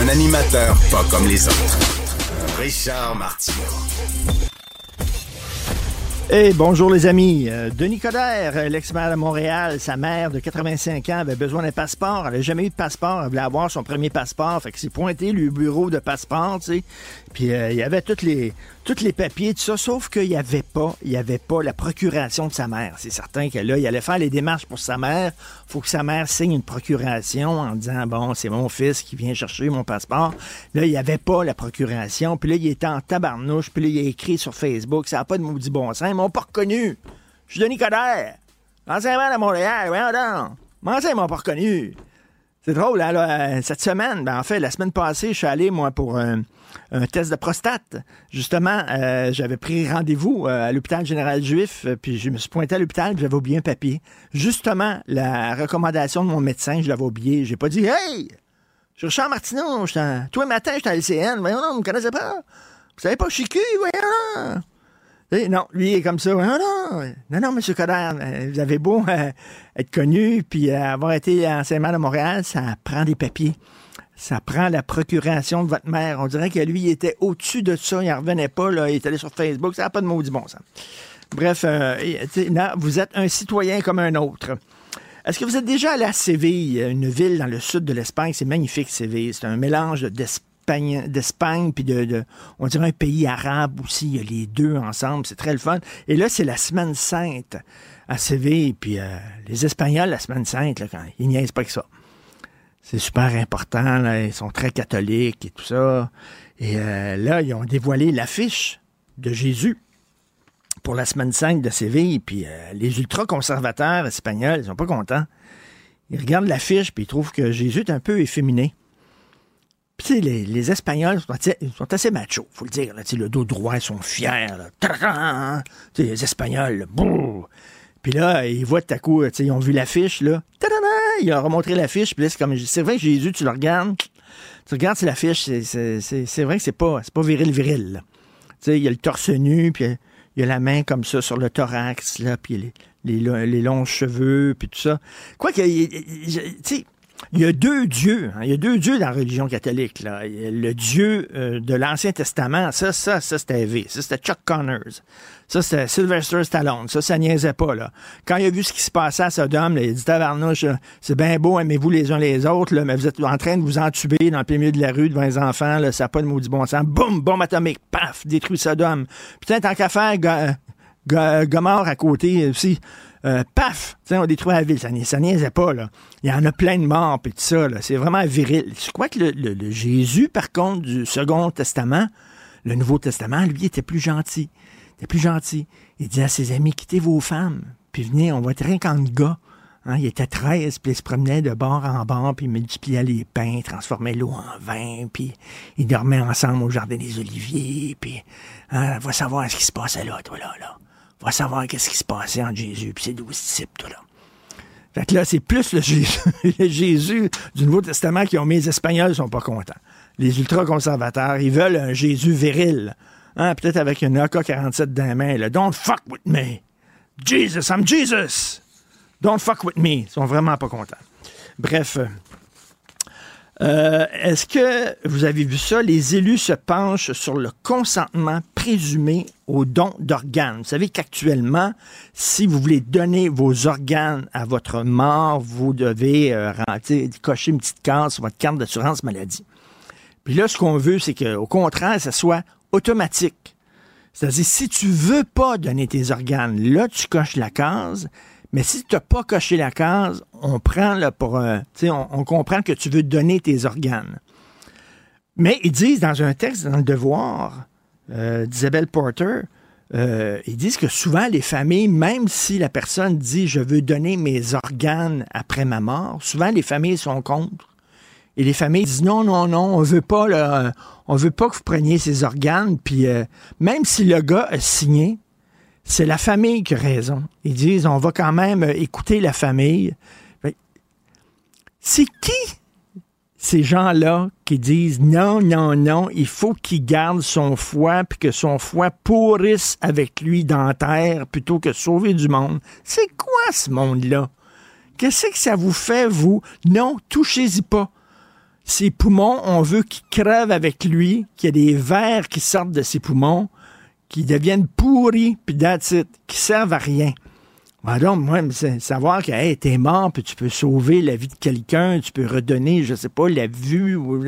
Un animateur pas comme les autres. Richard Martineau. Hey, bonjour les amis. Euh, Denis Coderre, l'ex-maire de Montréal, sa mère de 85 ans avait besoin d'un passeport. Elle n'a jamais eu de passeport. Elle voulait avoir son premier passeport. Fait que c'est pointé le bureau de passeport. Puis euh, il y avait tous les, tous les papiers, tout ça, sauf qu'il n'y avait pas, il y avait pas la procuration de sa mère. C'est certain que là, il allait faire les démarches pour sa mère. faut que sa mère signe une procuration en disant, bon, c'est mon fils qui vient chercher mon passeport. Là, il n'y avait pas la procuration. Puis là, il était en tabarnouche. Puis là, il a écrit sur Facebook, ça n'a pas de maudit bon sens. Ils m'ont pas reconnu. Je suis Denis Coderre. Maire de Montréal. Voyons donc. Comment ça, ils m'ont pas reconnu? C'est drôle, hein, là, cette semaine, ben, en fait, la semaine passée, je suis allé, moi, pour un, un test de prostate. Justement, euh, j'avais pris rendez-vous euh, à l'hôpital général juif, euh, puis je me suis pointé à l'hôpital, j'avais oublié un papier. Justement, la recommandation de mon médecin, je l'avais oublié. J'ai pas dit, hey, je suis Richard Martineau, tous les matins, j'étais à LCN. Voyons, non, vous me connaissez pas. Vous savez pas, je suis cul, voyons. Eh, non, lui est comme ça. Non, non, non, non, M. Coder, vous avez beau être connu, puis avoir été enseignement de Montréal, ça prend des papiers ça prend la procuration de votre mère. On dirait que lui, il était au-dessus de ça, il n'en revenait pas, il est allé sur Facebook, ça n'a pas de maudit bon sens. Bref, euh, vous êtes un citoyen comme un autre. Est-ce que vous êtes déjà allé à Séville, une ville dans le sud de l'Espagne? C'est magnifique, Séville. C'est un mélange d'Espagne, d'Espagne puis de, on dirait un pays arabe aussi. Il y a les deux ensemble. C'est très le fun. Et là, c'est la semaine sainte à Séville. Puis euh, les Espagnols, la semaine sainte, là, quand, ils niaisent pas que ça. C'est super important. Là. Ils sont très catholiques et tout ça. Et euh, là, ils ont dévoilé l'affiche de Jésus pour la semaine 5 de Séville. Puis euh, les ultra-conservateurs espagnols, ils sont pas contents. Ils regardent l'affiche puis ils trouvent que Jésus est un peu efféminé. Puis les, les Espagnols sont, sont assez machos, faut le dire. Là, le dos droit, ils sont fiers. Là. Les Espagnols, bouh! Puis là, ils voient tout à coup, ils ont vu l'affiche, là. Ils ont remontré l'affiche, puis c'est comme, c'est vrai que Jésus, tu le regardes, tu regardes l'affiche, c'est vrai que c'est pas, pas viril, viril. Tu sais, il y a le torse nu, puis il y a la main comme ça sur le thorax, là, puis les, les, longs cheveux, puis tout ça. Quoi que, tu il y a deux dieux. Hein. Il y a deux dieux dans la religion catholique. Là. Le Dieu euh, de l'Ancien Testament, ça, ça, ça, c'était V. Ça, c'était Chuck Connors. Ça, c'était Sylvester Stallone. Ça, ça niaisait pas. Là. Quand il a vu ce qui se passait à Sodome, il a dit Tabarnouche, c'est bien beau, aimez-vous les uns les autres, là, mais vous êtes en train de vous entuber dans le milieu de la rue devant les enfants. Ça n'a pas de maudit bon sens. Boum, bombe atomique, paf, détruit Sodome. Putain, tant qu'à faire, Gomorre à côté aussi. Euh, paf! on détruit la ville. Ça, ça niaisait pas, là. Il y en a plein de morts, puis tout ça, C'est vraiment viril. Je crois que le, Jésus, par contre, du Second Testament, le Nouveau Testament, lui, était plus gentil? Il était plus gentil. Il disait à ses amis, quittez vos femmes, puis venez, on va être rien qu'en gars. Hein, il était 13, puis il se promenait de bord en bord, puis il multipliait les pains, transformait l'eau en vin, puis ils dormaient ensemble au Jardin des Oliviers, puis hein, va savoir ce qui se passait là, toi, là, là va savoir qu'est-ce qui se passait entre Jésus et ces douze disciples, là. Fait que là, c'est plus le Jésus, du Nouveau Testament qui ont mis les Espagnols sont pas contents. Les ultra-conservateurs, ils veulent un Jésus viril. Hein, peut-être avec une AK-47 dans la main. Là. Don't fuck with me. Jesus, I'm Jesus. Don't fuck with me. Ils sont vraiment pas contents. Bref, euh, est-ce que vous avez vu ça? Les élus se penchent sur le consentement présumé au don d'organes. Vous savez qu'actuellement, si vous voulez donner vos organes à votre mort, vous devez euh, cocher une petite case sur votre carte d'assurance maladie. Puis là, ce qu'on veut, c'est qu'au contraire, ça soit automatique. C'est-à-dire, si tu veux pas donner tes organes, là, tu coches la case. Mais si tu n'as pas coché la case, on prend là pour un, on, on comprend que tu veux donner tes organes. Mais ils disent dans un texte dans le Devoir euh, d'Isabelle Porter, euh, ils disent que souvent les familles, même si la personne dit je veux donner mes organes après ma mort, souvent les familles sont contre. Et les familles disent non, non, non, on veut pas, on veut pas que vous preniez ces organes. Puis euh, même si le gars a signé, c'est la famille qui a raison. Ils disent on va quand même euh, écouter la famille. C'est qui ces gens-là qui disent non, non, non, il faut qu'il garde son foie puis que son foie pourrisse avec lui dans la terre plutôt que sauver du monde? C'est quoi ce monde-là? Qu'est-ce que ça vous fait, vous? Non, touchez-y pas. Ses poumons, on veut qu'ils crèvent avec lui, qu'il y ait des vers qui sortent de ses poumons, qui deviennent pourris, puis that's qui servent à rien. Donc, moi, savoir que hey, t'es mort, puis tu peux sauver la vie de quelqu'un, tu peux redonner, je sais pas, la vue, ou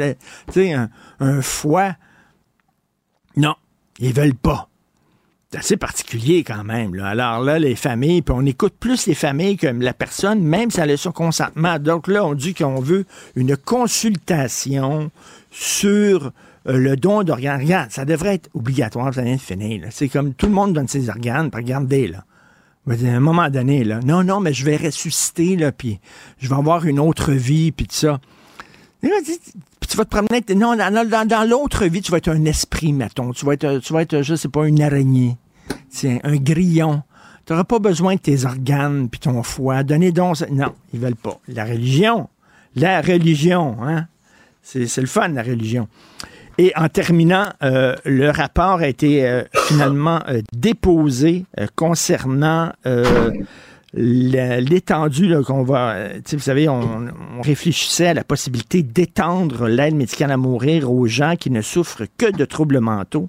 sais, un, un foie. Non, ils veulent pas. C'est assez particulier quand même. Là. Alors là, les familles, puis on écoute plus les familles que la personne, même si elle a son consentement. Donc là, on dit qu'on veut une consultation sur euh, le don d'organes. Regarde, ça devrait être obligatoire, ça vient de finir. C'est comme tout le monde donne ses organes, regardez, là. À un moment donné, là, non, non, mais je vais ressusciter, là, puis je vais avoir une autre vie, puis tout ça. Tu vas te promener, non, dans, l'autre vie, tu vas être un esprit, mettons. Tu vas être, tu vas être je sais pas, une araignée. C'est un grillon. Tu n'auras pas besoin de tes organes puis ton foie. Donnez donc. Non, ils veulent pas. La religion. La religion, hein? C'est le fun, la religion. Et en terminant, euh, le rapport a été euh, finalement euh, déposé concernant l'étendue qu'on va... Vous savez, on, réfléchissait à la possibilité d'étendre l'aide médicale à mourir aux gens qui ne souffrent que de troubles mentaux.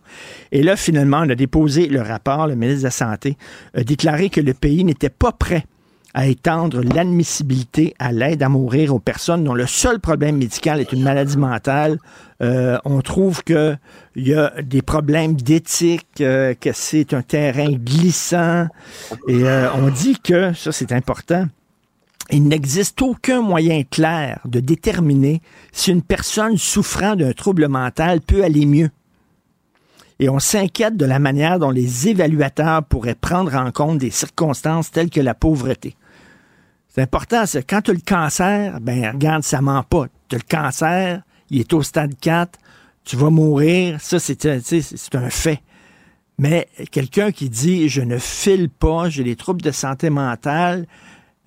Et là, finalement, on a déposé le rapport. Le ministre de la Santé a déclaré que le pays n'était pas prêt à étendre l'admissibilité à l'aide à mourir aux personnes dont le seul problème médical est une maladie mentale. Euh, on trouve qu'il y a des problèmes d'éthique, euh, que c'est un terrain glissant. Et euh, on dit que, ça c'est important, il n'existe aucun moyen clair de déterminer si une personne souffrant d'un trouble mental peut aller mieux. Et on s'inquiète de la manière dont les évaluateurs pourraient prendre en compte des circonstances telles que la pauvreté. C'est important, c'est quand tu as le cancer, ben regarde, ça ment pas. Tu as le cancer, il est au stade 4, tu vas mourir, ça c'est un fait. Mais quelqu'un qui dit je ne file pas, j'ai des troubles de santé mentale,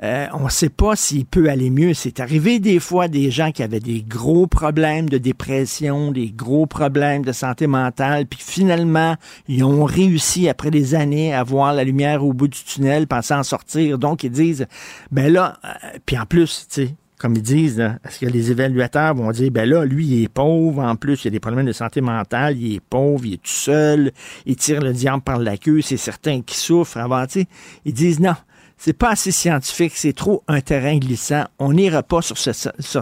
euh, on ne sait pas s'il peut aller mieux. C'est arrivé des fois des gens qui avaient des gros problèmes de dépression, des gros problèmes de santé mentale, puis finalement, ils ont réussi après des années à voir la lumière au bout du tunnel, pensant en sortir. Donc, ils disent, ben là, euh, puis en plus, tu sais, comme ils disent, parce que les évaluateurs vont dire, ben là, lui, il est pauvre, en plus, il a des problèmes de santé mentale, il est pauvre, il est tout seul, il tire le diable par la queue, c'est certain qu'il souffre avant, tu sais. Ils disent, non, c'est pas assez scientifique, c'est trop un terrain glissant. On n'ira pas sur ce,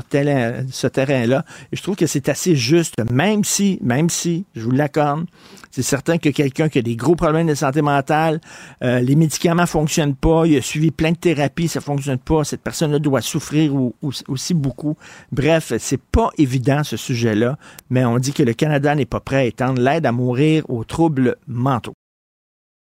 terrain-là. Je trouve que c'est assez juste, même si, même si, je vous l'accorde, c'est certain que quelqu'un qui a des gros problèmes de santé mentale, euh, les médicaments fonctionnent pas, il a suivi plein de thérapies, ça fonctionne pas, cette personne-là doit souffrir aussi beaucoup. Bref, c'est pas évident ce sujet-là, mais on dit que le Canada n'est pas prêt à étendre l'aide à mourir aux troubles mentaux.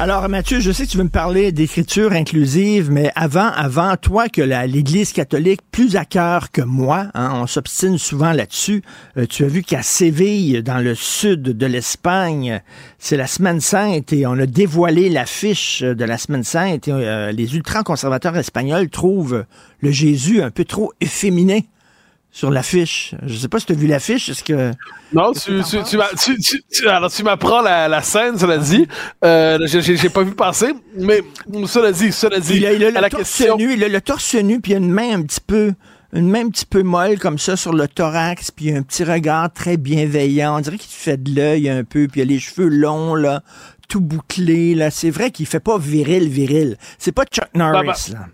Alors, Mathieu, je sais que tu veux me parler d'écriture inclusive, mais avant, avant toi que l'Église catholique, plus à cœur que moi, hein, on s'obstine souvent là-dessus. Euh, tu as vu qu'à Séville, dans le sud de l'Espagne, c'est la Semaine Sainte et on a dévoilé l'affiche de la Semaine Sainte. Et, euh, les ultra-conservateurs espagnols trouvent le Jésus un peu trop efféminé sur l'affiche. Je sais pas si tu as vu l'affiche. Est-ce que. Non, tu, tu, tu, tu, alors tu m'apprends la, la scène, cela dit. Euh, j'ai pas vu passer, mais cela dit, cela dit. Il a, il a le torse nu, il a le torse nu, puis il a une main un petit peu une main un petit peu molle comme ça sur le thorax, puis un petit regard très bienveillant. On dirait qu'il fait de l'œil un peu, puis il a les cheveux longs, là, tout bouclés, là. C'est vrai qu'il fait pas viril, viril. C'est pas Chuck Norris, là.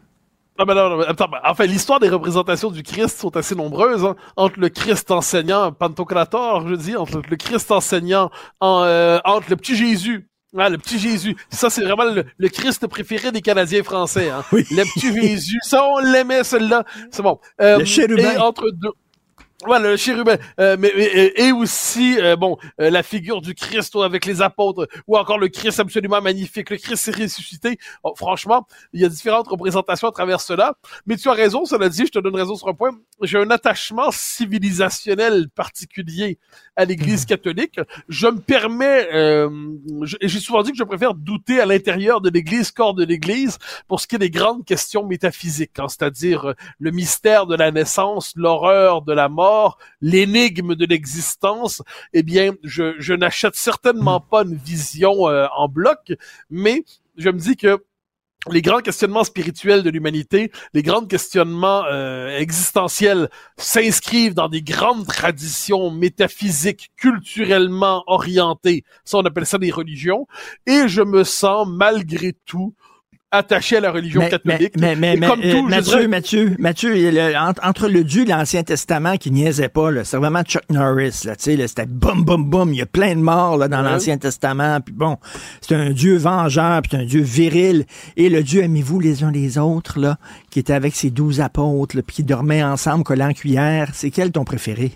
Non, mais non, attends, enfin, l'histoire des représentations du Christ sont assez nombreuses. Hein. Entre le Christ enseignant, Pantocrator, je dis, entre le Christ enseignant, en, euh, entre le petit Jésus Ah, le petit Jésus. Ça, c'est vraiment le, Christ préféré des Canadiens français. Hein. Oui. Le petit Jésus. Ça, on l'aimait, celui-là. C'est bon. Euh, Le chérubin. Et entre deux. Voilà, le chérubin. Euh, mais, et, et aussi, euh, bon, euh, la figure du Christ avec les apôtres, ou encore le Christ absolument magnifique. Le Christ ressuscité. Oh, franchement, il y a différentes représentations à travers cela. Mais tu as raison, cela dit, je te donne raison sur un point. J'ai un attachement civilisationnel particulier à l'Église catholique. Je me permets, euh, j'ai souvent dit que je préfère douter à l'intérieur de l'Église qu'hors de l'Église pour ce qui est des grandes questions métaphysiques, hein, c'est-à-dire euh, le mystère de la naissance, l'horreur de la mort, l'énigme de l'existence. Eh bien, je, je n'achète certainement pas une vision euh, en bloc, mais je me dis que les grands questionnements spirituels de l'humanité, les grands questionnements euh, existentiels s'inscrivent dans des grandes traditions métaphysiques, culturellement orientées. Ça, on appelle ça des religions. Et je me sens malgré tout attaché à la religion Mais, catholique. mais, mais, mais, comme euh, tout, Mathieu, dirais- Mathieu, Mathieu, le- entre, entre le Dieu et l'Ancien Testament qui niaisait pas, c'est vraiment Chuck Norris, là, tu sais, c'était boum, boum, boum, il y a plein de morts, là, dans Ouais. l'Ancien Testament, puis bon, c'est un Dieu vengeur, puis un Dieu viril, et le Dieu aimez-vous les uns les autres, là, qui était avec ses douze apôtres, là, puis qui dormaient ensemble, collés en cuillère, c'est quel ton préféré?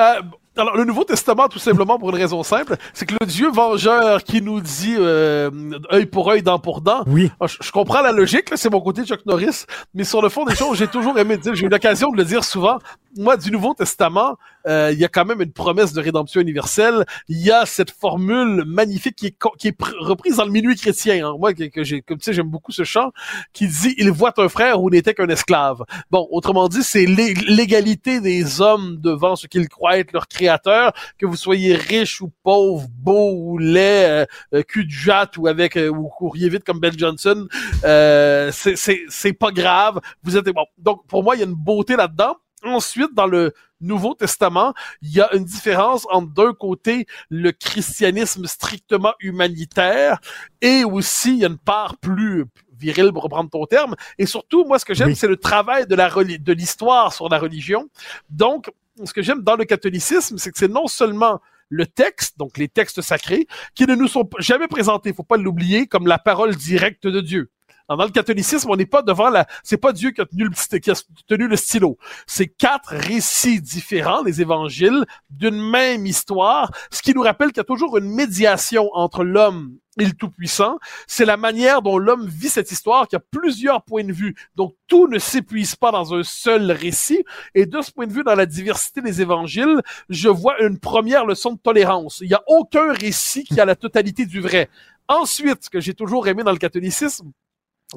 Euh, alors, le Nouveau Testament, tout simplement pour une raison simple, c'est que le Dieu vengeur qui nous dit euh, œil pour œil, dent pour dent, Oui. Ah, Je, je comprends la logique, c'est mon côté Chuck Norris, mais sur le fond des choses, j'ai toujours aimé dire, j'ai eu l'occasion de le dire souvent. Moi, du Nouveau Testament, euh, il y a quand même une promesse de rédemption universelle. Il y a cette formule magnifique qui est, qui est pr- reprise dans le minuit chrétien. hein. Moi, que, que j'ai, comme tu sais, j'aime beaucoup ce chant qui dit "Il voit un frère où n'était qu'un esclave." Bon, autrement dit, c'est l'é- l'égalité des hommes devant ce qu'ils croient être leur créateur, que vous soyez riche ou pauvre, beau ou laid, euh, euh, cul de jatte ou avec euh, ou courrier vite comme Ben Johnson. Euh, c'est- c'est c'est pas grave. Vous êtes bon. Donc pour moi, il y a une beauté là-dedans. Ensuite, dans le Nouveau Testament, il y a une différence entre d'un côté le christianisme strictement humanitaire et aussi il y a une part plus virile pour reprendre ton terme et surtout moi ce que j'aime Oui. c'est le travail de la de l'histoire sur la religion. Donc ce que j'aime dans le catholicisme c'est que c'est non seulement le texte, donc les textes sacrés, qui ne nous sont jamais présentés, faut pas l'oublier, comme la parole directe de Dieu. Dans le catholicisme, on n'est pas devant la, c'est pas Dieu qui a tenu le, qui a tenu le stylo. C'est quatre récits différents, les évangiles, d'une même histoire, ce qui nous rappelle qu'il y a toujours une médiation entre l'homme et le Tout-Puissant. C'est la manière dont l'homme vit cette histoire, qui a plusieurs points de vue. Donc, tout ne s'épuise pas dans un seul récit. Et de ce point de vue, dans la diversité des évangiles, je vois une première leçon de tolérance. Il n'y a aucun récit qui a la totalité du vrai. Ensuite, ce que j'ai toujours aimé dans le catholicisme,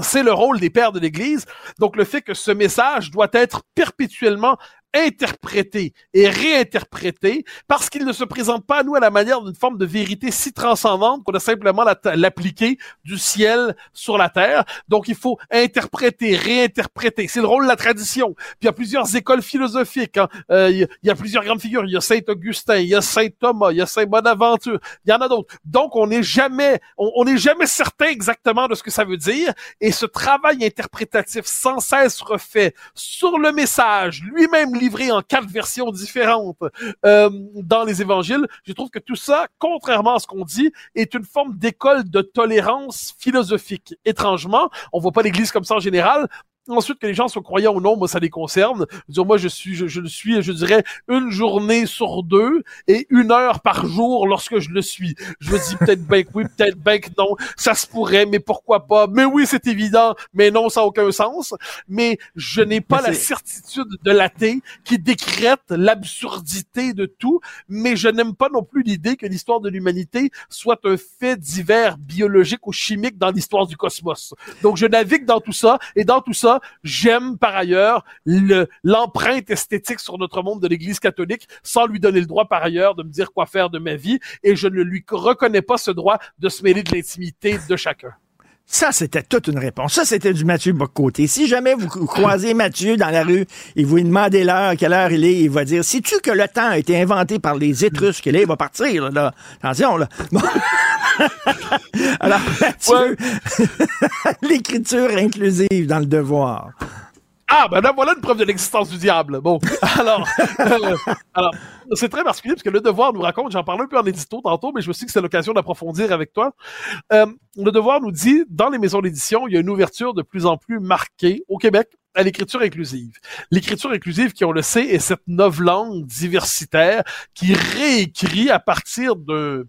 c'est le rôle des pères de l'Église. Donc, le fait que ce message doit être perpétuellement interprété et réinterprété parce qu'il ne se présente pas à nous à la manière d'une forme de vérité si transcendante qu'on a simplement la- l'appliquer du ciel sur la terre. Donc, il faut interpréter, réinterpréter. C'est le rôle de la tradition. Puis, il y a plusieurs écoles philosophiques. hein. Euh, il, y a, plusieurs grandes figures. Il y a Saint Augustin, il y a Saint Thomas, il y a Saint Bonaventure. Il y en a d'autres. Donc, on n'est jamais, on n'est jamais certain exactement de ce que ça veut dire. Et ce travail interprétatif sans cesse refait sur le message, lui-même livré en quatre versions différentes euh, dans les évangiles, je trouve que tout ça, contrairement à ce qu'on dit, est une forme d'école de tolérance philosophique. Étrangement, on voit pas l'Église comme ça en général. Ensuite, que les gens soient croyants ou non, moi, ça les concerne. Dire, moi, je suis, je, je le suis, je dirais, une journée sur deux et une heure par jour lorsque je le suis. Je me dis peut-être ben que oui, peut-être ben que non. Ça se pourrait, mais pourquoi pas? Mais oui, c'est évident, mais non, ça n'a aucun sens. Mais je n'ai pas Mais la certitude de l'athée qui décrète l'absurdité de tout, mais je n'aime pas non plus l'idée que l'histoire de l'humanité soit un fait divers biologique ou chimique dans l'histoire du cosmos. Donc je navigue dans tout ça, et dans tout ça, j'aime par ailleurs le- l'empreinte esthétique sur notre monde de l'Église catholique, sans lui donner le droit par ailleurs de me dire quoi faire de ma vie, et je ne lui reconnais pas ce droit de se mêler de l'intimité de chacun. Ça, c'était toute une réponse. Ça, c'était du Mathieu Bocoté. Si jamais vous cro- croisez Mathieu dans la rue et vous lui demandez l'heure, quelle heure il est, il va dire, sais-tu que le temps a été inventé par les Étrusques? Et là, il va partir, là. là. Attention, là. Bon. Alors, Mathieu, l'écriture inclusive dans le devoir. Ah, ben là, voilà une preuve de l'existence du diable. Bon, alors, euh, alors c'est très particulier parce que le devoir nous raconte, j'en parlais un peu en édito tantôt, mais je me suis dit que c'est l'occasion d'approfondir avec toi. Euh, le devoir nous dit, dans les maisons d'édition, il y a une ouverture de plus en plus marquée au Québec à l'écriture inclusive. L'écriture inclusive, qui on le sait, est cette langue diversitaire qui réécrit à partir d'un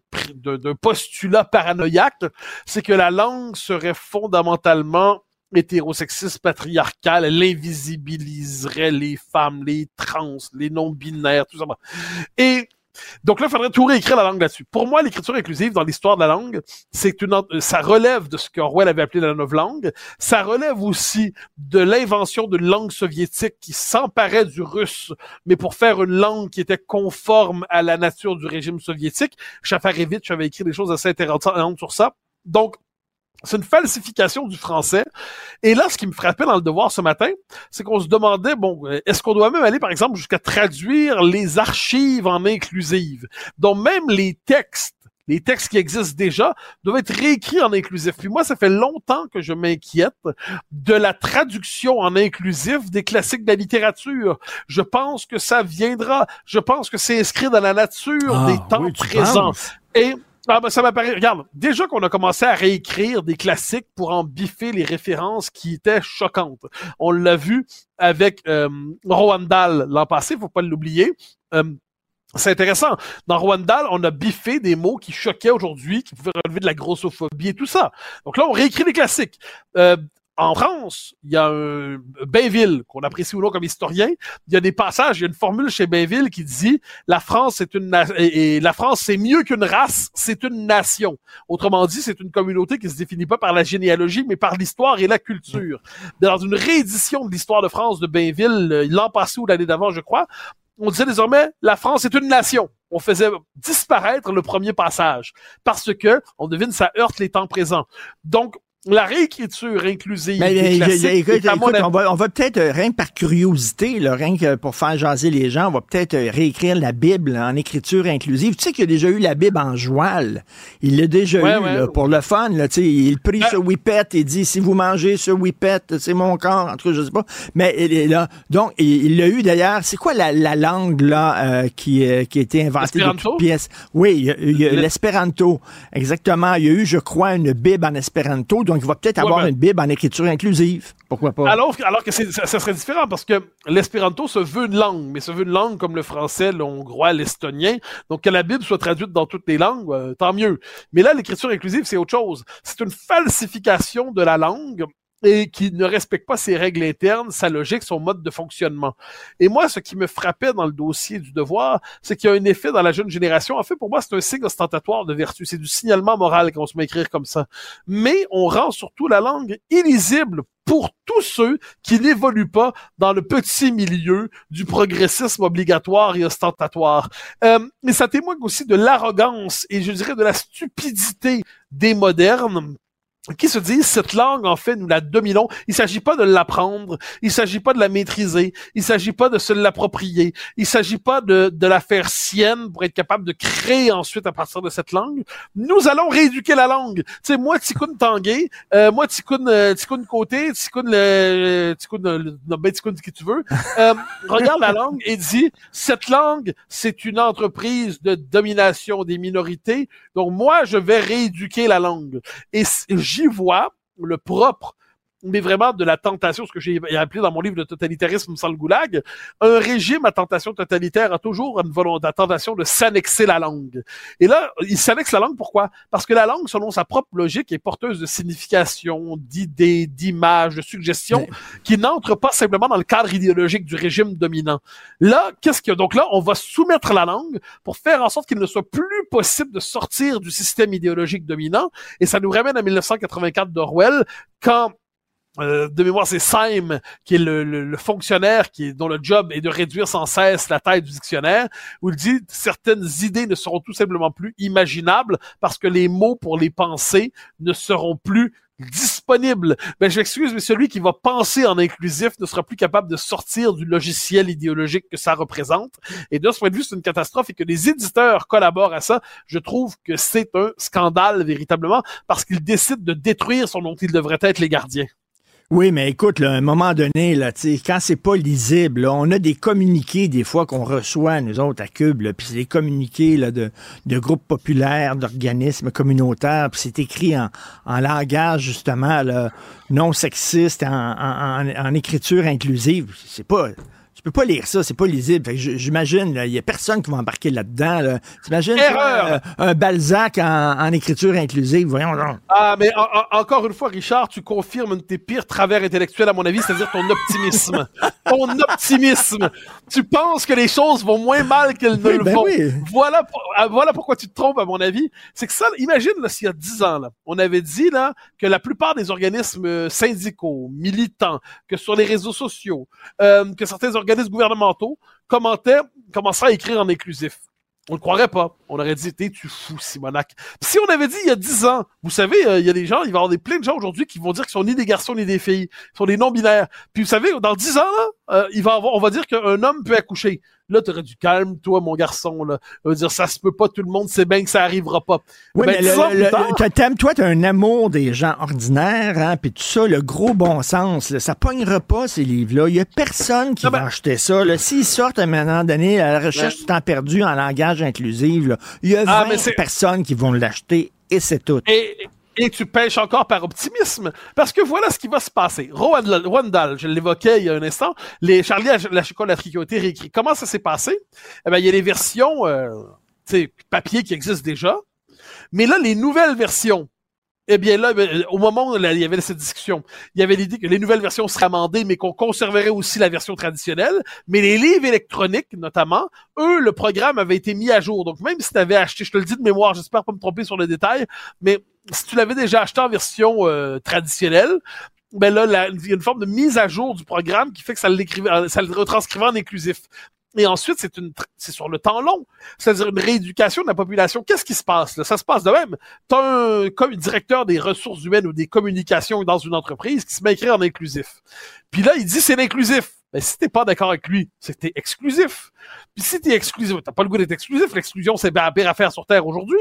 postulat paranoïaque, c'est que la langue serait fondamentalement hétérosexiste patriarcal, elle invisibiliserait les femmes, les trans, les non-binaires, tout ça. Et donc là, il faudrait tout réécrire la langue là-dessus. Pour moi, l'écriture inclusive dans l'histoire de la langue, c'est une, ça relève de ce qu'Orwell avait appelé la langue. Ça relève aussi de l'invention d'une langue soviétique qui s'emparait du russe, mais pour faire une langue qui était conforme à la nature du régime soviétique. Chafarevitch avait écrit des choses assez intéressantes sur ça. Donc, c'est une falsification du français. Et là, ce qui me frappait dans le devoir ce matin, c'est qu'on se demandait, bon, est-ce qu'on doit même aller, par exemple, jusqu'à traduire les archives en inclusive? Donc, même les textes les textes qui existent déjà doivent être réécrits en inclusif. Puis moi, ça fait longtemps que je m'inquiète de la traduction en inclusif des classiques de la littérature. Je pense que ça viendra. Je pense que c'est inscrit dans la nature ah, des temps présents. Et ah ben ça m'apparaît. Regarde, déjà qu'on a commencé à réécrire des classiques pour en biffer les références qui étaient choquantes. On l'a vu avec euh, Rwandal l'an passé, faut pas l'oublier. Euh, c'est intéressant. Dans Rwandal, on a biffé des mots qui choquaient aujourd'hui, qui pouvaient relever de la grossophobie et tout ça. Donc là, on réécrit les classiques. Euh, en France, il y a un Bainville, qu'on apprécie ou non comme historien, il y a des passages, il y a une formule chez Bainville qui dit la France est une et la France c'est mieux qu'une race, c'est une nation. Autrement dit, c'est une communauté qui se définit pas par la généalogie, mais par l'histoire et la culture. Dans une réédition de l'histoire de France de Bainville, euh, l'an passé ou l'année d'avant, je crois, on disait désormais la France est une nation. On faisait disparaître le premier passage parce que on devine ça heurte les temps présents. Donc la réécriture inclusive. Mais, écoute, on va, on va peut-être, euh, rien que par curiosité, là, rien que pour faire jaser les gens, on va peut-être euh, réécrire la Bible en écriture inclusive. Tu sais qu'il y a déjà eu la Bible en joual. Il l'a déjà eu là, pour le fun. Là, il prie ce whippet et dit si vous mangez ce whippet, c'est mon corps. En tout cas, je sais pas. Mais là, donc, il l'a eu d'ailleurs. C'est quoi la, la, langue là euh, qui, qui a été inventée de pièces? Oui, il l'espéranto. Exactement. Il y a eu, je crois, une Bible en espéranto donc il va peut-être avoir ben- une Bible en écriture inclusive. Pourquoi pas? Alors, alors que ça, serait différent parce que l'espéranto se veut une langue, mais se veut une langue comme le français, le hongrois, l'estonien. Donc que la Bible soit traduite dans toutes les langues, euh, tant mieux. Mais là, l'écriture inclusive, c'est autre chose. C'est une falsification de la langue et qui ne respecte pas ses règles internes, sa logique, son mode de fonctionnement. Et moi, ce qui me frappait dans le dossier du devoir, c'est qu'il y a un effet dans la jeune génération. En fait, pour moi, c'est un signe ostentatoire de vertu. C'est du signalement moral qu'on se met à écrire comme ça. Mais on rend surtout la langue illisible pour tous ceux qui n'évoluent pas dans le petit milieu du progressisme obligatoire et ostentatoire. Euh, mais ça témoigne aussi de l'arrogance et je dirais de la stupidité des modernes qui se disent cette langue en fait nous la dominons. Il s'agit pas de l'apprendre, il s'agit pas de la maîtriser, il s'agit pas de se l'approprier, il s'agit pas de, de la faire sienne pour être capable de créer ensuite à partir de cette langue. Nous allons rééduquer la langue. Tu sais moi Tikkun Tanguay, euh, moi Tikkun euh, Tikkun Côté, Tikkun le Tikkun le, ben Tikkun qui tu veux. Euh, regarde la langue et dit cette langue c'est une entreprise de domination des minorités. Donc moi je vais rééduquer la langue. Et j'y vois le propre mais vraiment de la tentation, ce que j'ai appelé dans mon livre de totalitarisme sans le goulag, un régime à tentation totalitaire a toujours une volonté, la tentation de s'annexer la langue. Et là, il s'annexe la langue pourquoi? Parce que la langue, selon sa propre logique, est porteuse de signification, d'idées, d'images, de suggestions, qui n'entrent pas simplement dans le cadre idéologique du régime dominant. Là, qu'est-ce que, donc là, on va soumettre la langue pour faire en sorte qu'il ne soit plus possible de sortir du système idéologique dominant. Et ça nous ramène à 1984 d'Orwell, quand euh, de mémoire, c'est Syme, qui est le, fonctionnaire qui est, dont le job est de réduire sans cesse la taille du dictionnaire, où il dit certaines idées ne seront tout simplement plus imaginables parce que les mots pour les penser ne seront plus disponibles. Ben, je m'excuse, mais celui qui va penser en inclusif ne sera plus capable de sortir du logiciel idéologique que ça représente. Et de ce point de vue, c'est une catastrophe et que les éditeurs collaborent à ça. Je trouve que c'est un scandale véritablement parce qu'ils décident de détruire ce dont ils devraient être les gardiens. Oui, mais écoute, là, à un moment donné, là, quand c'est pas lisible, on a des communiqués des fois qu'on reçoit, nous autres, à Cube, puis c'est des communiqués là, de, de groupes populaires, d'organismes communautaires, puis c'est écrit en, en langage, justement, non sexiste, en, en, en- en écriture inclusive. C'est pas... Tu peux pas lire ça, c'est pas lisible. J'imagine, il y a personne qui va embarquer là-dedans. Là. T'imagines toi, Erreur! euh, un Balzac en, en écriture inclusive, voyons donc. Ah, mais en- en- encore une fois, Richard, tu confirmes un de tes pires travers intellectuels, à mon avis, c'est-à-dire ton optimisme. ton optimisme. Tu penses que les choses vont moins mal qu'elles ne le ben vont. oui. Voilà, ah, voilà pourquoi tu te trompes, à mon avis. C'est que ça, imagine, s'il y a dix ans, là, on avait dit, là, que la plupart des organismes euh, syndicaux, militants, que sur les réseaux sociaux, euh, que certains organismes gouvernementaux commentaient, commençaient à écrire en inclusif. On ne croirait pas. On aurait dit, t'es tu fou, Simonac? Si on avait dit il y a dix ans, vous savez, euh, il y a des gens, il va y avoir des, plein de gens aujourd'hui qui vont dire qu'ils sont ni des garçons ni des filles, ils sont des non-binaires. Puis vous savez, dans dix ans, euh, on va dire qu'un homme peut accoucher. Là, t'aurais du calme, toi, mon garçon, là. On va dire, ça se peut pas, tout le monde sait bien que ça arrivera pas. Oui, Ben, mais le- le- plus tard- le- t'as- t'aimes- toi, tu as un amour des gens ordinaires, hein, puis tout ça, le gros bon sens, là, ça pognera pas, ces livres-là. Il y a personne qui va ben- acheter ça. S'ils sortent à un moment donné à la recherche du temps perdu en langage inclusif, il y a Ah, 20 mais c'est- personnes qui vont l'acheter, et c'est tout. Et, et tu pêches encore par optimisme. Parce que voilà ce qui va se passer. Roald Dahl, je l'évoquais il y a un instant, les Charlie la chocolaterie qui. Comment ça s'est passé? Eh ben, il y a les versions, euh, papier qui existent déjà. Mais là, les nouvelles versions, eh bien là, ben, au moment où il y avait cette discussion, il y avait l'idée que les nouvelles versions seraient amendées, mais qu'on conserverait aussi la version traditionnelle. Mais les livres électroniques, notamment, eux, le programme avait été mis à jour. Donc même si tu avais acheté, je te le dis de mémoire, j'espère pas me tromper sur le détail, mais si tu l'avais déjà acheté en version euh, traditionnelle, ben là, il y a une forme de mise à jour du programme qui fait que ça ça le retranscrivait en inclusif. Et ensuite, c'est sur le temps long. C'est-à-dire une rééducation de la population. Qu'est-ce qui se passe, là? Ça se passe de même. T'as un, comme directeur des ressources humaines ou des communications dans une entreprise qui se met à écrire en inclusif. Puis là, il dit c'est l'inclusif. Mais si t'es pas d'accord avec lui, c'est que t'es exclusif. Puis si t'es exclusif, t'as pas le goût d'être exclusif, l'exclusion, c'est la pire affaire sur Terre aujourd'hui.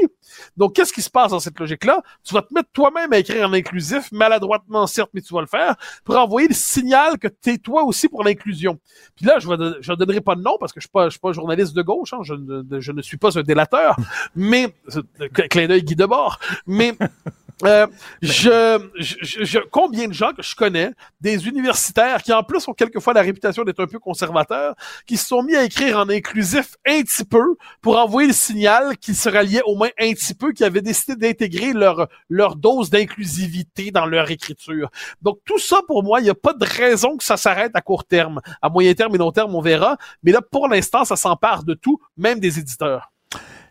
Donc, qu'est-ce qui se passe dans cette logique-là? Tu vas te mettre toi-même à écrire en inclusif, maladroitement certes, mais tu vas le faire, pour envoyer le signal que t'es toi aussi pour l'inclusion. Puis là, je ne donnerai pas de nom parce que je suis pas, suis pas journaliste de gauche, hein, je, ne, suis pas un délateur, mais, clin d'œil Guy Debord, mais, euh, je, je, je- je- combien de gens que je connais, des universitaires qui en plus ont quelquefois la réputation d'être un peu conservateurs, qui se sont mis à écrire en inclusif un petit peu pour envoyer le signal qu'ils se ralliaient au moins un petit peu, qui avaient décidé d'intégrer leur, leur dose d'inclusivité dans leur écriture. Donc tout ça, pour moi, il n'y a pas de raison que ça s'arrête à court terme. À moyen terme et long terme, on verra. Mais là, pour l'instant, ça s'empare de tout, même des éditeurs.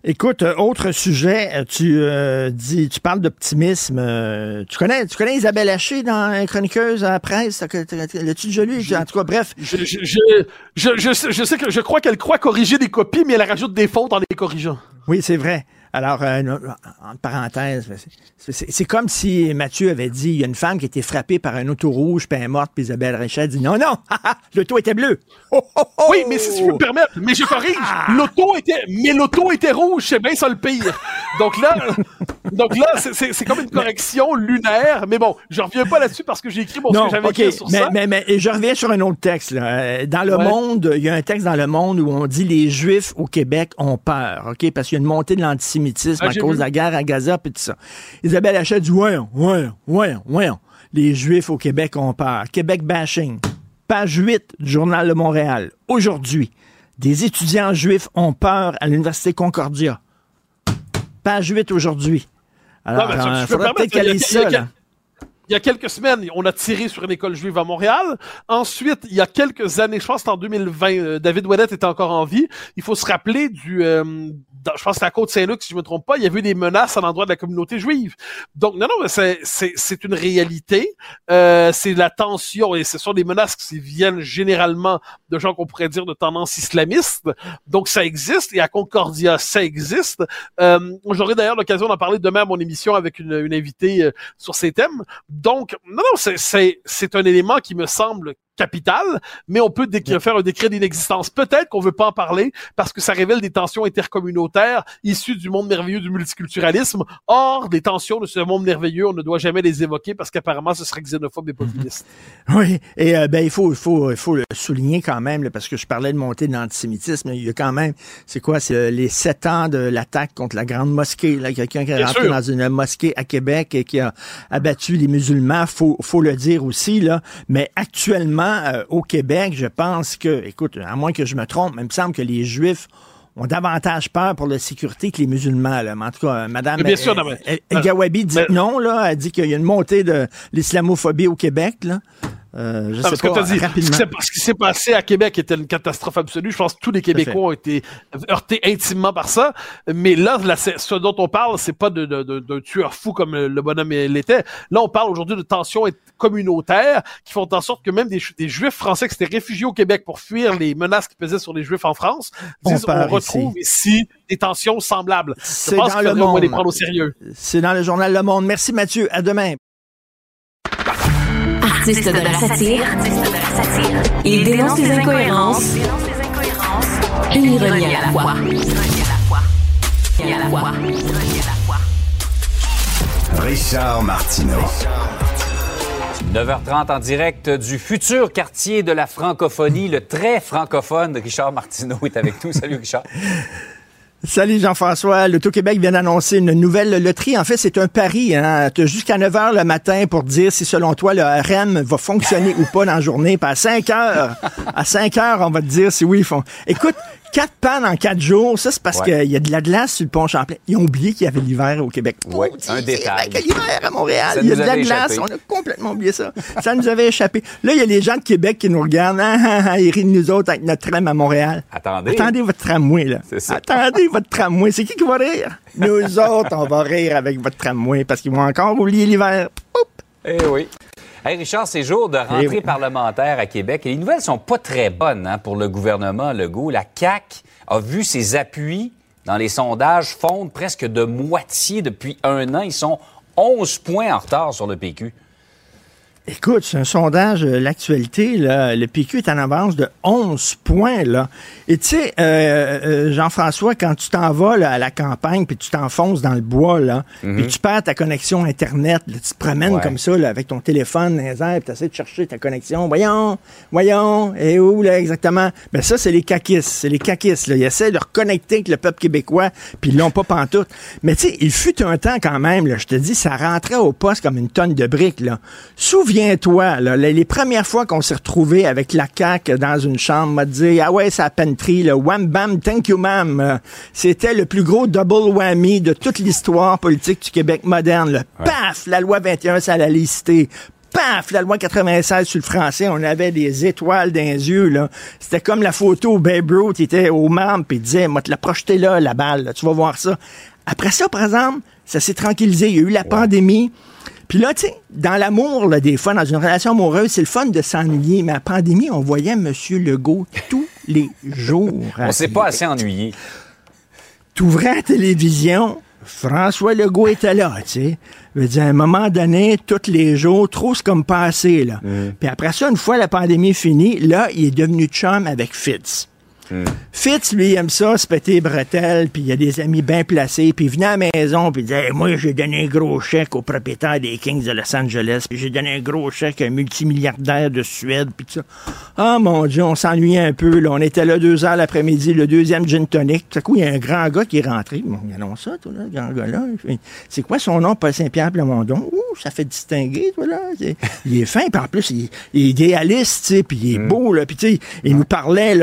Écoute, euh, autre sujet, euh, tu euh, dis, tu parles d'optimisme. euh, tu connais, tu connais Isabelle Haché dans Chroniqueuse à la presse? L'as-tu déjà lu? En tout cas, bref. Je, je, je, je, je sais, je sais que je crois qu'elle croit corriger des copies, mais elle rajoute des fautes en les corrigeant. Oui, c'est vrai. Alors, euh, en parenthèse, c'est- comme si Mathieu avait dit, il y a une femme qui a été frappée par un auto rouge, puis elle est morte, puis Isabelle Richard dit, non, non, l'auto était bleu. Oh, oh, oh! Oui, mais si tu peux me permettre, mais je corrige. L'auto était, mais l'auto était rouge, c'est bien ça le pire. Donc là, donc là, c'est- comme une correction lunaire. Mais bon, je reviens pas là-dessus parce que j'ai écrit mon que j'avais OK, écrit sur mais, ça. mais, mais et je reviens sur un autre texte. là. Euh, Dans Le Ouais. Monde, il y a un texte dans Le Monde où on dit les Juifs au Québec ont peur, OK? Parce qu'il y a une montée de l'antisémitisme Ah, à cause vu. de la guerre à Gaza et tout ça. Isabelle Hachette dit, voyons, voyons, voyons, voyons. Les Juifs au Québec ont peur. Québec bashing. Page 8 du Journal de Montréal. Aujourd'hui, des étudiants juifs ont peur à l'Université Concordia. Page 8 aujourd'hui. Alors, ça, il peux faudrait peut-être caler ça, là. Il y a quelques semaines, on a tiré sur une école juive à Montréal. Ensuite, il y a quelques années, je pense que en 2020, euh, David Ouellet était encore en vie. Il faut se rappeler du, euh, je pense que c'est à Côte-Saint-Luc, si je me trompe pas, il y avait eu des menaces à l'endroit de la communauté juive. Donc, non, non, c'est, c'est une réalité. Euh, c'est la tension et ce sont des menaces qui viennent généralement de gens qu'on pourrait dire de tendance islamiste. Donc, ça existe et à Concordia, ça existe. Euh, J'aurai d'ailleurs l'occasion d'en parler demain à mon émission avec une, une invitée euh, sur ces thèmes. Donc, non, non, c'est- un élément qui me semble capitale, mais on peut faire un décret d'inexistence. Peut-être qu'on veut pas en parler parce que ça révèle des tensions intercommunautaires issues du monde merveilleux du multiculturalisme. Or, des tensions de ce monde merveilleux, on ne doit jamais les évoquer parce qu'apparemment, ce serait xénophobe et populiste. Oui, et euh, ben il faut, il faut, il faut le souligner quand même, là, parce que je parlais de montée de l'antisémitisme. Il y a quand même, c'est quoi, c'est euh, les sept ans de l'attaque contre la grande mosquée. Là, quelqu'un qui est Bien rentré sûr. dans une mosquée à Québec et qui a abattu les musulmans. Faut, faut le dire aussi là. Mais actuellement euh, au Québec, je pense que, écoute, à moins que je me trompe, mais il me semble que les Juifs ont davantage peur pour la sécurité que les musulmans. Là. Mais en tout cas, euh, Madame bien sûr, El- non, mais- El- El Gawabi dit mais- non, là. Elle dit qu'il y a une montée de l'islamophobie au Québec, là. Euh, je Non, sais parce que pas, t'as dit, ce qui s'est- passé à Québec était une catastrophe absolue. Je pense que tous les. Québécois ont été heurtés intimement par ça. Mais là, ce dont on parle, c'est pas d'un tueur fou comme le bonhomme l'était. Là, on parle aujourd'hui de tensions communautaires qui font en sorte que même des, Ju- des Juifs français qui s'étaient réfugiés au Québec pour fuir les menaces qui pesaient sur les Juifs en France On disent on, part retrouve ici. des tensions semblables. Je C'est dans le moins les monde. prendre au sérieux. C'est dans le journal Le Monde. Merci Mathieu. À demain. Artiste de la satire. Il dénonce les incohérences et il renie à la fois. Et à la fois. Richard Martineau. 9h30 en direct du futur quartier de la francophonie, le très francophone Richard Martineau est avec nous. Salut Richard. Salut Jean-François. L'Auto-Québec vient d'annoncer une nouvelle loterie. En fait, c'est un pari. Hein. Tu as jusqu'à 9 h le matin pour dire si, selon toi, le REM va fonctionner ou pas dans la journée. Puis à 5 heures, à 5 heures, on va te dire si oui, font. Écoute, quatre pannes en quatre jours, ça, c'est parce Ouais. qu'il y a de la glace sur le pont Champlain. Ils ont oublié qu'il y avait l'hiver au Québec. Maudit, un détail. l'hiver à Montréal, il y a de la glace. échappé. On a complètement oublié ça. Ça nous avait échappé. Là, il y a les gens de Québec qui nous regardent. Ah, ah, ah, ils rient de nous autres avec notre tram à Montréal. Attendez. Attendez votre tramway, là. C'est ça. Attendez votre tramway. C'est qui qui va rire? Nous autres, on va rire avec votre tramway parce qu'ils vont encore oublier l'hiver. Eh oui. Hey Richard, c'est jour de rentrée Eh oui. parlementaire à Québec et les nouvelles sont pas très bonnes hein, pour le gouvernement Legault. La CAQ a vu ses appuis dans les sondages fondre presque de moitié depuis un an. Ils sont 11 points en retard sur le PQ. Écoute, c'est un sondage, euh, l'actualité, le PQ est en avance de 11 points, là. Et tu sais, euh, euh, Jean-François, quand tu t'en vas là, à la campagne, puis tu t'enfonces dans le bois, là, puis tu perds ta connexion Internet, là, tu te promènes Ouais. comme ça, là, avec ton téléphone dans les airs, puis tu essaies de chercher ta connexion. Voyons, voyons, et où, là, exactement? Ben ça, c'est les caquistes, c'est les caquistes, là. Ils essaient de reconnecter avec le peuple québécois, puis ils l'ont pas pantoute. Mais tu sais, il fut un temps quand même, là, je te dis, ça rentrait au poste comme une tonne de briques, là. Souviens-toi, les, les premières fois qu'on s'est retrouvés avec la CAQ dans une chambre, m'a dit, ah ouais, ça penterie, le wham bam, thank you ma'am. C'était le plus gros double whammy de toute l'histoire politique du Québec moderne. là. Paf, la loi 21, ça la licité. Paf, la loi 96 sur le français, on avait des étoiles dans les yeux, là. C'était comme la photo où Babe Ruth était au membre puis il disait, moi, te la projeter là, la balle, là, tu vas voir ça. Après ça, par exemple, ça s'est tranquillisé. Il y a eu la pandémie. Puis là, tu sais, dans l'amour, là, des fois, dans une relation amoureuse, c'est le fun de s'ennuyer. Mais à la pandémie, on voyait M. Legault tous les jours. On s'est pas assez ennuyé. T'ouvrais la télévision, François Legault était là, tu sais. Je veux dire, à un moment donné, tous les jours, trop c'est comme passé, là. Puis après ça, une fois la pandémie finie, là, il est devenu chum avec Fitz. Fitz, lui, aime ça, se péter les bretelles, puis il a des amis bien placés, puis il venait à la maison, puis il disait Hey, Moi, j'ai donné un gros chèque au propriétaire des Kings de Los Angeles, puis j'ai donné un gros chèque à un multimilliardaire de Suède, puis tout ça. Ah, mon Dieu, on s'ennuyait un peu, là. On était là deux heures l'après-midi, le deuxième gin tonic. Tout à coup, il y a un grand gars qui est rentré. Bon, regardons ça, toi, là, le grand gars-là. C'est quoi son nom, Paul Saint-Pierre Plamondon? Ouh, ça fait distinguer, toi, là. Il est fin, puis en plus, il, il est idéaliste, tu sais, puis il est beau, là. Puis, tu sais, il nous parlait,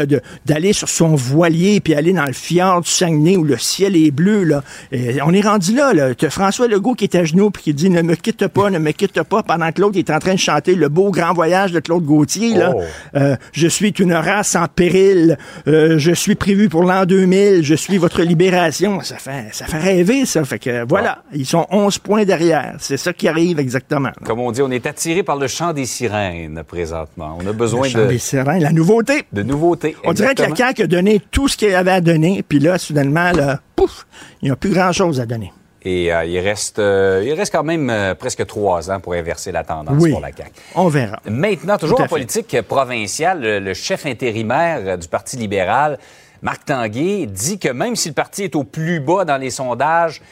d'aller sur son voilier, puis aller dans le fjord du Saguenay où le ciel est bleu, là. Et on est rendu là, là. T'as François Legault qui est à genoux, puis qui dit, ne me quitte pas, ne me quitte pas, pendant que l'autre est en train de chanter le beau grand voyage de Claude Gauthier, là. Oh. Euh, je suis une race en péril. Euh, je suis prévu pour l'an 2000. Je suis votre libération. Ça fait, ça fait rêver, ça. Fait que voilà, ils sont 11 points derrière. C'est ça qui arrive exactement. Comme on dit, on est attiré par le chant des sirènes présentement. On a besoin Le chant de, des sirènes, la nouveauté. de nouveautés. On dirait que la Exactement. CAQ a donné tout ce qu'elle avait à donner, puis là, soudainement, là, pouf, il n'y a plus grand-chose à donner. Et euh, il, reste, euh, il reste quand même euh, presque trois ans pour inverser la tendance Oui. pour la CAQ. On verra. Maintenant, toujours en fait. politique provinciale, le, le chef intérimaire du Parti libéral, Marc Tanguay, dit que même si le parti est au plus bas dans les sondages,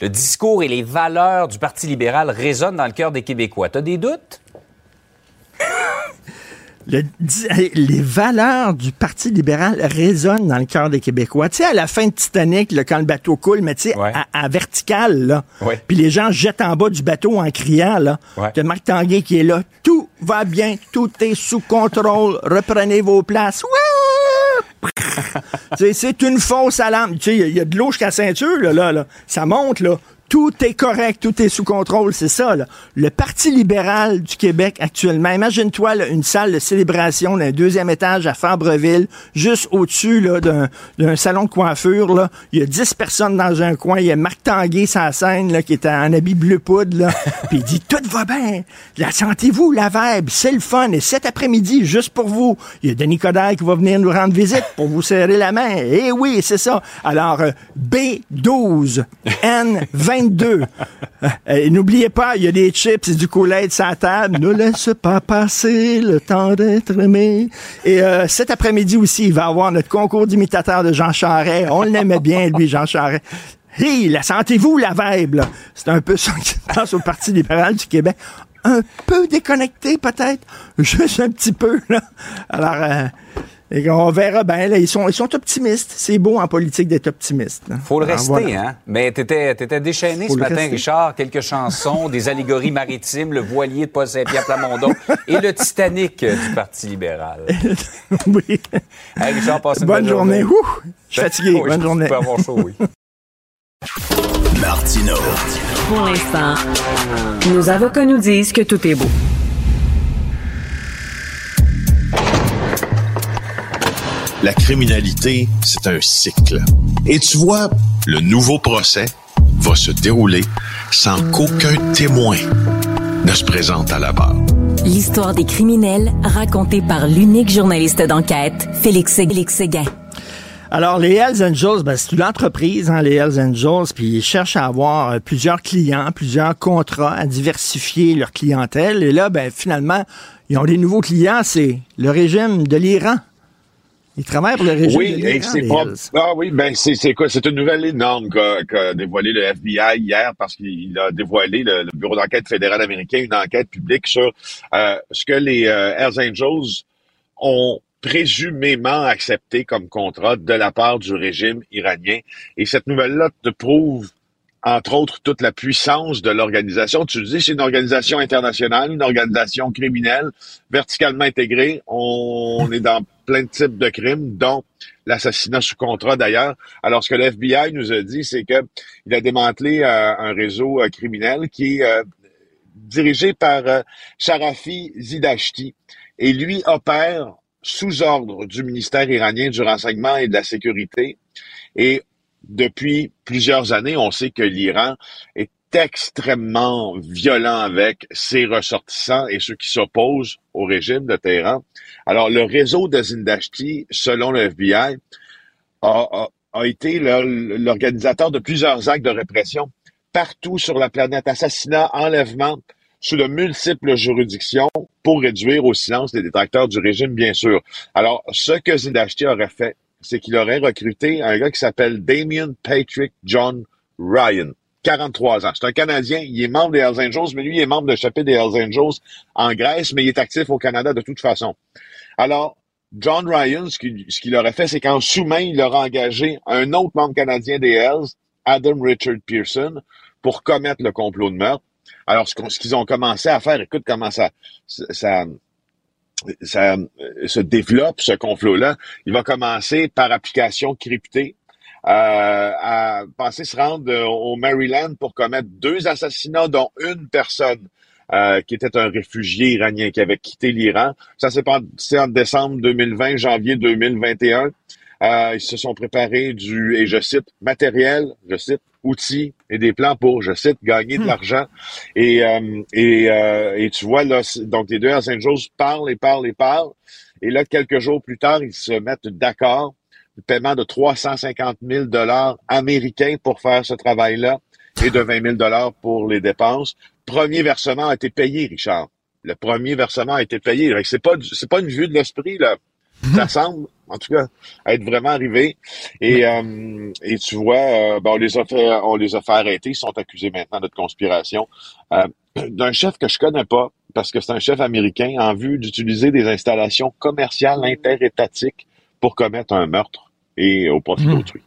le discours et les valeurs du Parti libéral résonnent dans le cœur des Québécois. T'as des doutes? Le- les valeurs du Parti libéral résonnent dans le cœur des Québécois. Tu sais, à la fin de Titanic, là, quand le bateau coule, mais tu sais, Ouais. à, à vertical, là. Ouais. Puis les gens jettent en bas du bateau en criant, là. Ouais. T'as Marc Tanguay qui est là. Tout va bien, tout est sous contrôle. Reprenez vos places. Ouais! C'est une fausse alarme. Tu sais, il y y, a de l'eau jusqu'à la ceinture, là, là, là. Ça monte, là tout est correct, tout est sous contrôle, c'est ça. Là. Le Parti libéral du Québec actuellement, imagine-toi une salle de célébration d'un deuxième étage à Fabreville, juste au-dessus d'un salon de coiffure. Là. Il y a dix personnes dans un coin. Il y a Marc Tanguay sa scène là, qui est en habit bleu poudre. Là. Puis il dit, tout va bien. La sentez-vous, la verbe, c'est le fun. Et cet après-midi, juste pour vous, il y a Denis Coderre qui va venir nous rendre visite pour vous serrer la main. Eh oui, c'est ça. Alors, euh, B12, N20. Euh, et n'oubliez pas, il y a des chips et du coulet de sa table. Ne laisse pas passer le temps d'être aimé. Et euh, cet après-midi aussi, il va y avoir notre concours d'imitateur de Jean Charest. On l'aimait bien, lui, Jean Charest. Hé, la sentez-vous, la vibe, C'est un peu ça qui se passe au Parti libéral du Québec un peu déconnecté peut-être, juste un petit peu. Là. Alors, euh, et on verra bien, là. Ils sont, ils sont optimistes. C'est beau en politique d'être optimiste. là. Faut le Alors, rester, voilà. hein? Mais t'étais, t'étais déchaîné Faut ce matin, rester. Richard. Quelques chansons, des allégories maritimes, le voilier de Paul Saint-Pierre Plamondon et le Titanic du Parti libéral. oui. Hey, Richard, passe une Bonne bonne journée. Ouh, je suis fatigué. Oui, Bonne tu journée. peux avoir chaud, oui. Martino. Pour l'instant, nos avocats nous disent que tout est beau. La criminalité, c'est un cycle. Et tu vois, le nouveau procès va se dérouler sans qu'aucun témoin ne se présente à la barre. L'histoire des criminels racontée par l'unique journaliste d'enquête, Félix, Félix Séguin. Alors, les Hells Angels, ben, c'est une entreprise, hein, les Hells Angels, puis ils cherchent à avoir euh, plusieurs clients, plusieurs contrats, à diversifier leur clientèle. Et là, ben, finalement, ils ont des nouveaux clients, c'est le régime de l'Iran. Ils travaillent pour le régime de Oui, et c'est pas. Ah oui, ben c'est c'est quoi? C'est une nouvelle énorme qu'a qu'a dévoilé le FBI hier parce qu'il a dévoilé le, le Bureau d'enquête fédéral américain une enquête publique sur euh, ce que les euh, Hells Angels ont présumément accepté comme contrat de la part du régime iranien. Et cette nouvelle-là te prouve entre autres, toute la puissance de l'organisation. Tu dis, c'est une organisation internationale, une organisation criminelle, verticalement intégrée. On est dans plein de types de crimes, dont l'assassinat sous contrat d'ailleurs. Alors, ce que le FBI nous a dit, c'est que il a démantelé euh, un réseau euh, criminel qui est euh, dirigé par Sharafi Zidashti. Et lui opère sous ordre du ministère iranien du renseignement et de la sécurité. Et depuis plusieurs années, on sait que l'Iran est extrêmement violent avec ses ressortissants et ceux qui s'opposent au régime de Téhéran. Alors, le réseau de Zindashti, selon le FBI, a, été l'organisateur de plusieurs actes de répression partout sur la planète, assassinats, enlèvements, sous de multiples juridictions pour réduire au silence les détracteurs du régime, bien sûr. Alors, ce que Zindashti aurait fait, c'est qu'il aurait recruté un gars qui s'appelle Damien Patrick John Ryan. 43 ans. C'est un Canadien. Il est membre des Hells Angels, mais lui, il est membre de chapitre des Hells Angels en Grèce, mais il est actif au Canada de toute façon. Alors, John Ryan, ce qu'il aurait fait, c'est qu'en sous-main, il aurait engagé un autre membre canadien des Hells, Adam Richard Pearson, pour commettre le complot de meurtre. Alors, ce qu'ils ont commencé à faire, écoute comment ça, ça, ça euh, se développe, ce complot-là. Il va commencer par application cryptée. Euh, à penser se rendre au Maryland pour commettre deux assassinats, dont une personne euh, qui était un réfugié iranien qui avait quitté l'Iran. Ça s'est passé en décembre 2020, janvier 2021. Euh, ils se sont préparés du, et je cite, matériel, je cite, outils et des plans pour, je cite, gagner de l'argent. Et, euh, et, euh, et tu vois, là, donc les deux Hells Angels parlent et parlent et parlent. Et là, quelques jours plus tard, ils se mettent d'accord. Le paiement de 350 000 dollars américains pour faire ce travail-là. et de 20 000 pour les dépenses. Premier versement a été payé, Richard. Le premier versement a été payé. C'est pas, c'est pas une vue de l'esprit, là. Ça semble, en tout cas, être vraiment arrivé. Et, euh, et tu vois, euh, ben, on les a fait, on les a fait arrêter. Ils sont accusés maintenant de conspiration euh, d'un chef que je connais pas, parce que c'est un chef américain en vue d'utiliser des installations commerciales interétatiques pour commettre un meurtre et au profit Hmm. d'autrui.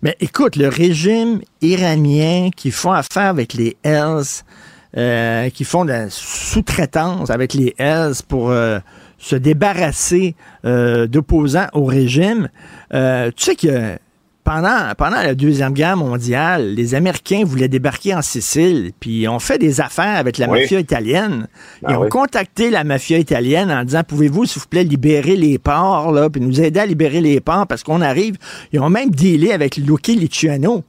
Mais écoute, le régime iranien qui font affaire avec les Hells, qui font de la sous-traitance avec les Hells pour se débarrasser euh, d'opposants au régime, euh, tu sais que pendant, pendant la Deuxième Guerre mondiale, les Américains voulaient débarquer en Sicile, puis ont fait des affaires avec la Oui. mafia italienne. Ils Ah ont oui. contacté la mafia italienne en disant Pouvez-vous, s'il vous plaît, libérer les ports, là, puis nous aider à libérer les ports parce qu'on arrive. Ils ont même dealé avec Lucky Luciano.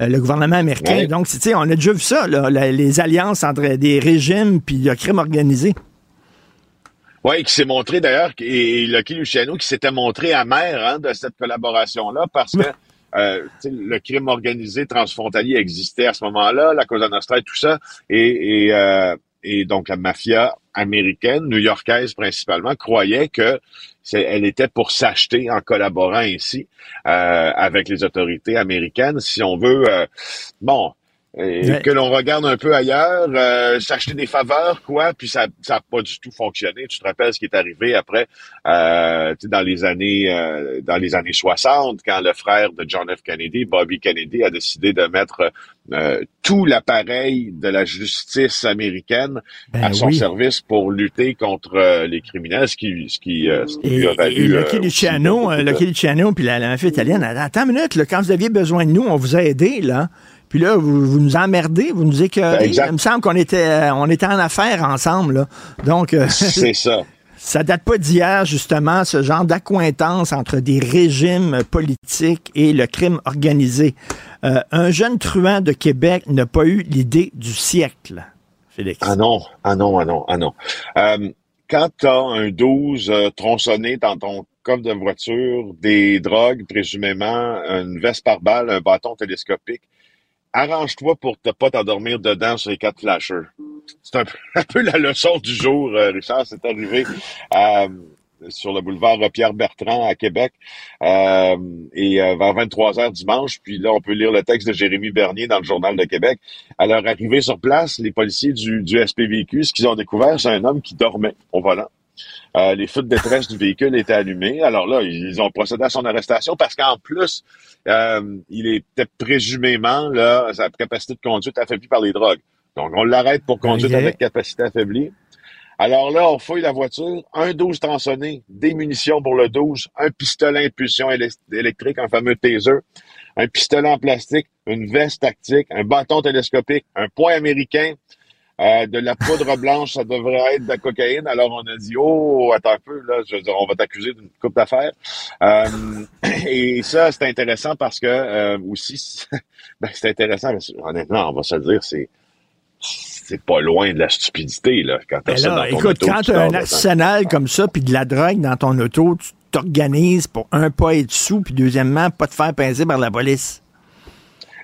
euh, le gouvernement américain. Oui. Donc, tu sais, on a déjà vu ça, là, la- les alliances entre des régimes puis le crime organisé. Oui, qui s'est montré d'ailleurs, et Lucky Luciano qui s'était montré amer hein, de cette collaboration-là parce que euh, le crime organisé transfrontalier existait à ce moment-là, la Cosa Nostra et tout ça, et, et, euh, et donc la mafia américaine, new-yorkaise principalement, croyait que elle était pour s'acheter en collaborant ainsi euh, avec les autorités américaines, si on veut, euh, bon, et Ouais. que l'on regarde un peu ailleurs, euh, s'acheter des faveurs, quoi, puis ça ça a pas du tout fonctionné. Tu te rappelles ce qui est arrivé après, euh, tu sais, dans les années euh, dans les années 60, quand le frère de John F. Kennedy, Bobby Kennedy, a décidé de mettre euh, tout l'appareil de la justice américaine Ben à son oui. service pour lutter contre euh, les criminels, ce qui ce qui, euh, ce qui Et, lui a valu. et Lucky Luciano, de- Lucky Luciano puis la, la mafia italienne, attends une minute, là, quand vous aviez besoin de nous, on vous a aidés, là. Puis là, vous, vous nous emmerdez, vous nous écœurez. Exact. Il me semble qu'on était, euh, on était en affaires ensemble, là. Donc, euh, C'est ça. ça date pas d'hier, justement, ce genre d'accointance entre des régimes politiques et le crime organisé. Euh, un jeune truand de Québec n'a pas eu l'idée du siècle, Félix. Ah non, ah non, ah non, ah non. Euh, quand tu as un 12 euh, tronçonné dans ton coffre de voiture, des drogues, présumément, une veste par balle, un bâton télescopique, arrange-toi pour ne pas t'endormir dedans sur les quatre flashers. C'est un, peu- la leçon du jour, euh, Richard. C'est arrivé euh, sur le boulevard Pierre Bertrand à Québec euh, et vers 23 heures dimanche. Puis là, on peut lire le texte de Jérémy Bernier dans le Journal de Québec. À leur sur place, les policiers du, du SPVQ, ce qu'ils ont découvert, c'est un homme qui dormait au volant. Euh, les feux de détresse du véhicule étaient allumés. Alors là, ils ont procédé à son arrestation parce qu'en plus, euh, il était présumément, là, sa capacité de conduite affaiblie par les drogues. Donc, on l'arrête pour conduite avec capacité affaiblie. Alors là, on fouille la voiture, un 12 tronçonné, des munitions pour le 12, un pistolet à impulsion éle- électrique, un fameux taser, un pistolet en plastique, une veste tactique, un bâton télescopique, un poing américain, euh, de la poudre blanche, ça devrait être de la cocaïne. Alors on a dit, oh, attends un peu, là, je veux dire, on va t'accuser d'une coupe d'affaires. Euh, et ça, c'est intéressant parce que euh, aussi, ben, c'est intéressant, parce que, honnêtement, on va se le dire, c'est c'est pas loin de la stupidité, là, quand t'as Ben ça dans ton écoute, auto, quand tu as un arsenal comme ça, puis de la drogue dans ton auto, tu t'organises pour, un, pas être sous, puis deuxièmement, pas te faire pincer par la police.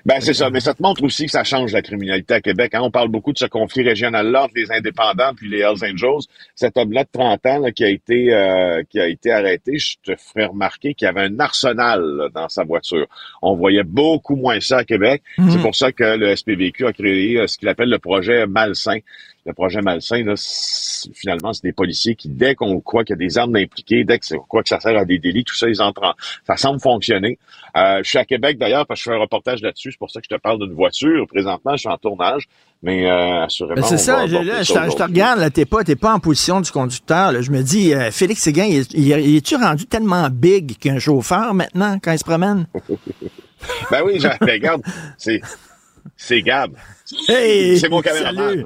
Ben, c'est ça. Mais ça te montre aussi que ça change la criminalité à Québec. hein. On parle beaucoup de ce conflit régional-là entre les indépendants puis les Hells Angels. Cet homme-là de 30 ans là, qui a été euh, qui a été arrêté, je te ferai remarquer qu'il y avait un arsenal là, dans sa voiture. On voyait beaucoup moins ça à Québec. C'est pour ça que le SPVQ a créé euh, ce qu'il appelle le projet Malsain. Le projet Malsain, là, finalement, c'est des policiers qui, dès qu'on croit qu'il y a des armes impliquées, dès que quoi que ça sert à des délits, tout ça, ils entrent en... Ça semble fonctionner. Euh, je suis à Québec d'ailleurs parce que je fais un reportage là-dessus. C'est pour ça que je te parle d'une voiture. Présentement, je suis en tournage, mais euh, assurément. C'est ça, je, là, je, ça te- je te aujourd'hui. regarde, là, t'es pas, t'es pas en position du conducteur. là. Je me dis, euh, Félix Séguin, il, il, il est-tu rendu tellement big qu'un chauffeur maintenant quand il se promène? Ben oui, je- ben, regarde, c'est c'est Gab. Hey, C'est mon caméraman.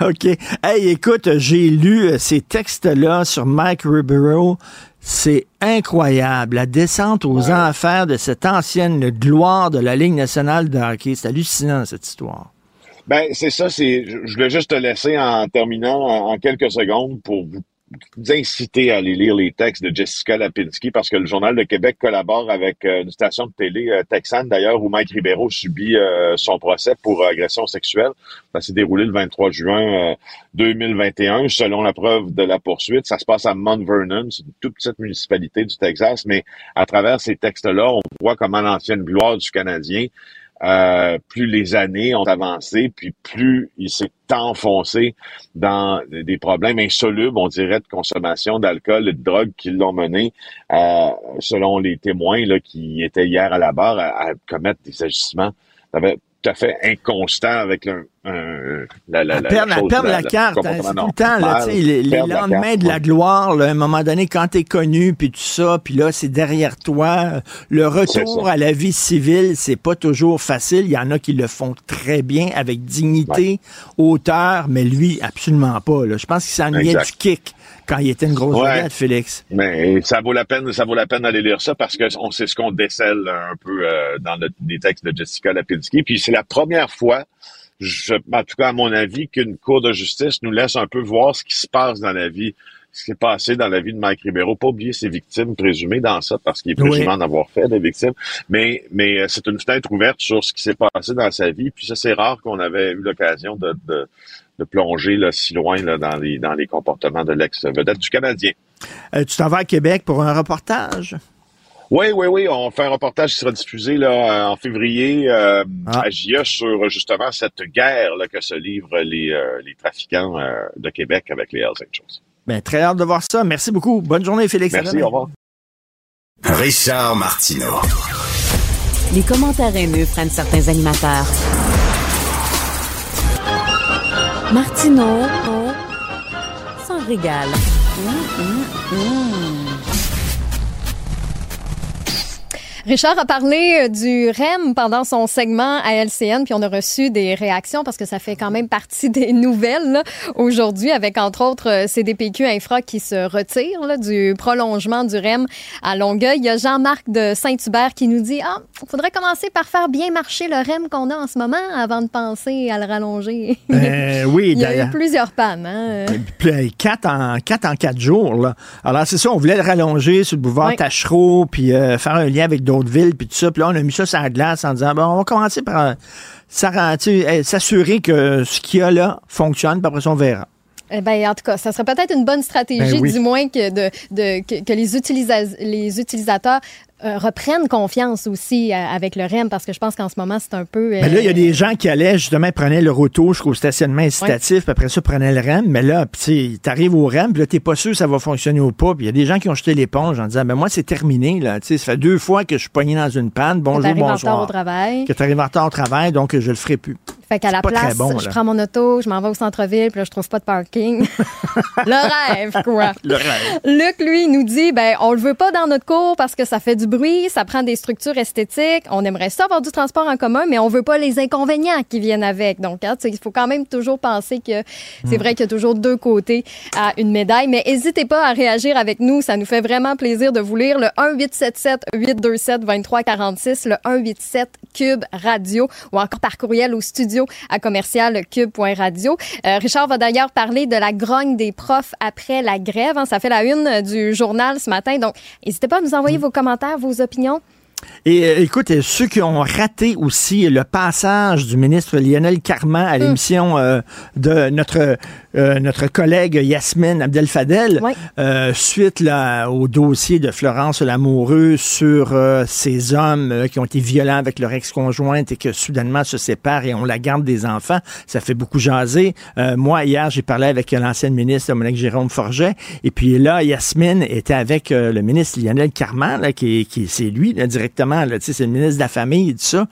OK. Hey, écoute, j'ai lu euh, ces textes-là sur Mike Ribeiro. C'est incroyable. La descente aux enfers de cette ancienne gloire de la Ligue nationale de hockey. C'est hallucinant, cette histoire. Ben, c'est ça, c'est. Je voulais juste te laisser en terminant en quelques secondes pour vous inciter à aller lire les textes de Jessica Lapinski parce que le Journal de Québec collabore avec euh, une station de télé euh, texane d'ailleurs où Mike Ribeiro subit euh, son procès pour agression sexuelle. Ça s'est déroulé le 23 juin 2021 selon la preuve de la poursuite. Ça se passe à Mount Vernon, c'est une toute petite municipalité du Texas, mais à travers ces textes-là, on voit comment l'ancienne gloire du Canadien euh, plus les années ont avancé, puis plus il s'est enfoncé dans des problèmes insolubles, on dirait, de consommation d'alcool et de drogue qui l'ont mené, euh, selon les témoins là, qui étaient hier à la barre, à, commettre des agissements tout à fait inconstant avec un, la, la, la, perdre, la, carte, hein, tout le temps, là, les, les lendemains de la gloire, là, à un moment donné, quand t'es connu, puis tout ça, puis là, c'est derrière toi. Le retour à la vie civile, c'est pas toujours facile. Il y en a qui le font très bien, avec dignité, hauteur, mais lui, absolument pas. Là. Je pense qu'il s'ennuyait du kick quand il était une grosse ouais. Félix. Mais ça vaut la peine, ça vaut la peine d'aller lire ça parce que on sait ce qu'on décèle un peu euh, dans les textes de Jessica Lapinski. Puis c'est la première fois, je, en tout cas à mon avis, qu'une cour de justice nous laisse un peu voir ce qui se passe dans la vie ce qui s'est passé dans la vie de Mike Ribeiro. Pas oublier ses victimes présumées dans ça, parce qu'il est présumé en avoir fait des victimes. Mais, mais euh, c'est une fenêtre ouverte sur ce qui s'est passé dans sa vie. Puis ça, c'est rare qu'on avait eu l'occasion de, de plonger là, si loin là, dans, les, dans les comportements de l'ex-vedette du Canadien. Euh, tu t'en vas à Québec pour un reportage? Oui, oui, oui. On fait un reportage qui sera diffusé là, en février euh, ah. à GIA sur justement cette guerre là, que se livrent les, euh, les trafiquants de Québec avec les Hells Angels. Bien, très hâte de voir ça. Merci beaucoup. Bonne journée, Félix. Merci, au revoir. Richard Martineau. Les commentaires haineux prennent certains animateurs. Martineau s'en régale. Mmh, mmh, mmh. Richard a parlé euh, du REM pendant son segment à LCN, puis on a reçu des réactions parce que ça fait quand même partie des nouvelles aujourd'hui, avec entre autres euh, CDPQ Infra qui se retire là, du prolongement du REM à Longueuil. Il y a Jean-Marc de Saint-Hubert qui nous dit Ah, il faudrait commencer par faire bien marcher le REM qu'on a en ce moment avant de penser à le rallonger. Euh, oui, Il y a eu plusieurs pannes. Hein? Quatre en, quatre en quatre jours. Là. Alors, c'est ça, on voulait le rallonger sur le boulevard Tachereau, puis faire un lien avec d'autres ville, puis tout ça. Puis là, on a mis ça sur la glace en disant, bon, on va commencer par euh, s'assurer que ce qu'il y a là fonctionne, puis après ça, on verra. Eh ben, en tout cas, ça serait peut-être une bonne stratégie, ben du moins, que, de, de que, les, les utilisateurs euh, reprennent confiance aussi euh, avec le REM parce que je pense qu'en ce moment, c'est un peu. Mais là, il y a des gens qui allaient justement, prenaient le auto jusqu'au stationnement incitatif, puis après ça, prenaient le REM. Mais là, tu arrives au REM, puis là, t'es pas sûr que ça va fonctionner ou pas. Puis il y a des gens qui ont jeté l'éponge en disant, ben moi, c'est terminé, là. Tu sais, ça fait deux fois que je suis pogné dans une panne. Bonjour, bonsoir. Que en retard au travail. Que t'arrives en retard au travail, donc je le ferai plus. Fait qu'à la place, je prends mon auto, je m'en vais au centre-ville, puis là, je trouve pas de parking. le rêve, quoi. Le rêve. Luc, lui, nous dit, ben, on le veut pas dans notre cours parce que ça fait du bruit, ça prend des structures esthétiques. On aimerait ça avoir du transport en commun, mais on veut pas les inconvénients qui viennent avec. Donc, hein, il faut quand même toujours penser que c'est hmm. vrai qu'il y a toujours deux côtés à une médaille. Mais n'hésitez pas à réagir avec nous. Ça nous fait vraiment plaisir de vous lire. Le 1-877-827-2346, le 187 Cube Radio ou encore par courriel au studio à commercial cube.radio. Euh, Richard va d'ailleurs parler de la grogne des profs après la grève. Hein. Ça fait la une du journal ce matin. Donc, n'hésitez pas à nous envoyer mm. vos commentaires, vos opinions. Et euh, écoute, ceux qui ont raté aussi le passage du ministre Lionel Carman à mm. l'émission euh, de notre euh, notre collègue Yasmine Abdel-Fadel, suite là, au dossier de Florence Lamoureux sur ces hommes qui ont été violents avec leur ex-conjointe et que soudainement se séparent et on la garde des enfants. Ça fait beaucoup jaser. moi, hier, j'ai parlé avec l'ancienne ministre Monique Jérôme Forget et puis là, Yasmine était avec le ministre Lionel Carman, là, qui, qui c'est lui, directeur directement, c'est le ministre de la Famille et tout ça.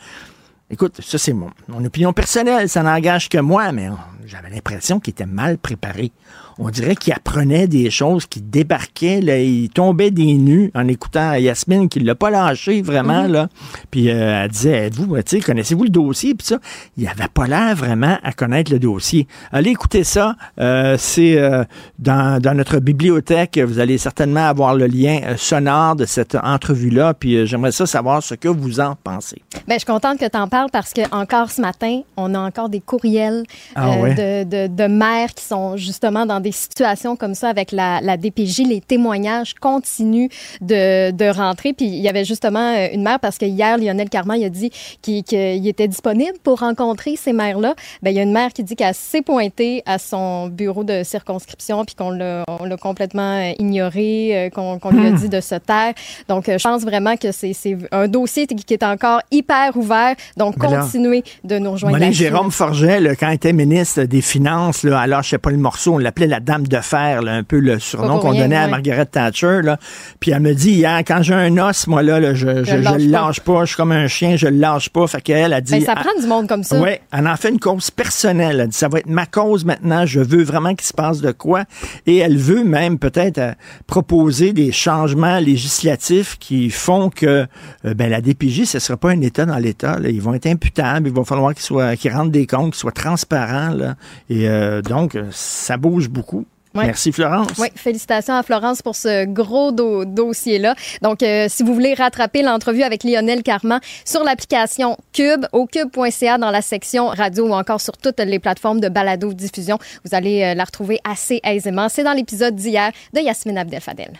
Écoute, ça, c'est mon, mon, opinion personnelle. Ça n'engage que moi, mais j'avais l'impression qu'il était mal préparé on dirait qu'il apprenait des choses, qu'il débarquait, là, il tombait des nues en écoutant Yasmine, qui l'a pas lâché vraiment, mhm. là. Puis euh, elle disait, vous, tu connaissez-vous le dossier? Puis ça, il avait pas l'air vraiment à connaître le dossier. Allez écouter ça, euh, c'est euh, dans, dans, notre bibliothèque, vous allez certainement avoir le lien sonore de cette entrevue-là, puis j'aimerais ça savoir ce que vous en pensez. Bien, je suis contente que tu en parles parle parce que encore ce matin, on a encore des courriels Ah euh, ouais? de, de, de mères qui sont justement dans des situations comme ça avec la, la DPJ. Les témoignages continuent de, de rentrer. Puis il y avait justement euh, une mère parce que hier, Lionel Carman il a dit qu'il qu'il était disponible pour rencontrer ces mères-là. Ben, il y a une mère qui dit qu'elle s'est pointée à son bureau de circonscription puis qu'on l'a complètement euh, ignoré, qu'on lui a Hmm. dit de se taire. Donc, je pense vraiment que c'est c'est un dossier qui est encore hyper ouvert. Donc, Mais là, continuez de nous rejoindre. Là-dessus. Jérôme Forget, là, quand il était ministre des Finances, là, alors je sais pas le morceau, on l'appelait la Dame de Fer, là, un peu le surnom qu'on donnait à. Margaret Thatcher. Là. Puis elle me dit hier, quand j'ai un os, moi là, là, je, je, le lâche pas. je suis comme un chien, je le lâche pas. Fait qu'elle a dit. Ben, ça prend du monde comme ça. Oui, elle en fait une cause personnelle. Elle dit, ça va être ma cause maintenant. Je veux vraiment qu'il se passe de quoi. Et elle veut même peut-être euh, proposer des changements législatifs qui font que euh, ben, la DPJ, ce ne sera pas un État dans l'État. là. Ils vont être imputables. Il va falloir qu'ils soient, qu'ils rendent des comptes, qu'ils soient transparents. Là. Et euh, donc, euh, ça bouge beaucoup. Ouais. Merci, Florence. Oui, félicitations à Florence pour ce gros do- dossier-là. Donc, euh, si vous voulez rattraper l'entrevue avec Lionel Carman sur l'application Cube, au cube.ca dans la section radio ou encore sur toutes les plateformes de balado-diffusion, vous allez euh, la retrouver assez aisément. C'est dans l'épisode d'hier de Yasmine Abdel-Fadel.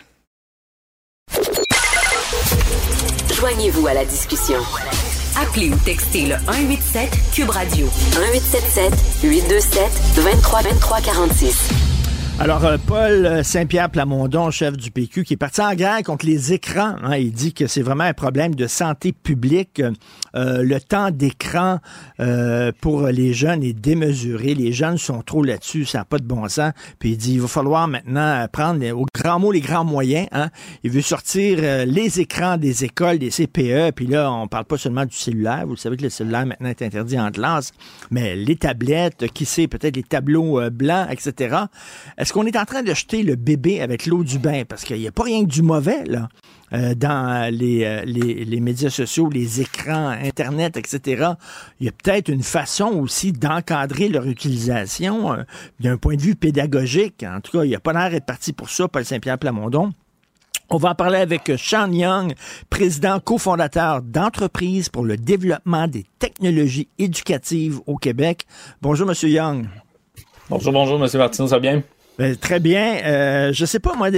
Joignez-vous à la discussion. Appelez ou textez le 187 Cube Radio 1877 827 23 23 46. Alors, euh, Paul Saint-Pierre Plamondon, chef du PQ, qui est parti en guerre contre les écrans. hein, il dit que c'est vraiment un problème de santé publique. Euh, le temps d'écran euh, pour les jeunes est démesuré. Les jeunes sont trop là-dessus, ça n'a pas de bon sens. Puis il dit, il va falloir maintenant prendre les- au grand mot les grands moyens. Hein. Il veut sortir les écrans des écoles, des CPE. Puis là, on parle pas seulement du cellulaire. Vous savez que le cellulaire maintenant est interdit en classe. Mais les tablettes, qui sait, peut-être les tableaux blancs, etc. Est-ce qu'on est en train de jeter le bébé avec l'eau du bain? Parce qu'il n'y a pas rien que du mauvais, euh, dans les, euh, les médias sociaux, les écrans, Internet, etc. Il y a peut-être une façon aussi d'encadrer leur utilisation euh, d'un point de vue pédagogique. En tout cas, il n'y a pas l'air d'être parti pour ça, Paul Saint-Pierre Plamondon. On va en parler avec Sean Young, président cofondateur d'entreprise pour le développement des technologies éducatives au Québec. Bonjour, Monsieur Young. Bonjour, bonjour, Monsieur Martineau, ça va bien? Ben, très bien. Euh, je sais pas, moi,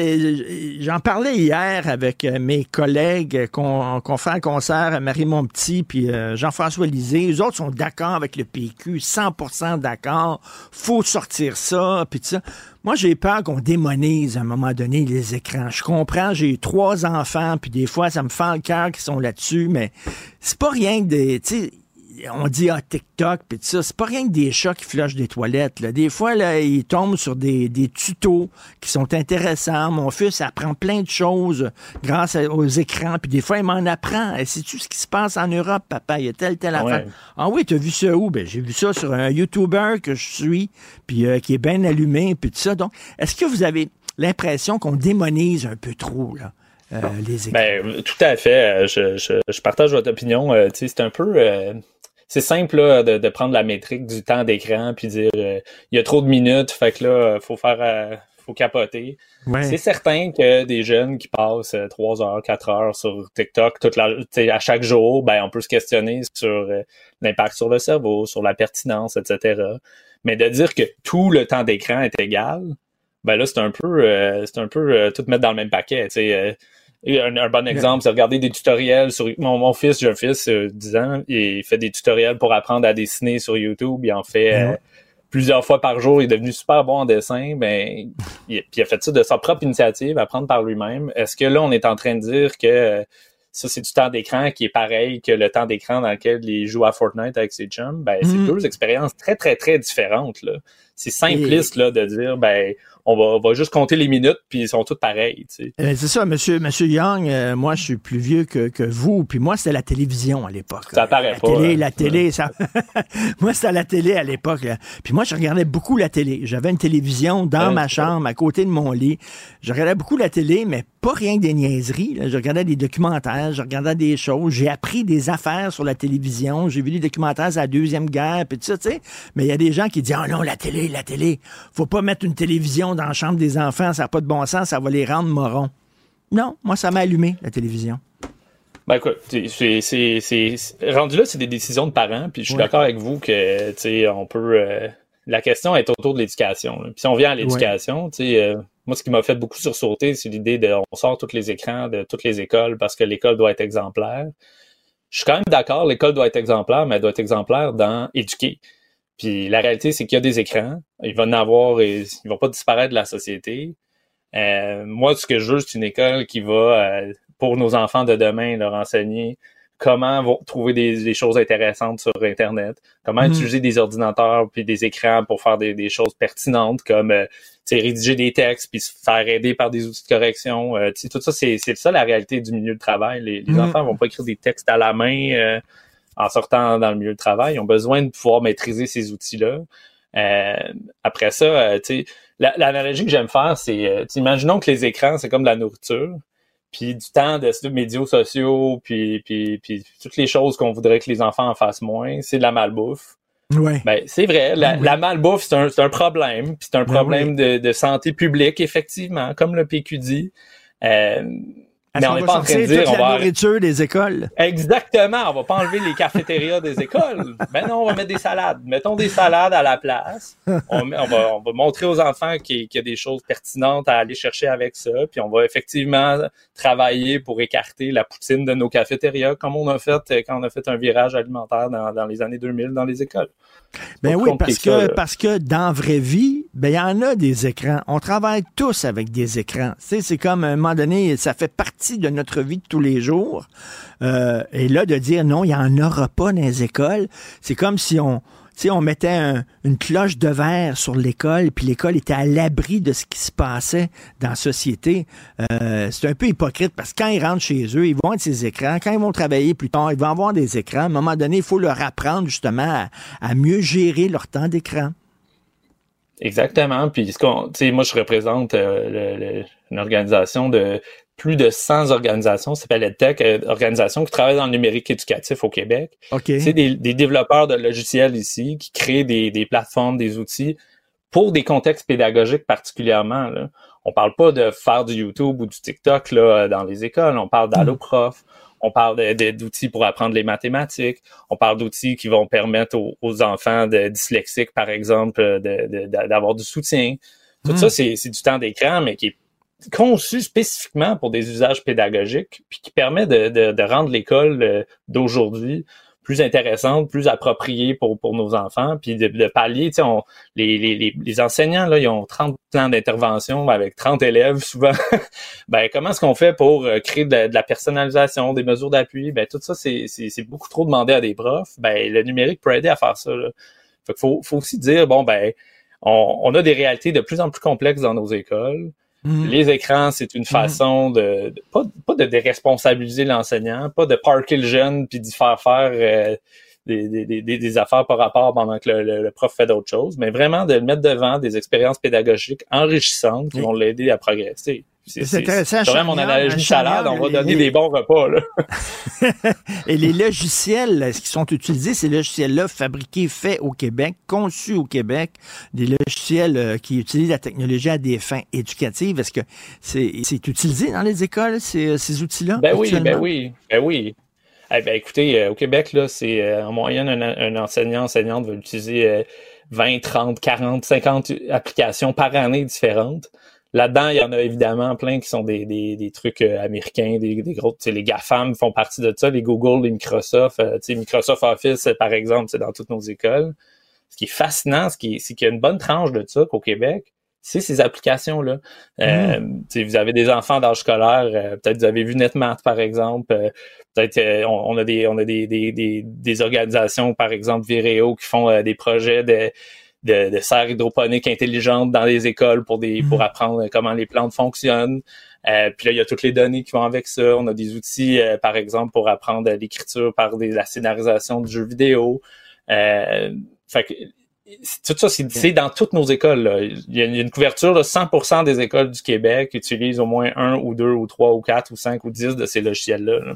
j'en parlais hier avec euh, mes collègues qu'on fait un concert, Marie Montpetit puis euh, Jean-François Lisée. Les autres sont d'accord avec le PQ, 100% d'accord. Faut sortir ça, puis ça. Moi, j'ai peur qu'on démonise à un moment donné les écrans. Je comprends, j'ai trois enfants, puis des fois, ça me fait le cœur qu'ils sont là-dessus, mais c'est pas rien que des... on dit ah, TikTok puis tout ça, c'est pas rien que des chats qui flushent des toilettes. Là. Des fois, là, ils tombent sur des, des tutos qui sont intéressants. Mon fils apprend plein de choses grâce à- aux écrans. Puis des fois, il m'en apprend. Et sais-tu ce qui se passe en Europe, papa? Il y a telle, telle affaire. Ouais. Ah oui, t'as vu ça où? Ben, j'ai vu ça sur un YouTuber que je suis, puis euh, qui est bien allumé, puis tout ça. Donc, est-ce que vous avez l'impression qu'on démonise un peu trop, là, euh, les écrans? Ben, tout à fait. Euh, Je, je, je partage votre opinion. Euh, tu sais, c'est un peu. euh, c'est simple là, de, de prendre la métrique du temps d'écran puis dire euh, il y a trop de minutes, fait que là, euh, faut faire euh, faut capoter. Ouais. C'est certain que des jeunes qui passent euh, 3 heures, 4 heures sur TikTok toute la, à chaque jour, ben on peut se questionner sur euh, l'impact sur le cerveau, sur la pertinence, etc. Mais de dire que tout le temps d'écran est égal, ben là, c'est un peu euh, c'est un peu euh, tout mettre dans le même paquet. euh, un, un bon exemple, c'est regarder des tutoriels sur mon, mon fils, j'ai un fils euh, 10 ans, il fait des tutoriels pour apprendre à dessiner sur YouTube, il en fait euh, plusieurs fois par jour, il est devenu super bon en dessin, ben il, puis il a fait ça de sa propre initiative, apprendre par lui-même. Est-ce que là, on est en train de dire que euh, ça, c'est du temps d'écran qui est pareil que le temps d'écran dans lequel il joue à Fortnite avec ses chums? Ben, c'est deux expériences très, très, très différentes, là. C'est simpliste, là, de dire, ben, on va, on va juste compter les minutes, puis ils sont toutes pareilles, tu sais. Euh, c'est ça, monsieur, monsieur Young, euh, moi je suis plus vieux que, que vous, puis moi c'était la télévision à l'époque. Ça paraît la pas, Télé, hein. la télé, ça. moi c'était la télé à l'époque. Puis moi je regardais beaucoup la télé. J'avais une télévision dans Ouais, ma chambre, à côté de mon lit. Je regardais beaucoup la télé, mais pas rien que des niaiseries. là. Je regardais des documentaires, je regardais des choses. J'ai appris des affaires sur la télévision. J'ai vu des documentaires sur la Deuxième Guerre, puis tout ça, tu sais. Mais il y a des gens qui disent, ah non, la télé, la télé. Faut pas mettre une télévision dans la chambre des enfants, ça n'a pas de bon sens, ça va les rendre morons. Non, moi, ça m'a allumé, la télévision. Ben écoute, c'est, rendu là, c'est des décisions de parents, puis je suis d'accord avec vous que, tu sais, on peut... euh, la question est autour de l'éducation. Puis si on vient à l'éducation, tu sais, euh, moi, ce qui m'a fait beaucoup sursauter, c'est l'idée de on sort tous les écrans de toutes les écoles parce que l'école doit être exemplaire. Je suis quand même d'accord, l'école doit être exemplaire, mais elle doit être exemplaire dans éduquer. Puis la réalité, c'est qu'il y a des écrans, il va en avoir et ils vont pas disparaître de la société. Euh, moi, ce que je veux, c'est une école qui va, euh, pour nos enfants de demain, leur enseigner comment vont trouver des, des choses intéressantes sur Internet, comment Mhm. utiliser des ordinateurs puis des écrans pour faire des, des choses pertinentes comme euh, rédiger des textes puis se faire aider par des outils de correction. Euh, tu sais, tout ça, c'est c'est ça la réalité du milieu de travail. Les, les Mhm. enfants vont pas écrire des textes à la main euh, en sortant dans le milieu de travail. Ils ont besoin de pouvoir maîtriser ces outils-là. Euh, après ça, euh, tu sais, la- l'analogie que j'aime faire, c'est, euh, imaginons que les écrans, c'est comme de la nourriture, puis du temps de de médias sociaux, puis, puis, puis toutes les choses qu'on voudrait que les enfants en fassent moins, c'est de la malbouffe. Ouais. Ben, c'est vrai, la, Oui. la malbouffe, c'est un, c'est un problème, puis c'est un Ben problème de, de santé publique, effectivement, comme le PQ dit. Euh, mais on n'est va pas en train de dire on la va nourriture des écoles? Exactement, on va pas enlever les cafétérias des écoles. Ben non, on va mettre des salades. Mettons des salades à la place. On, met- on va, on va montrer aux enfants qu'il qu'il y a des choses pertinentes à aller chercher avec ça. Puis on va effectivement travailler pour écarter la poutine de nos cafétérias, comme on a fait euh, quand on a fait un virage alimentaire dans, dans les années 2000 dans les écoles. Ben oui, parce que ça, que, là. parce que dans la vraie vie, ben il y en a des écrans. On travaille tous avec des écrans. C'est comme à un moment donné, ça fait partie de notre vie de tous les jours. Euh, et là, de dire non, il n'y en aura pas dans les écoles, c'est comme si on, sais, on mettait un- une cloche de verre sur l'école, puis l'école était à l'abri de ce qui se passait dans la société. Euh, c'est un peu hypocrite parce que quand ils rentrent chez eux, ils vont être ces écrans. Quand ils vont travailler plus tard, ils vont avoir des écrans. À un moment donné, il faut leur apprendre justement à, mieux gérer leur temps d'écran. Exactement. Puis, ce qu'on, moi, je représente euh, une organisation de plus de 100 organisations, ça s'appelle EdTech, euh, organisation qui travaille dans le numérique éducatif au Québec. C'est des, des développeurs de logiciels ici qui créent des, des plateformes, des outils pour des contextes pédagogiques particulièrement. Là. On parle pas de faire du YouTube ou du TikTok là, dans les écoles. On parle d'alloprof. On parle d'outils pour apprendre les mathématiques. On parle d'outils qui vont permettre aux, aux enfants de dyslexiques, par exemple, d'avoir du soutien. Tout Mm. ça, c'est c'est du temps d'écran, mais qui est conçu spécifiquement pour des usages pédagogiques, puis qui permet de, rendre l'école euh, d'aujourd'hui plus intéressante, plus appropriée pour, nos enfants, puis de, pallier, on- les, les, enseignants, là, ils ont 30 plans d'intervention avec 30 élèves souvent. ben, comment est-ce qu'on fait pour euh, créer de, la- personnalisation, des mesures d'appui? Ben, tout ça, c'est beaucoup trop demandé à des profs. Ben, le numérique peut aider à faire ça, là. Faut aussi dire, bon, ben, on, on a des réalités de plus en plus complexes dans nos écoles. Mhm. Les écrans, c'est une façon de, de- pas, pas de déresponsabiliser l'enseignant, pas de parker le jeune puis d'y faire faire euh, des, des, des, des affaires par rapport pendant que le, le- le prof fait d'autres choses, mais vraiment de le mettre devant des expériences pédagogiques enrichissantes qui vont l'aider à progresser. C'est intéressant, c'est vraiment mon Charnière, analogie de Charnière, salade, on va donner les- des bons repas. Là. Et les logiciels euh, qui sont utilisés, ces logiciels-là fabriqués, faits au Québec, conçus au Québec, des logiciels euh, qui utilisent la technologie à des fins éducatives, est-ce que c'est utilisé dans les écoles, ces, ces outils-là? Ben oui, ben oui, ben oui. Eh ben écoutez, euh, au Québec, là, c'est euh, en moyenne un, un enseignant, enseignante va utiliser euh, 20, 30, 40, 50 applications par année différentes. Là-dedans, il y en a évidemment plein qui sont des, des, des trucs euh, américains, des, des gros, tu sais, les GAFAM font partie de ça, les Google, les Microsoft, euh, tu sais, Microsoft Office, euh, par exemple, c'est dans toutes nos écoles. Ce qui est fascinant, ce qui est- c'est qu'il y a une bonne tranche de ça qu'au Québec, c'est ces applications-là. Euh, tu sais, vous avez des enfants d'âge scolaire, euh, peut-être vous avez vu NetMath, par exemple. euh, peut-être euh, on, on a des on a des, des, des, des organisations, par exemple Vireo, qui font des projets de de, de serres hydroponiques intelligentes dans les écoles pour des pour apprendre comment les plantes fonctionnent. Euh, puis là, il y a toutes les données qui vont avec ça. On a des outils, euh, par exemple, pour apprendre l'écriture par des, la scénarisation de jeux vidéo. Euh, fait que tout ça, c'est dans toutes nos écoles. là. Il y a une couverture de 100% des écoles du Québec utilisent au moins un ou deux ou trois ou quatre ou cinq ou dix de ces logiciels-là. là.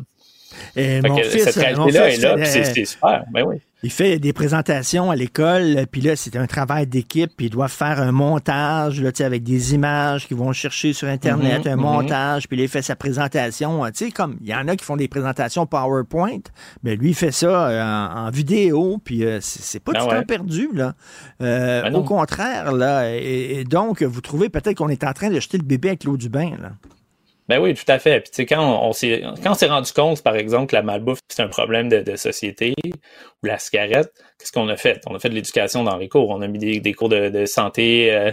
Et Fait mon fils, cette mon réalité-là fils est là, fait- puis c'est super. Ben oui. Il fait des présentations à l'école, puis là, c'est un travail d'équipe, puis il doit faire un montage, là, avec des images qu'ils vont chercher sur Internet, Mhm, un mhm. montage, puis là, il fait sa présentation. Tu sais, comme il y en a qui font des présentations PowerPoint, mais lui, il fait ça euh, en, en vidéo, puis euh, c'est pas Ben du ouais. temps perdu, là. Euh, Ben au contraire, là, et, et donc, vous trouvez peut-être qu'on est en train de jeter le bébé avec l'eau du bain, là. Ben oui, tout à fait. Puis tu sais, quand on, s'est quand on s'est rendu compte, par exemple, que la malbouffe c'est un problème de, de société ou la cigarette, qu'est-ce qu'on a fait? On a fait de l'éducation dans les cours. On a mis des, des cours de, de santé. euh,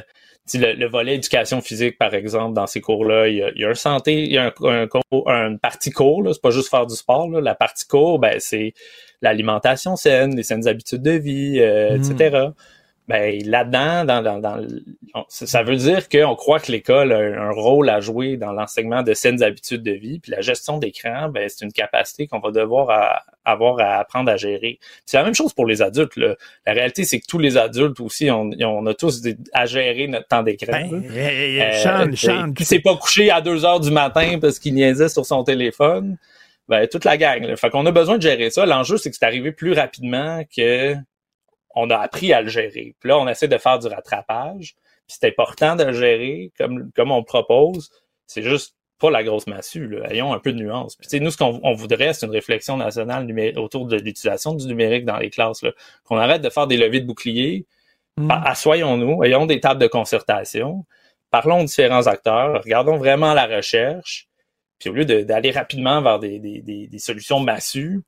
le, le volet éducation physique, par exemple, dans ces cours-là, il y a, il y a un santé, il y a un, un partie cours. Là, c'est pas juste faire du sport. Là. La partie cours, ben c'est l'alimentation saine, les saines habitudes de vie, euh, etc. Ben là-dedans, dans, dans, dans ça veut dire qu'on croit que l'école a un rôle à jouer dans l'enseignement de saines habitudes de vie, puis la gestion d'écran, ben c'est une capacité qu'on va devoir à- avoir à apprendre à gérer. C'est la même chose pour les adultes. là. La réalité, c'est que tous les adultes aussi, on, on a tous des- à gérer notre temps d'écran. Ben, eh, Euh, sais, qui s'est pas couché à 2 heures du matin parce qu'il niaisait sur son téléphone. Ben, toute la gang. Là. Fait qu'on a besoin de gérer ça. L'enjeu, c'est que c'est arrivé plus rapidement que on a appris à le gérer. Puis là, on essaie de faire du rattrapage. Puis c'est important de le gérer comme, comme on propose. C'est juste pas la grosse massue. Là. Ayons un peu de nuance. Puis tu sais, nous, ce qu'on on voudrait, c'est une réflexion nationale autour de l'utilisation du numérique dans les classes. Qu'on arrête de faire des levées de boucliers. Mm. Assoyons-nous, ayons des tables de concertation, parlons aux différents acteurs, regardons vraiment la recherche, puis au lieu de- d'aller rapidement vers des, des, des, des solutions massues,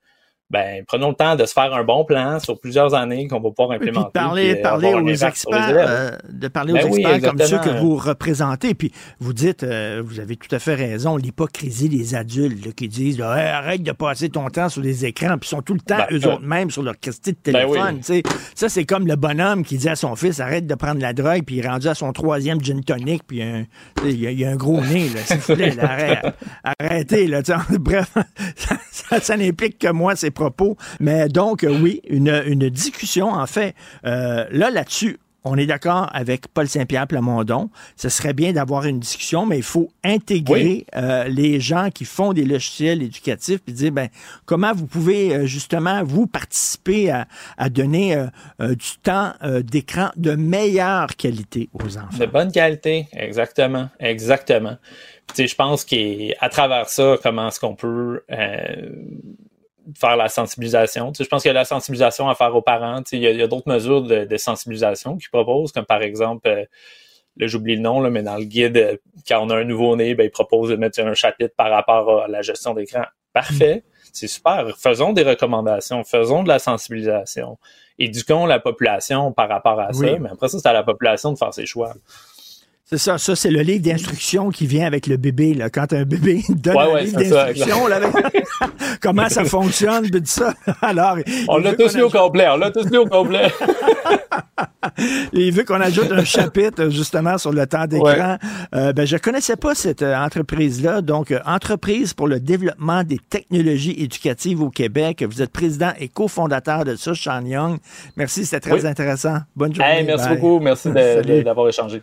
ben prenons le temps de se faire un bon plan sur plusieurs années qu'on va pouvoir puis implémenter. de parler, puis, euh, parler aux experts, euh, de parler Ben aux oui, experts comme ceux que vous représentez. Puis vous dites, euh, vous avez tout à fait raison, l'hypocrisie des adultes là, qui disent là, Hey, arrête de passer ton temps sur les écrans, puis ils sont tout le temps Ben, eux euh, autres mêmes sur leur question de Ben oui. téléphone. Ça, c'est comme le bonhomme qui dit à son fils arrête de prendre la drogue, puis il est rendu à son troisième gin tonic, puis un- il y, a- il y a un gros nez. S'il vous plaît, là, arrête- arrêtez. Là. Bref, ça, ça- ça n'implique que moi, ces propos. Mais donc, euh, oui, une, une discussion, en fait, euh, là, là-dessus, on est d'accord avec Paul Saint-Pierre Plamondon. Ce serait bien d'avoir une discussion, mais il faut intégrer Oui. euh, les gens qui font des logiciels éducatifs puis dire ben comment vous pouvez euh, justement vous participer à, à donner euh, du temps d'écran de meilleure qualité aux enfants. De bonne qualité, exactement, exactement. Je pense qu'à travers ça, comment est-ce qu'on peut faire la sensibilisation. Tu sais, je pense qu'il y a la sensibilisation à faire aux parents. Tu sais, il y a, d'autres mesures de, de sensibilisation qu'ils proposent, comme par exemple, euh, là j'oublie le nom, là, mais dans le guide, euh, quand on a un nouveau-né, ben, ils proposent de mettre un chapitre par rapport à la gestion d'écran. Parfait, c'est super. Faisons des recommandations, faisons de la sensibilisation. Éduquons la population par rapport à ça, Oui. mais après ça, c'est à la population de faire ses choix. C'est ça, ça c'est le livre d'instruction qui vient avec le bébé. Là. Quand un bébé donne Ouais, un ouais, livre d'instruction, comment ça fonctionne, puis ça. Alors, On l'a tous lu au complet, on l'a tous lu au complet. Il veut qu'on ajoute un chapitre justement sur le temps d'écran. Euh, ben, je connaissais pas cette euh, entreprise-là. Donc, euh, entreprise pour le développement des technologies éducatives au Québec. Vous êtes président et cofondateur de ça, Sean Young. Merci, c'était très Oui. intéressant. Bonne journée. Hey, merci Bye. beaucoup, merci d'avoir échangé.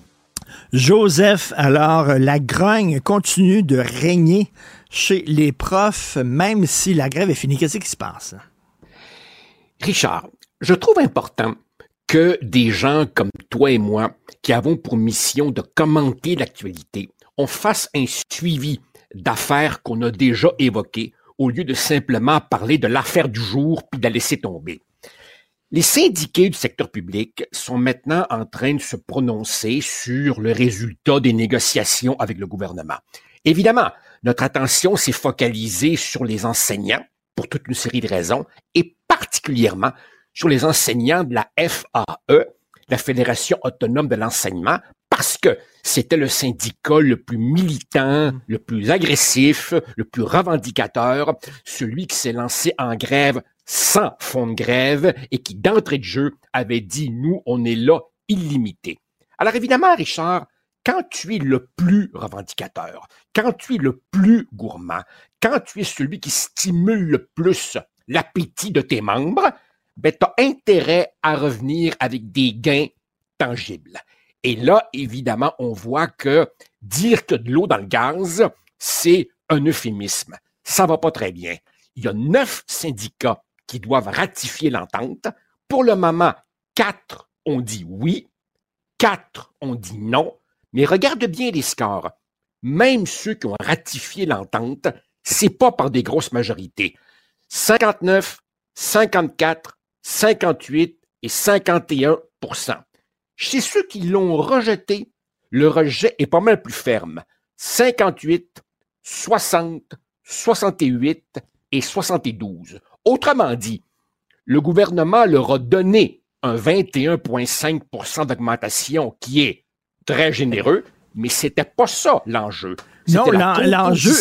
Joseph, alors, la grogne continue de régner chez les profs, même si la grève est finie. Qu'est-ce qui se passe? Richard, je trouve important que des gens comme toi et moi, qui avons pour mission de commenter l'actualité, on fasse un suivi d'affaires qu'on a déjà évoquées au lieu de simplement parler de l'affaire du jour puis de la laisser tomber. Les syndiqués du secteur public sont maintenant en train de se prononcer sur le résultat des négociations avec le gouvernement. Évidemment, notre attention s'est focalisée sur les enseignants pour toute une série de raisons et particulièrement sur les enseignants de la FAE, la Fédération autonome de l'enseignement, parce que c'était le syndicat le plus militant, le plus agressif, le plus revendicateur, celui qui s'est lancé en grève sans fond de grève et qui, d'entrée de jeu, avait dit, nous, on est là illimité. Alors évidemment, Richard, quand tu es le plus revendicateur, quand tu es le plus gourmand, quand tu es celui qui stimule le plus l'appétit de tes membres, ben, tu as intérêt à revenir avec des gains tangibles. Et là, évidemment, on voit que dire que de l'eau dans le gaz, c'est un euphémisme. Ça va pas très bien. Il y a neuf syndicats qui doivent ratifier l'entente. Pour le moment, quatre ont dit oui, quatre ont dit non. Mais regarde bien les scores. Même ceux qui ont ratifié l'entente, c'est pas par des grosses majorités. 59, 54, 58 et 51% Chez ceux qui l'ont rejeté, le rejet est pas mal plus ferme. 58, 60, 68 et 72. Autrement dit, le gouvernement leur a donné un 21,5% d'augmentation qui est très généreux, mais c'était pas ça l'enjeu. Non, l'enjeu,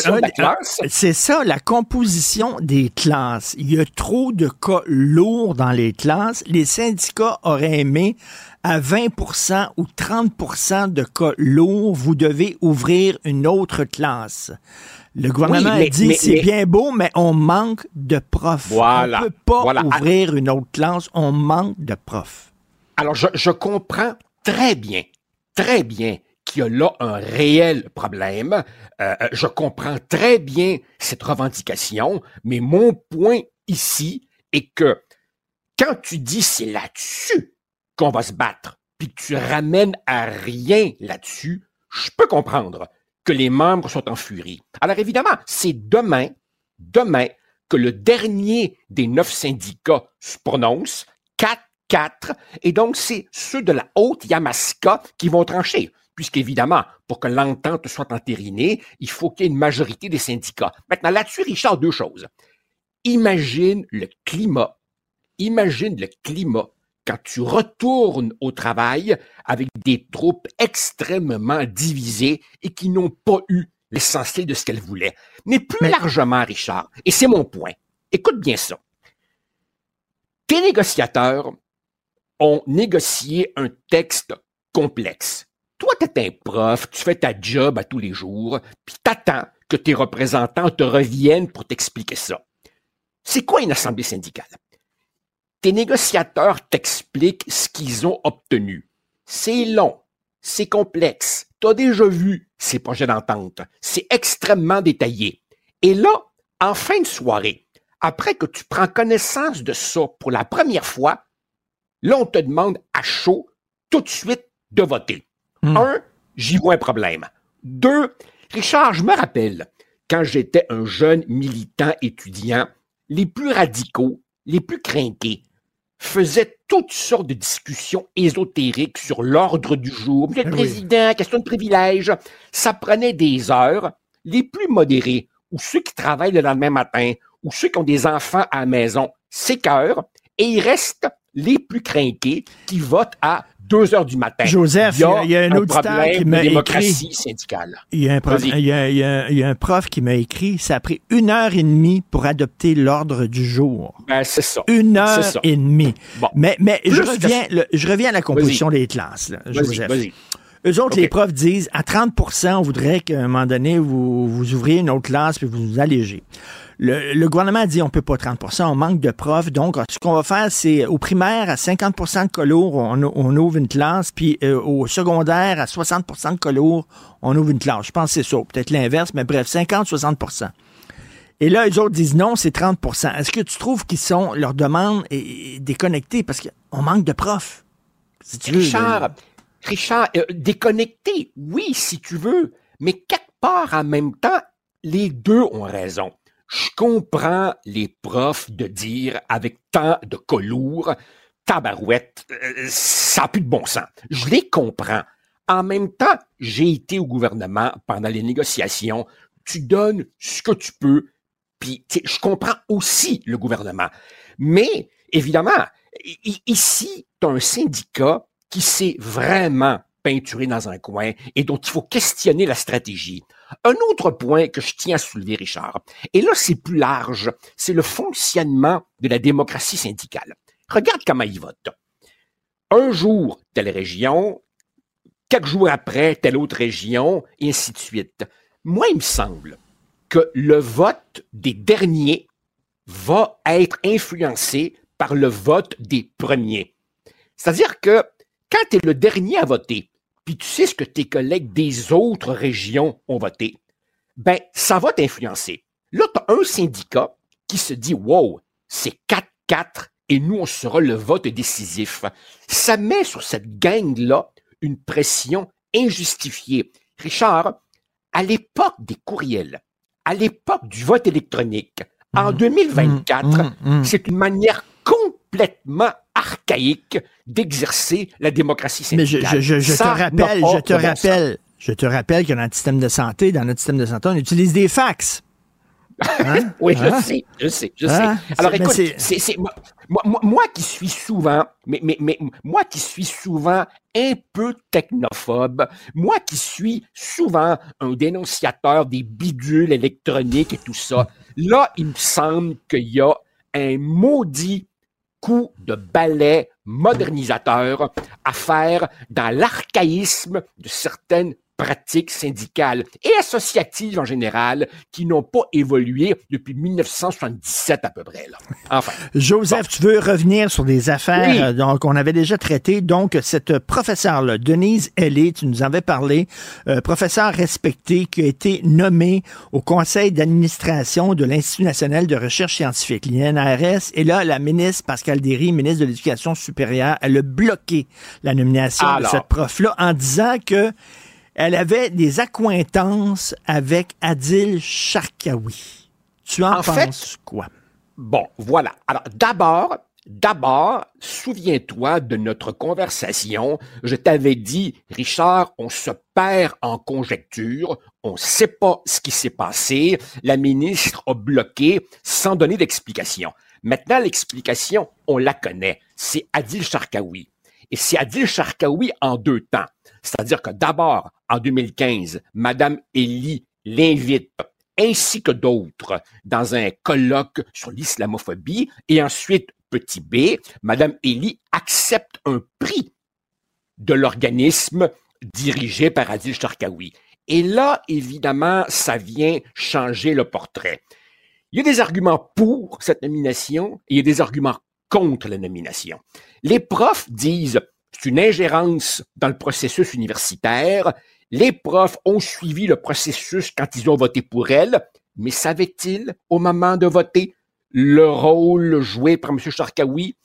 c'est ça, la composition des classes. Il y a trop de cas lourds dans les classes. Les syndicats auraient aimé à 20% ou 30% de cas lourds, vous devez ouvrir une autre classe. Le gouvernement a dit c'est bien beau, mais on manque de profs. Voilà. On ne peut pas ouvrir une autre classe, on manque de profs. Alors, je, je comprends très bien, très bien qu'il y a là un réel problème. Euh, euh, je comprends très bien cette revendication, mais mon point ici est que quand tu dis c'est là-dessus qu'on va se battre, puis que tu ramènes à rien là-dessus, je peux comprendre que les membres sont en furie. Alors évidemment, c'est demain, demain, que le dernier des neuf syndicats se prononce, 4-4, et donc c'est ceux de la haute Yamaska qui vont trancher puisqu'évidemment, pour que l'entente soit entérinée, il faut qu'il y ait une majorité des syndicats. Maintenant, là-dessus, Richard, deux choses. Imagine le climat, imagine le climat quand tu retournes au travail avec des troupes extrêmement divisées et qui n'ont pas eu l'essentiel de ce qu'elles voulaient. Mais plus largement, Richard, et c'est mon point, écoute bien ça. Tes négociateurs ont négocié un texte complexe toi, tu es un prof, tu fais ta job à tous les jours, puis t'attends que tes représentants te reviennent pour t'expliquer ça. C'est quoi une assemblée syndicale? Tes négociateurs t'expliquent ce qu'ils ont obtenu. C'est long, c'est complexe. Tu as déjà vu ces projets d'entente. C'est extrêmement détaillé. Et là, en fin de soirée, après que tu prends connaissance de ça pour la première fois, là, on te demande à chaud tout de suite de voter. Hmm. Un, j'y vois un problème. Deux, Richard, je me rappelle, quand j'étais un jeune militant étudiant, les plus radicaux, les plus crainqués, faisaient toutes sortes de discussions ésotériques sur l'ordre du jour. Monsieur le Président, question de privilège. Ça prenait des heures. Les plus modérés, ou ceux qui travaillent le lendemain matin, ou ceux qui ont des enfants à la maison, s'écœurent, et il reste les plus crainqués qui votent à 2 heures du matin. Joseph, il y a, un, auditeur qui m'a écrit. syndicale. Il y, a un prof, il, y a, un prof qui m'a écrit, ça a pris une heure et demie pour adopter l'ordre du jour. Ben, c'est ça. Une heure et demie. Mais, mais je, reviens, je reviens à la composition des classes, Joseph. Eux autres, les profs disent à 30% on voudrait qu'à un moment donné, vous, vous ouvriez une autre classe puis vous vous allégez. Le, gouvernement a dit on peut pas 30% on manque de profs. Donc, ce qu'on va faire, c'est au primaire, à 50% de colour, on, ouvre une classe, puis euh, au secondaire, à 60% de colour, on ouvre une classe. Je pense que c'est ça. Peut-être l'inverse, mais bref, 50-60% et là, les autres disent non, c'est 30% Est-ce que tu trouves qu'ils sont, leur demande est déconnectée? Parce qu'on manque de profs? Richard, Richard, euh, déconnecté, oui, si tu veux, mais quelque part en même temps, les deux ont raison. Je comprends les profs de dire avec tant de colours, tabarouette, euh, ça n'a plus de bon sens. Je les comprends. En même temps, j'ai été au gouvernement pendant les négociations. Tu donnes ce que tu peux, puis je comprends aussi le gouvernement. Mais, évidemment, ici, tu as un syndicat qui s'est vraiment peinturé dans un coin et dont il faut questionner la stratégie. Un autre point que je tiens à soulever, Richard, et là c'est plus large, c'est le fonctionnement de la démocratie syndicale. Regarde comment ils votent. Un jour, telle région, quelques jours après, telle autre région, et ainsi de suite. Moi, il me semble que le vote des derniers va être influencé par le vote des premiers. C'est-à-dire que quand tu es le dernier à voter, puis tu sais ce que tes collègues des autres régions ont voté, ben, ça va t'influencer. Là, tu as un syndicat qui se dit, wow, c'est 4-4 et nous, on sera le vote décisif. Ça met sur cette gang-là une pression injustifiée. Richard, à l'époque des courriels, à l'époque du vote électronique, en 2024, mmh. mmh, mmh, c'est une manière complètement archaïque d'exercer la démocratie syndicale. Mais je, je, te rappelle, je te rappelle, je te rappelle que dans notre système de santé, dans notre système de santé, on utilise des fax. Hein? oui, je hein? sais, je sais, je sais. Hein? Alors écoute, c'est, moi, moi, qui suis souvent, mais, mais, mais moi qui suis souvent un peu technophobe, moi qui suis souvent un dénonciateur des bidules électroniques et tout ça, là, il me semble qu'il y a un maudit coup de balai modernisateur à faire dans l'archaïsme de certaines pratiques syndicales et associatives en général qui n'ont pas évolué depuis 1977 à peu près. Là. Enfin. Joseph, tu veux revenir sur des affaires euh, donc on avait déjà traité. Donc cette professeure-là, Denise Hellé, tu nous avais parlé, euh, professeure respectée qui a été nommée au conseil d'administration de l'Institut national de recherche scientifique, l'INRS. Et là, la ministre Pascal Derry, ministre de l'Éducation supérieure, elle a bloqué la nomination de cette prof-là en disant que elle avait des accointances avec Adil Sharkawi. Tu en, penses quoi? Bon, voilà. Alors, d'abord, D'abord, souviens-toi de notre conversation. Je t'avais dit, Richard, on se perd en conjecture, on ne sait pas ce qui s'est passé, la ministre a bloqué sans donner d'explication. Maintenant, l'explication, on la connaît, c'est Adil Sharkawi. Et c'est Adil Sharkawi en deux temps. C'est-à-dire que d'abord, en 2015, Madame Elie l'invite ainsi que d'autres dans un colloque sur l'islamophobie et ensuite, petit b, Madame Elie accepte un prix de l'organisme dirigé par Adil Sharkawi. Et là, évidemment, ça vient changer le portrait. Il y a des arguments pour cette nomination et il y a des arguments contre la nomination. Les profs disent c'est une ingérence dans le processus universitaire. Les profs ont suivi le processus quand ils ont voté pour elle, mais savaient-ils, au moment de voter, le rôle joué par M. Charkaoui?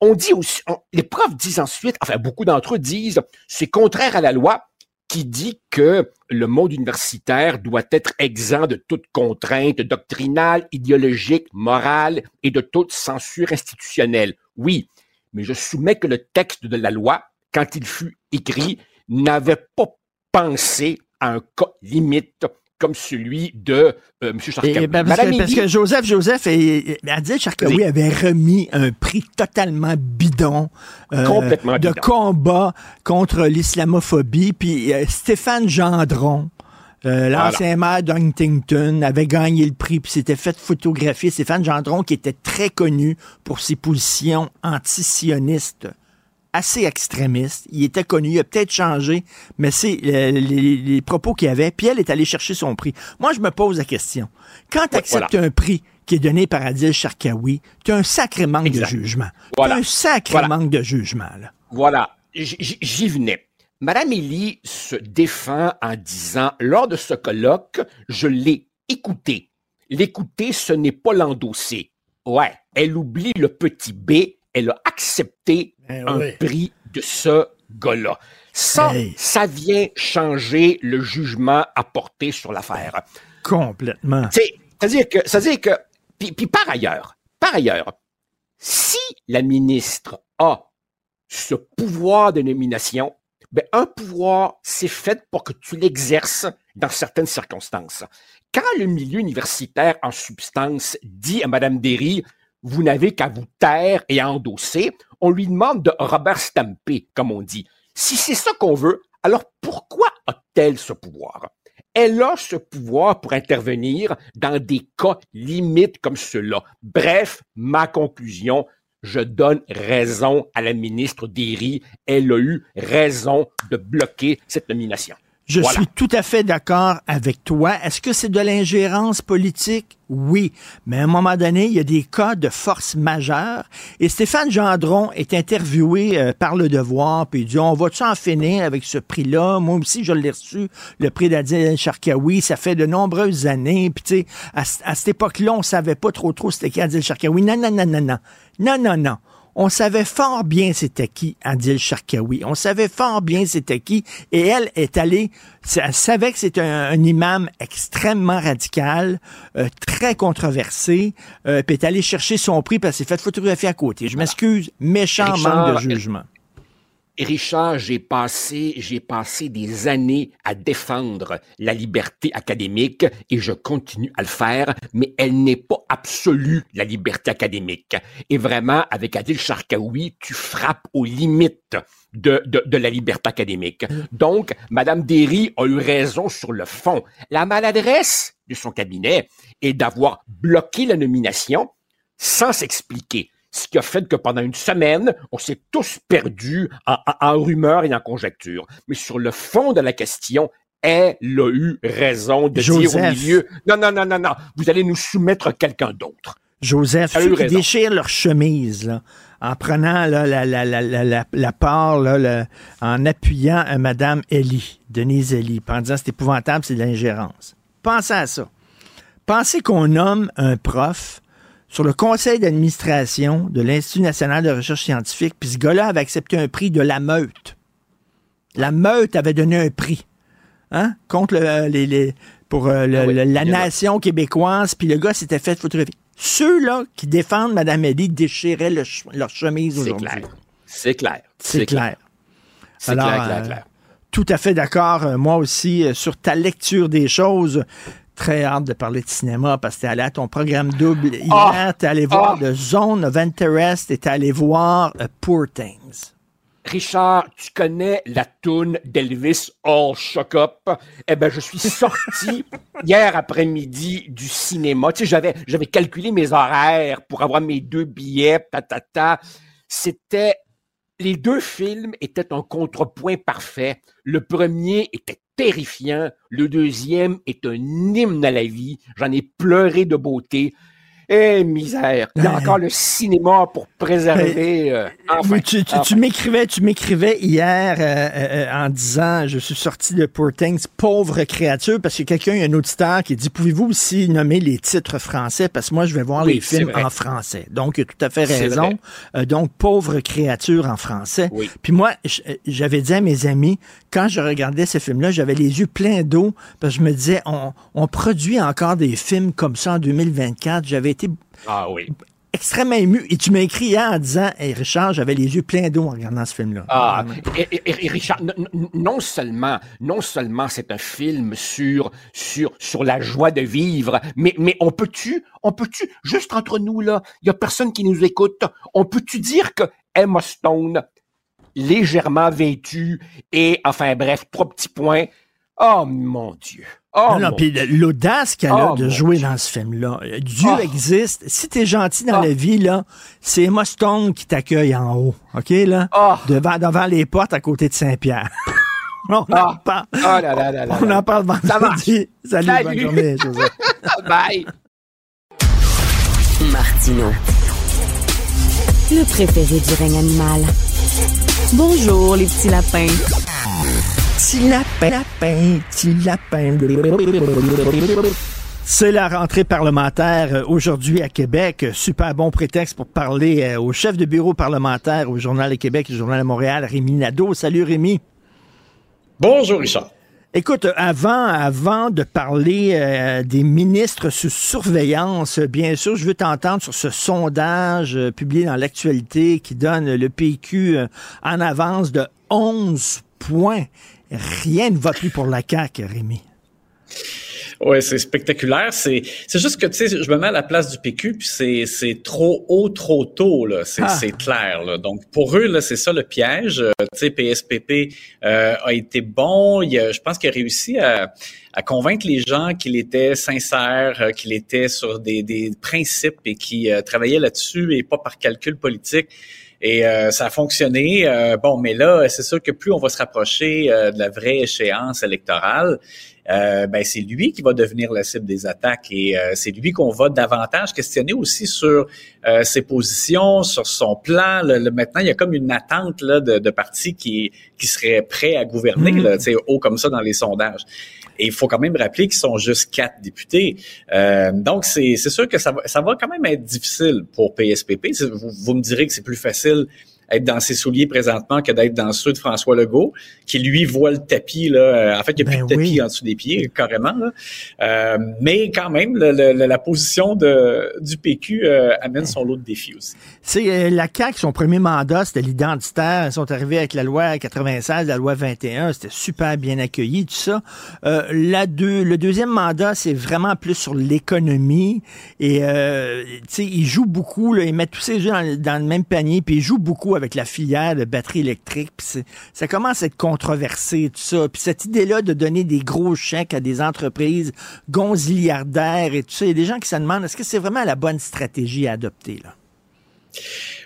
On dit aussi, les profs disent ensuite, enfin beaucoup d'entre eux disent, c'est contraire à la loi qui dit que le monde universitaire doit être exempt de toute contrainte doctrinale, idéologique, morale et de toute censure institutionnelle. Oui, mais je soumets que le texte de la loi, quand il fut écrit, n'avait pas pensé à un cas limite comme celui de euh, M. Charkaoui. Ben, parce, que, Joseph, Joseph et, Adil Charkaoui avait remis un prix totalement bidon euh, Complètement de combat contre l'islamophobie. Puis euh, Stéphane Gendron, euh, l'ancien maire d'Huntington avait gagné le prix puis s'était fait photographier. Stéphane Gendron, qui était très connu pour ses positions anti-sionistes assez extrémistes. Il était connu, il a peut-être changé, mais c'est euh, les, propos qu'il avait. Puis elle est allée chercher son prix. Moi, je me pose la question. Quand tu acceptes un prix qui est donné par Adil Sharkawi, tu as un sacré manque de jugement. Tu as un sacré manque de jugement. Là. Voilà, j'y venais. Madame Élie se défend en disant, lors de ce colloque, je l'ai écouté. L'écouter, ce n'est pas l'endosser. Ouais, elle oublie le petit B, elle a accepté eh un prix de ce gars-là. Ça, ça vient changer le jugement apporté sur l'affaire. Complètement. C'est-à-dire que, c'est-à-dire que, puis, puis par ailleurs, par ailleurs, si la ministre a ce pouvoir de nomination, ben, un pouvoir, c'est fait pour que tu l'exerces dans certaines circonstances. Quand le milieu universitaire en substance dit à Mme Derry, vous n'avez qu'à vous taire et à endosser, on lui demande de Robert Stampé, comme on dit. Si c'est ça qu'on veut, alors pourquoi a-t-elle ce pouvoir? Elle a ce pouvoir pour intervenir dans des cas limites comme ceux-là. Bref, ma conclusion, je donne raison à la ministre Derry. Elle a eu raison de bloquer cette nomination. Je suis tout à fait d'accord avec toi. Est-ce que c'est de l'ingérence politique? Oui. Mais à un moment donné, il y a des cas de force majeure. Et Stéphane Gendron est interviewé euh, par Le Devoir, puis il dit, on va-tu en finir avec ce prix-là? Moi aussi, je l'ai reçu, le prix d'Adil Sharkawi. Ça fait de nombreuses années. Puis tu sais, à, à, cette époque-là, on savait pas trop trop c'était qui Adil Sharkawi. Non, non, non, non, non. Non, non, non. On savait fort bien c'était qui Adil Sharkawi. On savait fort bien c'était qui. Et elle est allée, elle savait que c'était un, imam extrêmement radical, euh, très controversé, euh, puis est allée chercher son prix parce qu'elle s'est fait photographier à côté. Je m'excuse, méchant manque de jugement. Richard, j'ai passé, j'ai passé des années à défendre la liberté académique et je continue à le faire, mais elle n'est pas absolue, la liberté académique. Et vraiment, avec Adil Sharkawi, tu frappes aux limites de, de, la liberté académique. Donc, Madame Derry a eu raison sur le fond. La maladresse de son cabinet est d'avoir bloqué la nomination sans s'expliquer ce qui a fait que pendant une semaine, on s'est tous perdus en, rumeurs et en conjectures. Mais sur le fond de la question, elle a eu raison de dire au milieu, non, non, non, non, non, vous allez nous soumettre quelqu'un d'autre. Joseph, ceux qui déchirent leur chemise, là, en prenant la, la, la, la, la part, là, en appuyant à Madame Ellie, Denise Ellie, en disant c'est épouvantable, c'est de l'ingérence. Pensez à ça. Pensez qu'on nomme un prof sur le conseil d'administration de l'Institut national de recherche scientifique, puis ce gars-là avait accepté un prix de la meute. La meute avait donné un prix hein, contre les, les, pour euh, ah la nation québécoise, puis le gars s'était fait photographier. Ceux-là qui défendent Mme Eddy déchiraient leur chemise aujourd'hui. C'est clair. C'est clair. C'est clair. clair, clair, clair. tout à fait d'accord, euh, moi aussi, euh, sur ta lecture des choses très hâte de parler de cinéma parce que t'es allé à ton programme double hier, oh, t'es allé voir oh. The Zone of Interest et t'es allé voir uh, Poor Things. Richard, tu connais la toune d'Elvis All Shock Up? Eh ben, je suis sorti hier après-midi du cinéma. Tu sais, j'avais, j'avais calculé mes horaires pour avoir mes deux billets, ta. C'était, les deux films étaient un contrepoint parfait. Le premier était terrifiant. Le deuxième est un hymne à la vie. J'en ai pleuré de beauté. Eh, misère. Il y a encore le cinéma pour préserver. Euh, enfin, tu, tu, m'écrivais, tu m'écrivais hier euh, euh, en disant, je suis sorti de Poor Things, pauvre créature, parce que quelqu'un, un auditeur qui dit, pouvez-vous aussi nommer les titres français, parce que moi, je vais voir les films en français. Donc, il a tout à fait raison. donc, pauvre créature en français. Puis moi, j'avais dit à mes amis, quand je regardais ces films-là, j'avais les yeux pleins d'eau, parce que je me disais, on, on produit encore des films comme ça en 2024. J'avais été ah oui. extrêmement ému. Et tu m'as écrit hier en disant Hey Richard, j'avais les yeux pleins d'eau en regardant ce film-là. Ah, et, Richard, non seulement, non seulement c'est un film sur, sur, sur la joie de vivre, mais, mais on peut-tu, on peut-tu, juste entre nous là, il y a personne qui nous écoute, on peut-tu dire que Emma Stone, légèrement vêtue et, enfin bref, trois petits points, oh mon Dieu. Oh, non, puis l'audace qu'elle a oh, de jouer dans ce film-là. Dieu oh. existe. Si t'es gentil dans la vie, là, c'est Emma Stone qui t'accueille en haut. OK, là? Devant, devant les portes à côté de Saint-Pierre. On en parle. On en parle vendredi. Salut, Salut, bonne journée, Bye. Martino. Le préféré du règne animal. Bonjour, les petits lapins. Petit lapin, lapin, petit lapin. C'est la rentrée parlementaire euh, aujourd'hui à Québec. Super bon prétexte pour parler euh, au chef de bureau parlementaire au Journal de Québec et au Journal de Montréal, Rémi Nadeau. Salut Rémi. Bonjour Richard. Écoute, avant, avant de parler euh, des ministres sous surveillance, bien sûr, je veux t'entendre sur ce sondage publié dans l'actualité qui donne le PQ en avance de 11 points. Rien ne va plus pour la CAQ, Rémi. Ouais, c'est spectaculaire. C'est c'est juste que tu sais, je me mets à la place du PQ, puis c'est c'est trop haut, trop tôt là. C'est Ah. c'est clair là. Donc pour eux là, c'est ça le piège. Euh, tu sais, PSPP euh, a été bon. Il a, je pense qu'il a réussi à à convaincre les gens qu'il était sincère, euh, qu'il était sur des des principes et qu'il travaillait là-dessus et pas par calcul politique. Et euh, ça a fonctionné. Euh, bon, mais là, c'est sûr que plus on va se rapprocher euh, de la vraie échéance électorale, euh, ben c'est lui qui va devenir la cible des attaques et euh, c'est lui qu'on va davantage questionner aussi sur euh, ses positions, sur son plan. Le- le- maintenant, il y a comme une attente là, de, de partis qui qui seraient prêts à gouverner, Mhm. là, tu sais, haut comme ça dans les sondages. Et il faut quand même rappeler qu'ils sont juste quatre députés. Euh, donc, c'est sûr que ça va, ça va quand même être difficile pour PSPP. Vous me direz que c'est plus facile être dans ses souliers présentement que d'être dans ceux de François Legault, qui lui voit le tapis. Là, Euh, en fait, il n'y a Ben plus de tapis oui. en dessous des pieds, carrément. Là. Euh, mais quand même, le- le- le- la position de, du PQ euh, amène son lot de défis aussi. C'est euh, la CAQ, son premier mandat, c'était l'identitaire. Ils sont arrivés avec la loi 96, la loi 21. C'était super bien accueilli, tout ça. Euh, la deux, le deuxième mandat, c'est vraiment plus sur l'économie. Et, euh, tu sais, ils jouent beaucoup, là, ils mettent tous ces jeux dans, le- dans le même panier, puis ils jouent beaucoup avec la filière de batterie électrique. Puis ça commence à être controversé, tout ça. Puis cette idée-là de donner des gros chèques à des entreprises gonziliardaires et tout ça, il y a des gens qui se demandent, est-ce que c'est vraiment la bonne stratégie à adopter, là?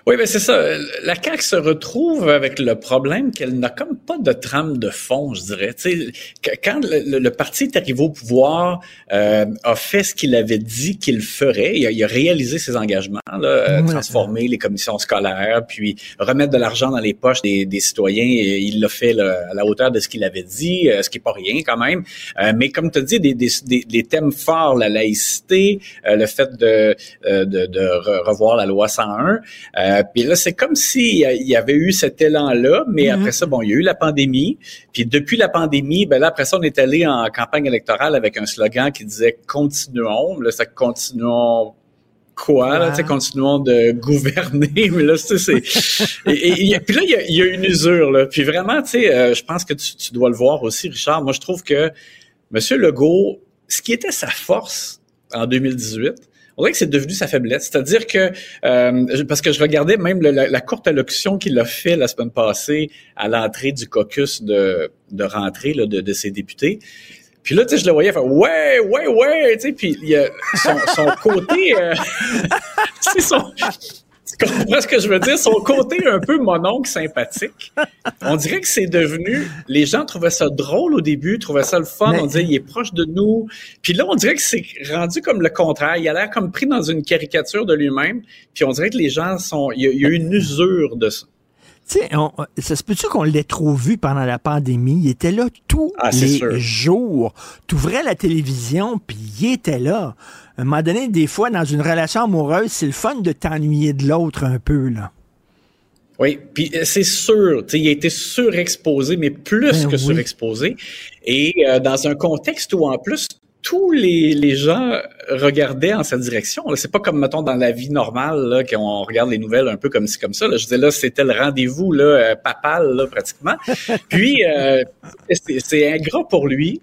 Oui, ben c'est ça. La CAQ se retrouve avec le problème qu'elle n'a comme pas de trame de fond, je dirais. Tu sais, que- quand le, parti est arrivé au pouvoir, euh, a fait ce qu'il avait dit qu'il ferait, il a, il a réalisé ses engagements, là, euh, transformer les commissions scolaires, puis remettre de l'argent dans les poches des, des citoyens. Et il l'a fait là, à la hauteur de ce qu'il avait dit, euh, ce qui est pas rien quand même. Euh, mais comme tu as dit, des, des, thèmes forts, la laïcité, euh, le fait de, de, de re- revoir la loi 101. Euh, puis là, c'est comme s'il y il y avait eu cet élan-là, mais après ça, bon, il y a eu la pandémie. Puis depuis la pandémie, ben là, après ça, on est allé en campagne électorale avec un slogan qui disait « Continuons ». Là, c'est « Continuons » quoi, là, continuons de gouverner, mais là, tu sais, c'est... Et, et- puis là, il y a, y a une usure, là. Puis vraiment, tu sais, euh, je pense que tu, tu dois le voir aussi, Richard. Moi, je trouve que M. Legault, ce qui était sa force en 2018, on dirait que c'est devenu sa faiblesse. C'est-à-dire que, euh, parce que je regardais même la, courte allocution qu'il a fait la semaine passée à l'entrée du caucus de, rentrée là, de, de ses députés. Puis là, tu sais, je le voyais faire ouais, ouais, ouais, tu sais, puis il y a son, son côté, euh, c'est son, tu comprends ce que je veux dire? Son côté un peu mononcle sympathique. On dirait que c'est devenu, les gens trouvaient ça drôle au début, trouvaient ça le fun, Mais- on disait il est proche de nous. Puis là, on dirait que c'est rendu comme le contraire. Il a l'air comme pris dans une caricature de lui-même. Puis on dirait que les gens sont, il y a, il y a une usure de ça. Tu sais, ça se peut-tu qu'on l'ait trop vu pendant la pandémie? Il était là tous Ah, les sûr. jours. Tu ouvrais la télévision, puis il était là. À un moment donné, des fois, dans une relation amoureuse, c'est le fun de t'ennuyer de l'autre un peu, là. Oui, puis euh, c'est sûr, il a été surexposé, mais plus Ben que oui. surexposé. Et euh, dans un contexte où, en plus, tous les, les gens regardaient en sa direction. C'est pas comme, mettons, dans la vie normale, là, qu'on regarde les nouvelles un peu comme ci, comme ça. Là. Je disais, là, c'était le rendez-vous là, euh, papal, là, pratiquement. Puis, euh, c'est ingrat pour lui,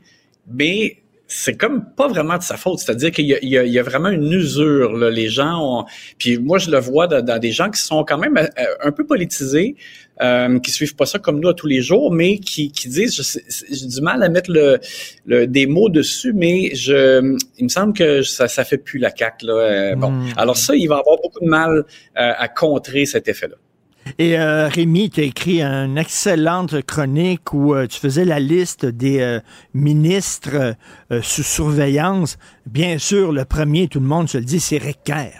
mais c'est comme pas vraiment de sa faute. C'est-à-dire qu'il y a, il y a- il y a vraiment une usure. Là. Les gens ont... Puis moi, je le vois dans, dans des gens qui sont quand même euh, un peu politisés, euh, qui suivent pas ça comme nous à tous les jours, mais qui, qui disent, j'ai du mal à mettre le, le- des mots dessus, mais je, il me semble que ça, ça fait plus la. Là. Euh, Bon, Mm. alors ça, il va avoir beaucoup de mal euh, à contrer cet effet-là. Et euh, Rémi, tu as écrit une excellente chronique où euh, tu faisais la liste des euh, ministres euh, sous surveillance. Bien sûr, le premier, tout le monde se le dit, c'est Recker.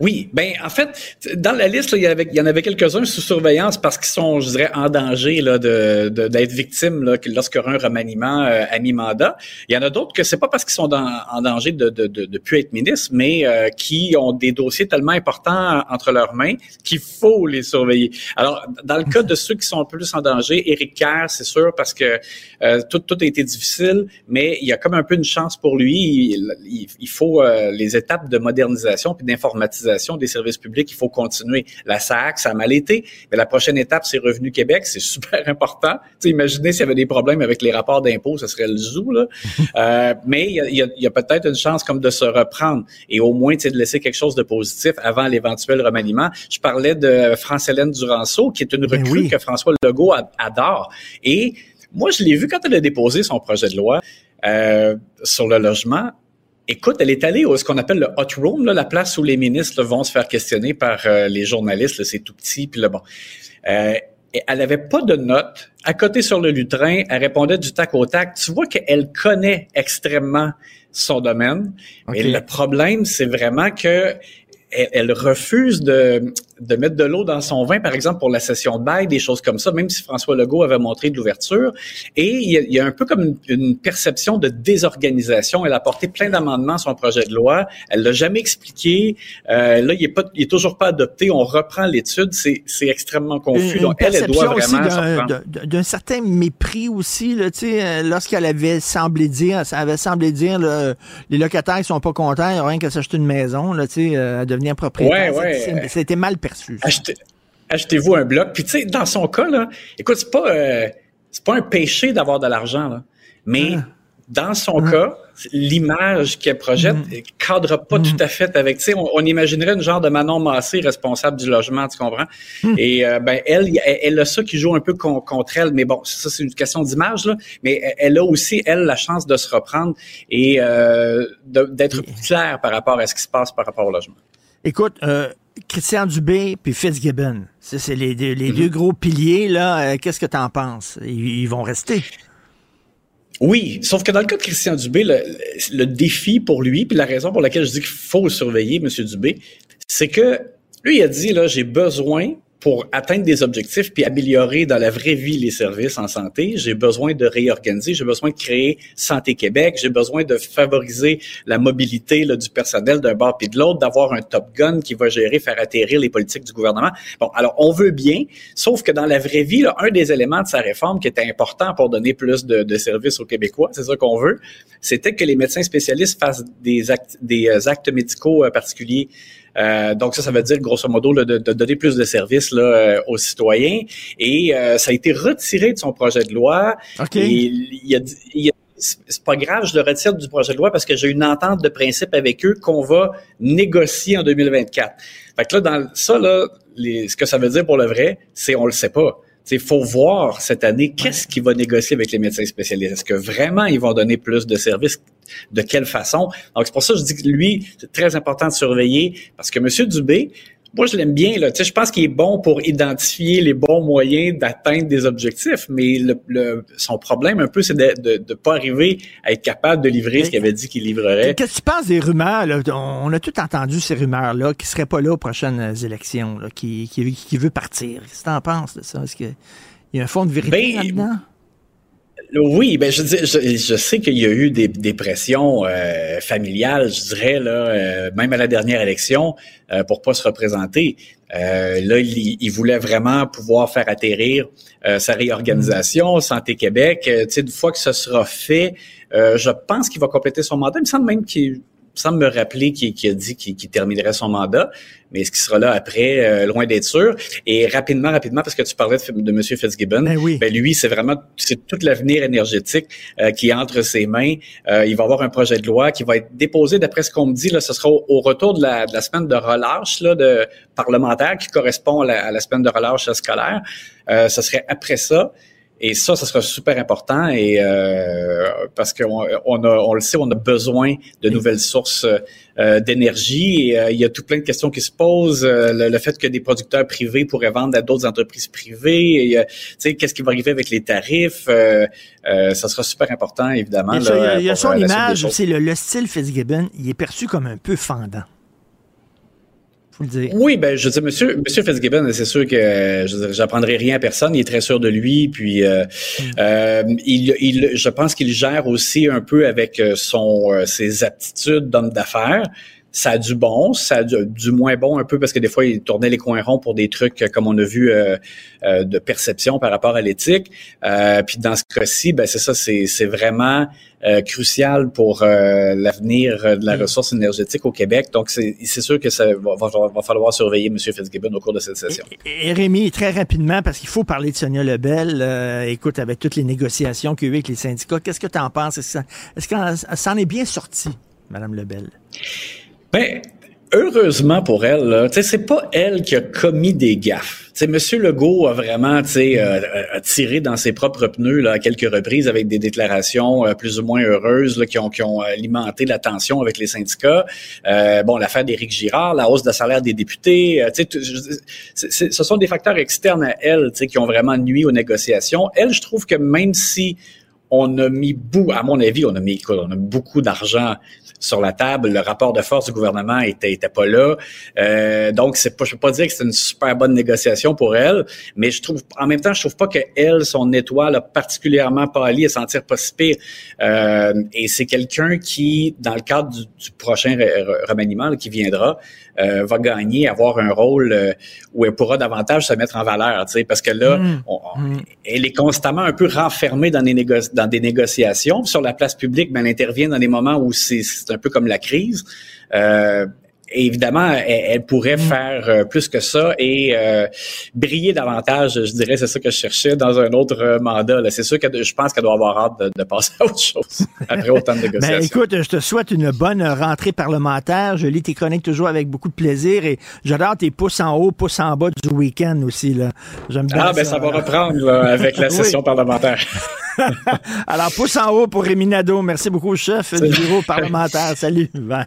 Oui, ben en fait, dans la liste, là, il, y avait, il y en avait quelques-uns sous surveillance parce qu'ils sont, je dirais, en danger là, de, de- d'être victimes là, lorsqu'il y aura un remaniement euh, à mi-mandat. Il y en a d'autres que c'est pas parce qu'ils sont dans- en danger de de, de, de plus être ministres, mais euh, qui ont des dossiers tellement importants entre leurs mains qu'il faut les surveiller. Alors, dans le cas de ceux qui sont plus en danger, Éric Kerr, c'est sûr, parce que euh, tout, tout a été difficile, mais il y a comme un peu une chance pour lui. Il, il- il faut euh, les étapes de modernisation puis l'informatisation des services publics, il faut continuer. La SAC, ça a mal été, mais la prochaine étape, c'est Revenu Québec, c'est super important. Tu sais, imaginez s'il y avait des problèmes avec les rapports d'impôts, ce serait le zoo, là. euh, mais il y a, y a peut-être une chance comme de se reprendre et au moins, de laisser quelque chose de positif avant l'éventuel remaniement. Je parlais de France-Hélène Duranceau, qui est une Ben recrue oui. que François Legault adore. Et moi, je l'ai vu quand elle a déposé son projet de loi euh, sur le logement. Écoute, elle est allée au ce qu'on appelle le hot room, là, la place où les ministres là, vont se faire questionner par euh, les journalistes. là, C'est tout petit, puis là, bon. Euh, et elle avait pas de notes. À côté sur le lutrin, elle répondait du tac au tac. Tu vois qu'elle connaît extrêmement son domaine. Mais Ok. le problème, c'est vraiment que elle, elle refuse de, de mettre de l'eau dans son vin, par exemple, pour la session de bail, des choses comme ça, même si François Legault avait montré de l'ouverture. Et il y, a, il y a un peu comme une, une perception de désorganisation. Elle a porté plein d'amendements à son projet de loi. Elle l'a jamais expliqué. Euh, là, il est, pas, il est toujours pas adopté. On reprend l'étude. C'est c'est extrêmement confus. Une, Donc, elle, elle doit vraiment d'un- reprendre. d'un d'un certain mépris aussi, là, tu sais, euh, lorsqu'elle avait semblé dire, ça avait semblé dire, là, les locataires qui sont pas contents, ils rien qu'à s'acheter une maison, là, tu sais, euh, devenir propriétaire. Ouais, ouais. C'était mal perçu. Achetez, achetez-vous un bloc. Puis tu sais, dans son cas là, écoute, c'est pas euh, c'est pas un péché d'avoir de l'argent là, mais Ah. dans son cas, l'image qu'elle projette Mm. elle cadre pas tout à fait avec. Tu sais, on, on imaginerait une genre de Manon Massé responsable du logement, tu comprends? Mm. Et euh, ben elle, elle, elle a ça qui joue un peu con- contre elle, mais bon, ça c'est une question d'image là. Mais elle- elle a aussi elle la chance de se reprendre et euh, de- d'être plus claire par rapport à ce qui se passe par rapport au logement. Écoute, euh, Christian Dubé puis Fitzgibbon, c'est les, deux- deux gros piliers, là. euh, Qu'est-ce que tu en penses? Ils, ils vont rester. Oui, sauf que dans le cas de Christian Dubé, le, le- le défi pour lui, puis la raison pour laquelle je dis qu'il faut surveiller M. Dubé, c'est que lui, il a dit, là, j'ai besoin pour atteindre des objectifs puis améliorer dans la vraie vie les services en santé, j'ai besoin de réorganiser, j'ai besoin de créer Santé Québec, j'ai besoin de favoriser la mobilité là, du personnel d'un bord puis de l'autre, d'avoir un top gun qui va gérer, faire atterrir les politiques du gouvernement. Bon, alors on veut bien, sauf que dans la vraie vie, là, un des éléments de sa réforme qui était important pour donner plus de, services aux Québécois, c'est ça qu'on veut, c'était que les médecins spécialistes fassent des actes, des euh, actes médicaux euh, particuliers. Euh, donc ça, ça veut dire grosso modo là, de, de donner plus de services là, euh, aux citoyens. Et euh, ça a été retiré de son projet de loi. OK. Et il a, dit- il a c'est pas grave, je le retire du projet de loi parce que j'ai une entente de principe avec eux qu'on va négocier en 2024. Fait que là, dans ça, là, les- ce que ça veut dire pour le vrai, c'est on le sait pas. Il faut voir cette année qu'est-ce qu'il va négocier avec les médecins spécialistes? Est-ce que vraiment ils vont donner plus de services? De quelle façon? Donc, c'est pour ça que je dis que lui, c'est très important de surveiller parce que M. Dubé, moi, je l'aime bien. Là. Tu sais, je pense qu'il est bon pour identifier les bons moyens d'atteindre des objectifs, mais le, le- son problème un peu, c'est de ne pas arriver à être capable de livrer ce qu'il avait dit qu'il livrerait. Qu'est-ce que tu penses des rumeurs? Là? On on a tout entendu ces rumeurs-là, qui ne seraient pas là aux prochaines élections, là, qui, qui, qui veut partir. Qu'est-ce que tu en penses de ça? Est-ce qu'il y a un fond de vérité Ben, là-dedans? Oui, ben je, dis- je, je sais qu'il y a eu des, des pressions euh, familiales, je dirais là, euh, même à la dernière élection, euh, pour pas se représenter. Euh, là, il, il voulait vraiment pouvoir faire atterrir euh, sa réorganisation, Santé Québec. Euh, tu sais, une fois que ce sera fait, euh, je pense qu'il va compléter son mandat. Il me semble même qu'il semble me rappeler qu'il a dit qu'il terminerait son mandat, mais est-ce qu'il sera là après, euh, loin d'être sûr? Et rapidement, rapidement, parce que tu parlais de, de M. Fitzgibbon, Ben oui. ben lui, c'est vraiment c'est tout l'avenir énergétique euh, qui est entre ses mains. Euh, il va avoir un projet de loi qui va être déposé, d'après ce qu'on me dit, là, ce sera au, au retour de la, de la semaine de relâche là, de parlementaire qui correspond à la, à la semaine de relâche scolaire. Euh, ce serait après ça. Et ça, ça sera super important et euh, parce qu'on on a, on le sait, on a besoin de nouvelles sources euh, d'énergie. Et, euh, il y a tout plein de questions qui se posent. Euh, le, le fait que des producteurs privés pourraient vendre à d'autres entreprises privées. Euh, tu sais, qu'est-ce qui va arriver avec les tarifs euh, euh, Ça sera super important, évidemment. Il y a, là, il y a- il y a pour, son image aussi, le, le style Fitzgibbon, il est perçu comme un peu fendant. Faut le dire. Oui, ben je veux dire, Monsieur, Monsieur Fitzgibbon, c'est sûr que je j'apprendrai rien à personne. Il est très sûr de lui, puis euh, euh, il, il, je pense qu'il gère aussi un peu avec euh, son euh, ses aptitudes d'homme d'affaires. Ça a du bon, ça a du, du, moins bon un peu parce que des fois, il tournait les coins ronds pour des trucs, comme on a vu, euh, euh, de perception par rapport à l'éthique. Euh, puis dans ce cas-ci, ben c'est ça, c'est, vraiment euh, crucial pour euh, l'avenir de la ressource énergétique au Québec. Donc, c'est, sûr que ça va, va, va, falloir surveiller M. Fitzgibbon au cours de cette session. Et, et Rémi, très rapidement, parce qu'il faut parler de Sonia Lebel, écoute, avec toutes les négociations qu'il y a eu avec les syndicats, qu'est-ce que tu en penses? Est-ce, que est-ce que ça en est bien sorti, Mme Lebel? Ben, heureusement pour elle, là, c'est pas elle qui a commis des gaffes. T'sais, Monsieur Legault a vraiment euh, a tiré dans ses propres pneus là, à quelques reprises avec des déclarations euh, plus ou moins heureuses là, qui, ont, qui ont alimenté la tension avec les syndicats. Euh, bon, l'affaire d'Éric Girard, la hausse de salaire des députés, euh, ce sont des facteurs externes à elle qui ont vraiment nuit aux négociations. Elle, je trouve que même si on a mis beaucoup, à mon avis, on a mis on a beaucoup d'argent sur la table. Le rapport de force du gouvernement était, était pas là. Euh, donc, c'est pas, je peux pas dire que c'est une super bonne négociation pour elle, mais je trouve, en même temps, je trouve pas que elle, son étoile, a particulièrement pâli et sentir pas si pire. Euh, et c'est quelqu'un qui, dans le cadre du, du prochain remaniement qui viendra, euh, va gagner, avoir un rôle où elle pourra davantage se mettre en valeur, tu sais, parce que là, mmh. on, mmh. elle est constamment un peu renfermée dans des, dans des négociations. Sur la place publique, ben, elle intervient dans des moments où c'est un peu comme la crise. Euh, évidemment, elle, pourrait mm. faire euh, plus que ça et euh, briller davantage, je dirais, c'est ça que je cherchais dans un autre euh, mandat. C'est sûr que je pense qu'elle doit avoir hâte de, passer à autre chose après autant de négociations. Ben, écoute, je te souhaite une bonne rentrée parlementaire. Je lis tes chroniques toujours avec beaucoup de plaisir et j'adore tes pouces en haut, pouces en bas du week-end aussi. Là. J'aime bien ah, ben ça va reprendre avec la session parlementaire. Alors, pouce en haut pour Rémi Nadeau. Merci beaucoup, chef du bureau parlementaire. Salut. Bye.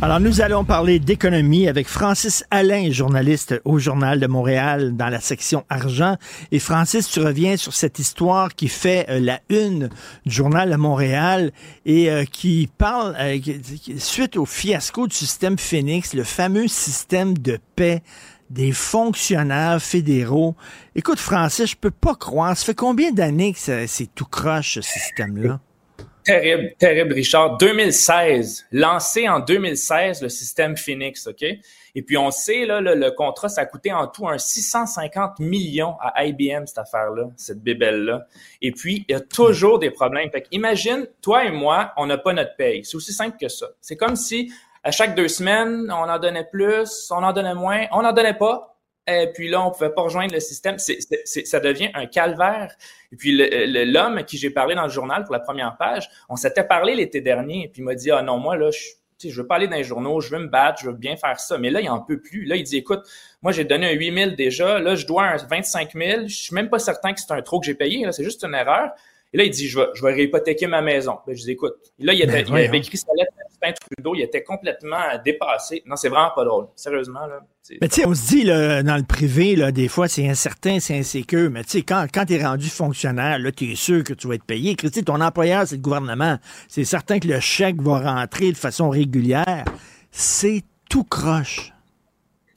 Alors, nous allons parler d'économie avec Francis Alain, journaliste au Journal de Montréal dans la section argent. Et Francis, tu reviens sur cette histoire qui fait euh, la une du Journal de Montréal et euh, qui parle, euh, suite au fiasco du système Phoenix, le fameux système de paix des fonctionnaires fédéraux. Écoute, Francis, je peux pas croire. Ça fait combien d'années que c'est tout croche, ce système-là? Terrible, terrible, Richard. 2016, lancé en 2016 le système Phoenix, OK? Et puis on sait, là, le, contrat, ça a coûté en tout un 650 millions à IBM, cette affaire-là, cette bébelle-là. Et puis, il y a toujours des problèmes. Fait imagine, toi et moi, on n'a pas notre paye. C'est aussi simple que ça. C'est comme si à chaque deux semaines, on en donnait plus, on en donnait moins, on n'en donnait pas. Et puis là, on pouvait pas rejoindre le système. Ça devient un calvaire. Et puis l'homme à qui j'ai parlé dans le journal pour la première page, on s'était parlé l'été dernier, et puis il m'a dit, ah non, moi, là, je, je veux pas aller dans les journaux, je veux me battre, je veux bien faire ça. Mais là, il en peut plus. Là, il dit, écoute, moi, j'ai donné un 8 000 déjà, là, je dois un 25 000. Je suis même pas certain que c'est un trop que j'ai payé, là, c'est juste une erreur. Et là, il dit, je vais, je vais réhypothéquer ma maison. Ben, je dis, écoute. là, il, était, ben, il avait écrit sa lettre Justin Trudeau. Il était complètement dépassé. Non, c'est vraiment pas drôle. Sérieusement, là. Mais tu sais, on se dit, là, dans le privé, là, des fois, c'est incertain, c'est insécure. Mais tu sais, quand, quand es rendu fonctionnaire, là, es sûr que tu vas être payé. Tu ton employeur, c'est le gouvernement. C'est certain que le chèque va rentrer de façon régulière. C'est tout croche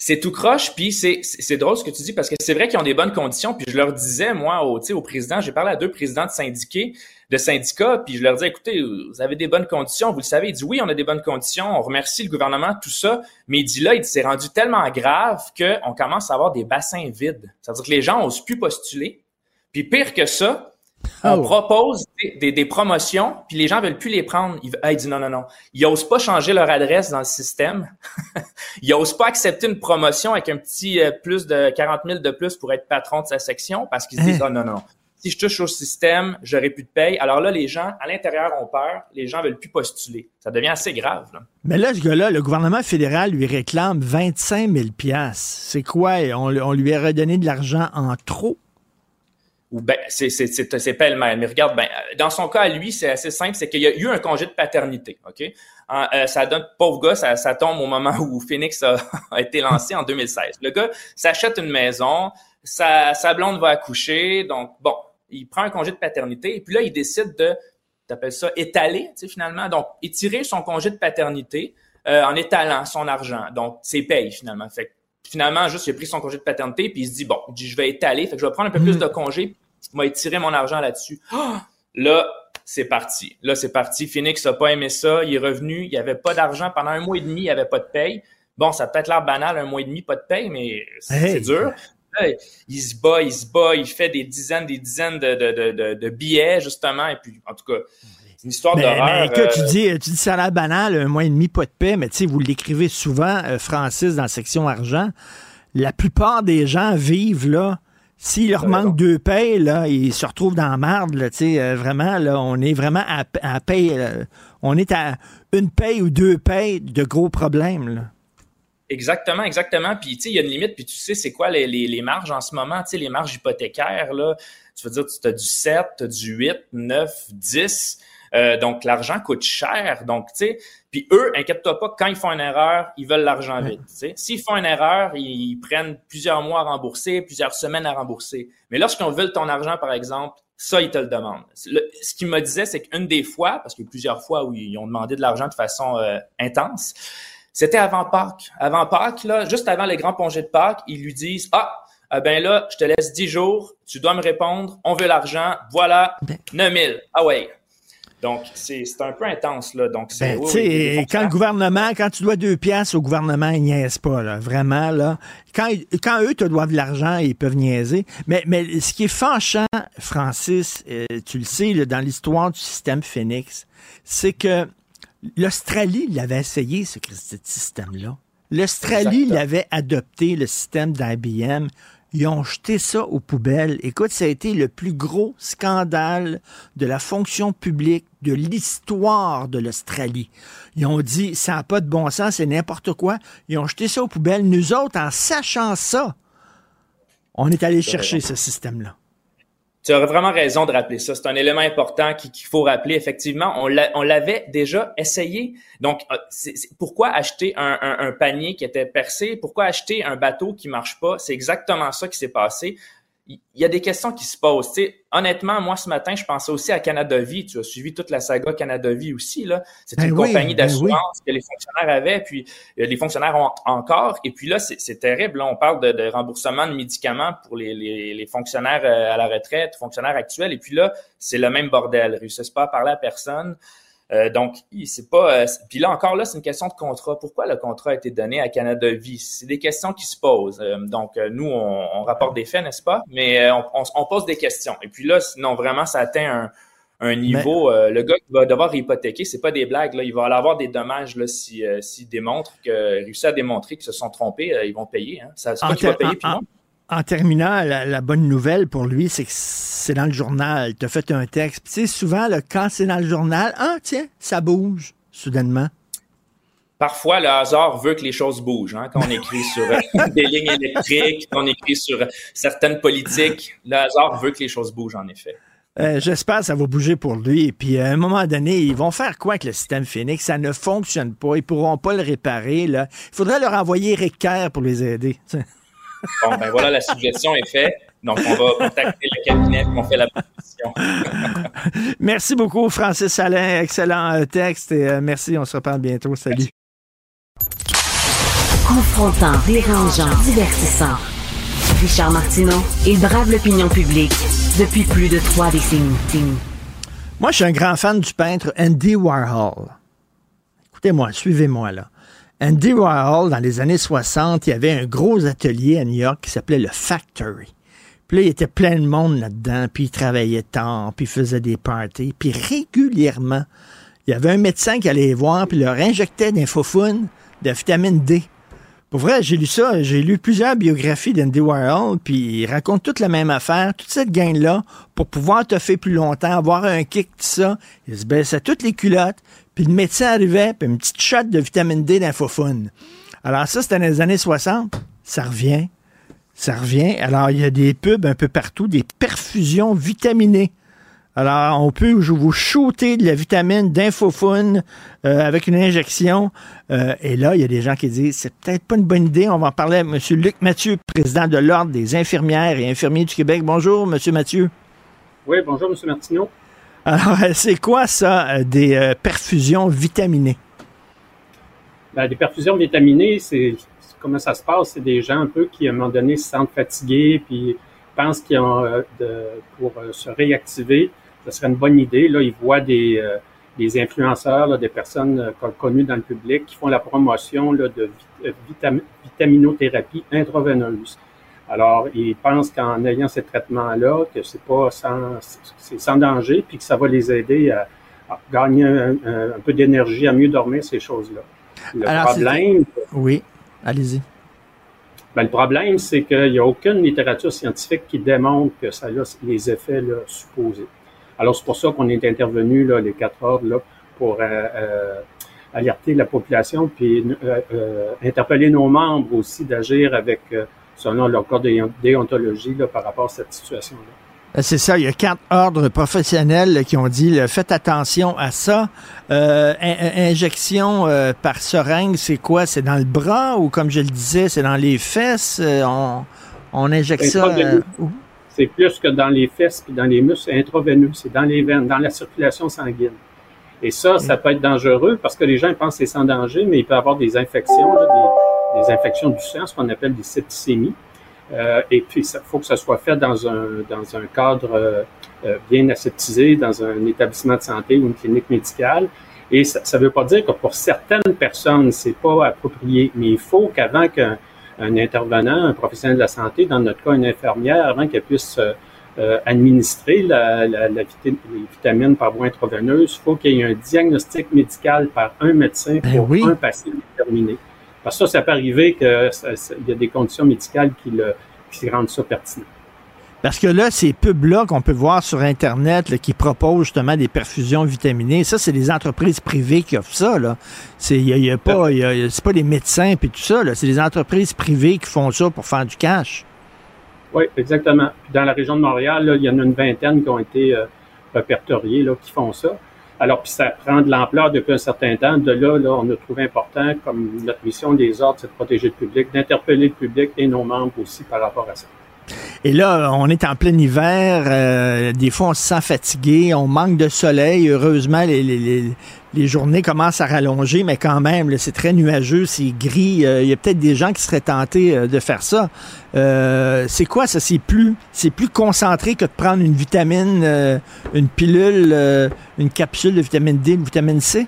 c'est tout croche, puis c'est, c'est drôle ce que tu dis parce que c'est vrai qu'ils ont des bonnes conditions. Puis je leur disais, moi, au, au président, j'ai parlé à deux présidents de syndiqués, de syndicats, puis je leur disais, écoutez, vous avez des bonnes conditions, vous le savez. Il dit oui, on a des bonnes conditions, on remercie le gouvernement, tout ça. Mais il dit là, il s'est rendu tellement grave qu'on commence à avoir des bassins vides. C'est-à-dire que les gens n'osent plus postuler. Puis pire que ça, on oh. propose des, promotions, puis les gens veulent plus les prendre. Ils, ah, disent non, non, non. Ils osent pas changer leur adresse dans le système. ils osent pas accepter une promotion avec un petit euh, plus de 40 000 de plus pour être patron de sa section parce qu'ils se disent, oh, non, non, non. Si je touche au système, j'aurai plus de paye. Alors là, les gens, à l'intérieur, ont peur. Les gens veulent plus postuler. Ça devient assez grave. Là. Mais là, ce gars-là, le gouvernement fédéral lui réclame 25 000 C'est quoi? On, on lui a redonné de l'argent en trop? ou ben, c'est, c'est, c'est, c'est pêle-mêle. Mais regarde, ben, dans son cas, à lui, c'est assez simple, c'est qu'il y a eu un congé de paternité, OK? Euh, ça donne, pauvre gars, ça, ça, tombe au moment où Phoenix a, été lancé en 2016. Le gars s'achète une maison, sa, sa blonde va accoucher, donc bon, il prend un congé de paternité, et puis là, il décide de, t'appelles ça, étaler, tu sais, finalement, donc étirer son congé de paternité euh, en étalant son argent. Donc, c'est paye finalement. Fait que, finalement, juste, il a pris son congé de paternité, puis il se dit, bon, il dit, je vais étaler, fait que je vais prendre un peu plus de congé, je vais étirer mon argent là-dessus. Ah! Là, c'est parti. Là, c'est parti. Phoenix a pas aimé ça. Il est revenu. Il y avait pas d'argent pendant un mois et demi. Il y avait pas de paye. Bon, ça peut être l'air banal, un mois et demi, pas de paye, mais c'est Hey. dur. Là, il se bat, il se bat, il fait des dizaines, des dizaines de, de, de, billets, justement. Et puis, en tout cas, c'est une histoire Mais, d'horreur. mais écoute, tu euh, dis, tu dis ça a l'air banal, un mois et demi, pas de paix, mais tu sais, vous l'écrivez souvent, euh, Francis, dans la section argent. La plupart des gens vivent là. S'il leur manque deux payes, là, ils se retrouvent dans la marde, là, tu sais, euh, vraiment, là, on est vraiment à, à paye, euh, on est à une paye ou deux payes de gros problèmes, là. Exactement, exactement. Puis, tu sais, il y a une limite, puis tu sais, c'est quoi les, les, les marges en ce moment, tu sais, les marges hypothécaires, là. Tu veux dire, tu as du 7, tu as du 8, 9, 10. Euh, donc, l'argent coûte cher. Donc, tu sais, puis eux, inquiète-toi pas, quand ils font une erreur, ils veulent l'argent vite. S'ils font une erreur, ils, ils prennent plusieurs mois à rembourser, plusieurs semaines à rembourser. Mais lorsqu'on veut ton argent, par exemple, ça, ils te le demandent. Le- ce qu'il me disait, c'est qu'une des fois, parce qu'il y a plusieurs fois où ils ont demandé de l'argent de façon euh, intense, c'était avant Pâques. Avant Pâques, là, juste avant les grands congés de Pâques, ils lui disent Ah, ah ben là, je te laisse 10 jours, tu dois me répondre, on veut l'argent, voilà, 9000. Ah ouais. Donc, c'est c'est un peu intense, là. Donc, c'est. Ben, oui, oui, quand le gouvernement, quand tu dois deux piastres au gouvernement, ils niaisent pas, là. Vraiment, là. Quand, quand eux te doivent de l'argent, ils peuvent niaiser. Mais, mais ce qui est fâchant, Francis, euh, tu le sais, là, dans l'histoire du système Phoenix, c'est que l'Australie l'avait essayé, ce système-là. L'Australie l'avait adopté, le système d'IBM. Ils ont jeté ça aux poubelles. Écoute, ça a été le plus gros scandale de la fonction publique de l'histoire de l'Australie. Ils ont dit, ça n'a pas de bon sens, c'est n'importe quoi. Ils ont jeté ça aux poubelles. Nous autres, en sachant ça, on est allé chercher ce système-là. Tu aurais vraiment raison de rappeler ça. C'est un élément important qui- qu'il faut rappeler. Effectivement, on l'a- on l'avait déjà essayé. Donc, euh, pourquoi acheter un, un- un panier qui était percé? Pourquoi acheter un bateau qui marche pas? C'est exactement ça qui s'est passé. Il y a des questions qui se posent. Tu sais, honnêtement, moi, ce matin, je pensais aussi à Canada Vie. Tu as suivi toute la saga Canada Vie aussi. là. C'est Ben une oui, compagnie ben d'assurance que les fonctionnaires avaient, puis euh, les fonctionnaires ont encore. Et puis là, c'est terrible. Là, on parle de, de remboursement de médicaments pour les, les, les fonctionnaires euh, à la retraite, fonctionnaires actuels. Et puis là, c'est le même bordel. Réussissent pas à parler à personne. Euh, donc, c'est pas. euh, puis là encore là, c'est une question de contrat. Pourquoi le contrat a été donné à Canada Vie? C'est des questions qui se posent. Euh, donc, euh, nous, on, on rapporte des faits, n'est-ce pas? Mais euh, on, on- on pose des questions. Et puis là, non, vraiment, ça atteint un, un niveau. euh, le gars qui va devoir hypothéquer, c'est pas des blagues. Là, il va avoir des dommages là si euh, s'il démontre que réussit à démontrer qu'ils se sont trompés, euh, ils vont payer. Hein. Ça, c'est En pas qu'il va ter- payer. puis non. En terminant, la, la bonne nouvelle pour lui, c'est que c'est dans le journal. Tu as fait un texte. Tu sais, souvent, là, quand c'est dans le journal, ah, tiens, ça bouge, soudainement. Parfois, le hasard veut que les choses bougent. Hein? Quand on écrit sur euh, des lignes électriques, quand on écrit sur euh, certaines politiques, le hasard veut que les choses bougent, en effet. Euh, J'espère que ça va bouger pour lui. Et puis, à un moment donné, ils vont faire quoi avec le système Phoenix? Ça ne fonctionne pas. Ils pourront pas le réparer. Là. Il faudrait leur envoyer Rick Kerr pour les aider. Bon, ben voilà, la suggestion est faite. Donc, on va contacter le cabinet et on fait la proposition. Merci beaucoup, Francis Alain. Excellent euh, texte. Et, euh, merci. On se reparle bientôt. Salut. Confrontant, dérangeant, divertissant. Richard Martineau, il brave l'opinion publique depuis plus de trois décennies. Moi, je suis un grand fan du peintre Andy Warhol. Écoutez-moi, suivez-moi là. Andy Warhol, dans les années 60, il y avait un gros atelier à New York qui s'appelait le Factory. Puis là, il était plein de monde là-dedans, puis il travaillait tard, puis faisait des parties. Puis régulièrement, il y avait un médecin qui allait voir, puis leur injectait des faufounes de vitamine D. Pour vrai, j'ai lu ça, j'ai lu plusieurs biographies d'Andy Warhol, puis il raconte toute la même affaire, toute cette gang-là, pour pouvoir te faire plus longtemps, avoir un kick, tout ça. Il se baissait toutes les culottes, puis le médecin arrivait, puis une petite shot de vitamine D d'infophone. Alors ça, c'était dans les années 60. Ça revient. Ça revient. Alors, il y a des pubs un peu partout, des perfusions vitaminées. Alors, on peut vous shooter de la vitamine d'infophone euh, avec une injection. Euh, et là, il y a des gens qui disent, c'est peut-être pas une bonne idée. On va en parler à M. Luc Mathieu, président de l'Ordre des infirmières et infirmiers du Québec. Bonjour, M. Mathieu. Oui, bonjour, M. Martineau. Alors, euh, c'est quoi ça, euh, des euh, perfusions vitaminées? Ben, des perfusions vitaminées, c'est comment ça se passe? C'est des gens un peu qui, à un moment donné, se sentent fatigués, puis pensent qu'ils ont pour se réactiver, ce serait une bonne idée. Là, ils voient des, des influenceurs, des personnes connues dans le public qui font la promotion de vit- vitam- vitaminothérapie intraveineuse. Alors, ils pensent qu'en ayant ces traitements-là, que c'est pas sans, c'est sans danger, puis que ça va les aider à, à gagner un, peu d'énergie, à mieux dormir, ces choses-là. Le Alors, problème, Oui, allez-y. ben, le problème, c'est qu'il n'y a aucune littérature scientifique qui démontre que ça a les effets là, supposés. Alors, c'est pour ça qu'on est intervenu, là, les quatre ordres, là, pour euh, euh, alerter la population, puis euh, euh, interpeller nos membres aussi d'agir avec, selon leur code de déontologie là, par rapport à cette situation-là. Ben, C'est ça, il y a quatre ordres professionnels là, qui ont dit là, faites attention à ça. Euh, in- in- injection euh, par seringue, c'est quoi? C'est dans le bras ou comme je le disais, c'est dans les fesses? Euh, on, on injecte ça. Euh? C'est plus que dans les fesses puis dans les muscles, c'est intraveineux, c'est dans les veines, dans la circulation sanguine. Et ça, ça peut être dangereux parce que les gens pensent que c'est sans danger, mais il peut avoir des infections, des, infections du sang, ce qu'on appelle des septicémies. Euh, et puis, il faut que ça soit fait dans un, dans un cadre euh, euh, bien aseptisé, dans un établissement de santé ou une clinique médicale. Et ça ne veut pas dire que pour certaines personnes, c'est pas approprié, mais il faut qu'avant qu'un un intervenant, un professionnel de la santé, dans notre cas une infirmière, avant qu'elle puisse euh, euh, administrer la, la, les vitamines par voie intraveineuse, il faut qu'il y ait un diagnostic médical par un médecin pour oui. un patient déterminé. Parce que ça, ça peut arriver qu'il y a des conditions médicales qui, le, qui rendent ça pertinent. Parce que là, ces pubs-là qu'on peut voir sur Internet là, qui proposent justement des perfusions vitaminées, ça, c'est des entreprises privées qui offrent ça. Là. C'est, y a, y a pas, y a- c'est pas des médecins puis tout ça. Là. C'est des entreprises privées qui font ça pour faire du cash. Oui, exactement. Puis dans la région de Montréal, là, il y en a une vingtaine qui ont été euh, répertoriés là, qui font ça. Alors, puis ça prend de l'ampleur depuis un certain temps. De là, là, on a trouvé important, comme notre mission des ordres, c'est de protéger le public, d'interpeller le public et nos membres aussi par rapport à ça. Et là, on est en plein hiver. euh, des fois, on se sent fatigué. On manque de soleil. Heureusement, les, les, les, journées commencent à rallonger, mais quand même, c'est très nuageux, c'est gris. Euh, Il y a peut-être des gens qui seraient tentés euh, de faire ça. C'est quoi ça? C'est plus, c'est plus concentré que de prendre une vitamine, une pilule, une capsule de vitamine D, de vitamine C?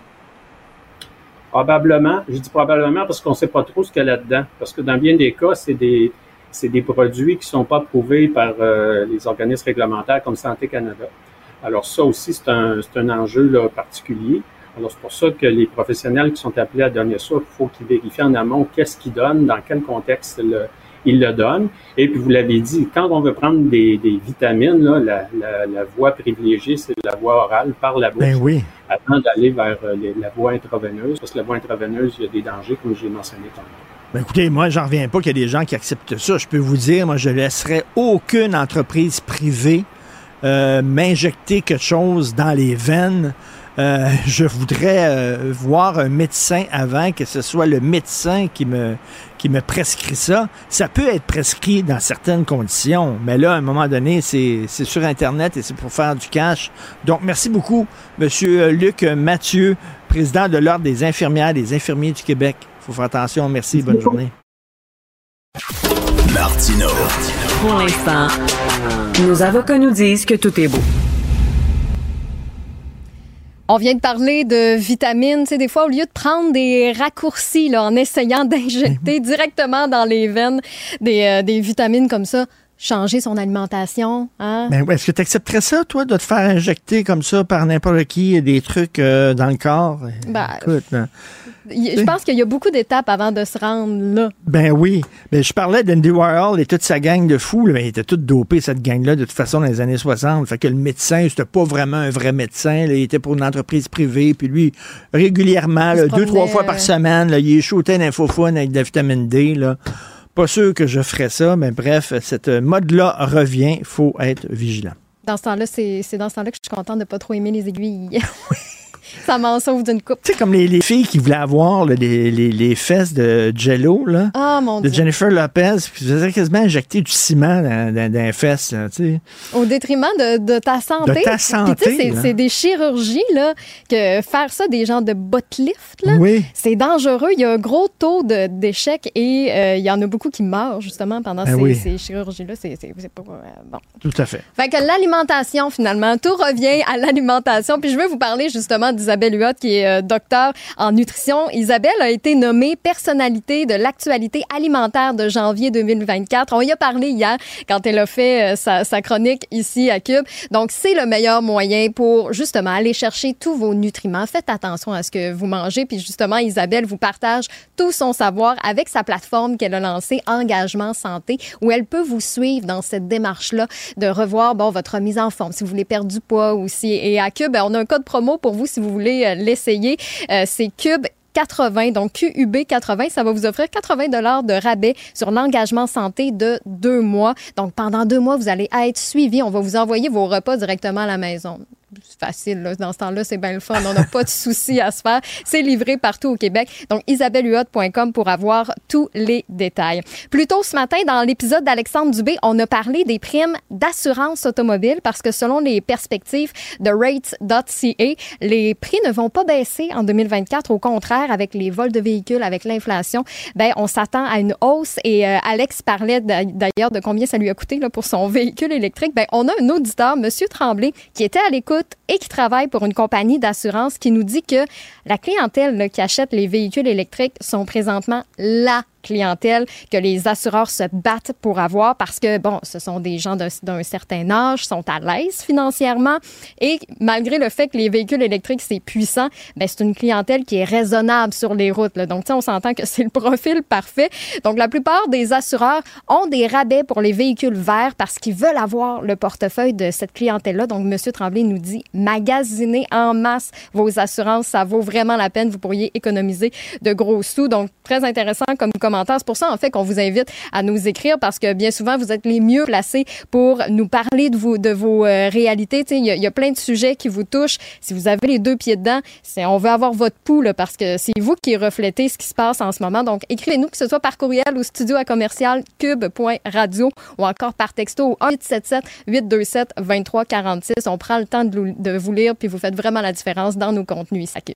Probablement, je dis probablement parce qu'on ne sait pas trop ce qu'il y a là-dedans. Parce que dans bien des cas, c'est des, c'est des produits qui ne sont pas approuvés par euh, les organismes réglementaires comme Santé Canada. Alors ça aussi, c'est un, c'est un enjeu là, particulier. Alors c'est pour ça que les professionnels qui sont appelés à donner ça, il faut qu'ils vérifient en amont qu'est-ce qu'ils donnent, dans quel contexte le- ils le donnent. Et puis vous l'avez dit, quand on veut prendre des, des vitamines, là, la, la, la voie privilégiée, c'est la voie orale par la bouche Ben oui. avant d'aller vers euh, les- la voie intraveineuse, parce que la voie intraveineuse, il y a des dangers, comme j'ai mentionné tantôt. Ben écoutez, moi, j'en reviens pas qu'il y a des gens qui acceptent ça. Je peux vous dire, moi, je laisserai aucune entreprise privée euh, m'injecter quelque chose dans les veines. Euh, je voudrais euh, voir un médecin avant que ce soit le médecin qui me, qui me prescrit ça. Ça peut être prescrit dans certaines conditions, mais là, à un moment donné, c'est sur Internet et c'est pour faire du cash. Donc, merci beaucoup, Monsieur Luc Mathieu, président de l'Ordre des infirmières des infirmiers du Québec. Il faut faire attention. Merci. Bonne journée. Martino. Pour l'instant, nos avocats nous disent que tout est beau. On vient de parler de vitamines. Tu sais, des fois, au lieu de prendre des raccourcis là, en essayant d'injecter directement dans les veines des, euh, des vitamines comme ça, changer son alimentation. Hein? Ben, est-ce que tu accepterais ça, toi, de te faire injecter comme ça par n'importe qui des trucs euh, dans le corps? Ben, Écoute, hein. Je pense qu'il y a beaucoup d'étapes avant de se rendre là. Ben oui. Ben, je parlais d'Andy Warhol et toute sa gang de fous. Là, ben, ils étaient tous dopés, cette gang-là, de toute façon, dans les années 60. Fait que le médecin, c'était pas vraiment un vrai médecin. là. il était pour une entreprise privée. Puis lui, régulièrement, là, deux, trois promenait, fois par euh, semaine, là, il shootait d'infophone avec de la vitamine D. Là. Pas sûr que je ferais ça, mais bref, cette mode-là revient. faut être vigilant. Dans ce temps-là, c'est dans ce temps-là que je suis contente de pas trop aimer les aiguilles. Ça m'en sauve d'une coupe. Tu sais, comme les, les filles qui voulaient avoir là, les, les, les fesses de Jello, là, Ah, mon de Dieu. Jennifer Lopez, qui faisait quasiment injecter du ciment dans, dans, dans les fesses, là, tu sais. Au détriment de, de ta santé. De ta Puis, tu sais, santé, c'est- des chirurgies, là, que faire ça, des gens de butt lift, là, Oui. c'est dangereux. Il y a un gros taux de- d'échec et euh, il y en a beaucoup qui meurent, justement, pendant Ben ces, oui. ces chirurgies-là. C'est c'est- c'est pas... euh, bon. Tout à fait. Fait que l'alimentation, finalement, tout revient à l'alimentation. Puis je veux vous parler justement d'Isabelle Huot, qui est euh, docteur en nutrition. Isabelle a été nommée personnalité de l'actualité alimentaire de janvier 2024. On y a parlé hier quand elle a fait euh, sa, sa chronique ici à Cube. Donc, c'est le meilleur moyen pour justement aller chercher tous vos nutriments. Faites attention à ce que vous mangez. Puis justement, Isabelle vous partage tout son savoir avec sa plateforme qu'elle a lancée, Engagement Santé, où elle peut vous suivre dans cette démarche-là de revoir bon, votre mise en forme, si vous voulez perdre du poids aussi. Et à Cube, on a un code promo pour vous si vous voulez euh, l'essayer. Euh, c'est Cube 80, donc QUB 80, ça va vous offrir 80 dollars de rabais sur l'engagement santé de deux mois. Donc pendant deux mois, vous allez être suivi. On va vous envoyer vos repas directement à la maison. Facile, là. dans ce temps-là, c'est bien le fun. On n'a pas de soucis à se faire. C'est livré partout au Québec. Donc, isabellehuot.com pour avoir tous les détails. Plus tôt ce matin, dans l'épisode d'Alexandre Dubé, on a parlé des primes d'assurance automobile parce que selon les perspectives de rates.ca, les prix ne vont pas baisser en 2024. Au contraire, avec les vols de véhicules, avec l'inflation, ben, on s'attend à une hausse. Et euh, Alex parlait d'a- d'ailleurs de combien ça lui a coûté là, pour son véhicule électrique. Ben, on a un auditeur, Monsieur Tremblay, qui était à l'écoute et qui travaille pour une compagnie d'assurance qui nous dit que la clientèle qui achète les véhicules électriques sont présentement la clientèle que les assureurs se battent pour avoir parce que, bon, ce sont des gens d'un certain âge, sont à l'aise financièrement et malgré le fait que les véhicules électriques, c'est puissant, ben, c'est une clientèle qui est raisonnable sur les routes. là. Donc, on s'entend que c'est le profil parfait. Donc, la plupart des assureurs ont des rabais pour les véhicules verts parce qu'ils veulent avoir le portefeuille de cette clientèle-là. Donc, M. Tremblay nous dit, magasinez en masse vos assurances, ça vaut vraiment la peine. Vous pourriez économiser de gros sous. Donc, très intéressant comme. C'est pour ça, en fait, qu'on vous invite à nous écrire parce que bien souvent, vous êtes les mieux placés pour nous parler de vos, euh, réalités. Il y, a- plein de sujets qui vous touchent. Si vous avez les deux pieds dedans, on veut avoir votre pouls là, parce que c'est vous qui reflétez ce qui se passe en ce moment. Donc, écrivez-nous, que ce soit par courriel au studio à commercial cube.radio ou encore par texto au 1-877-827-2346. On prend le temps de, de vous lire puis vous faites vraiment la différence dans nos contenus ici à Cube.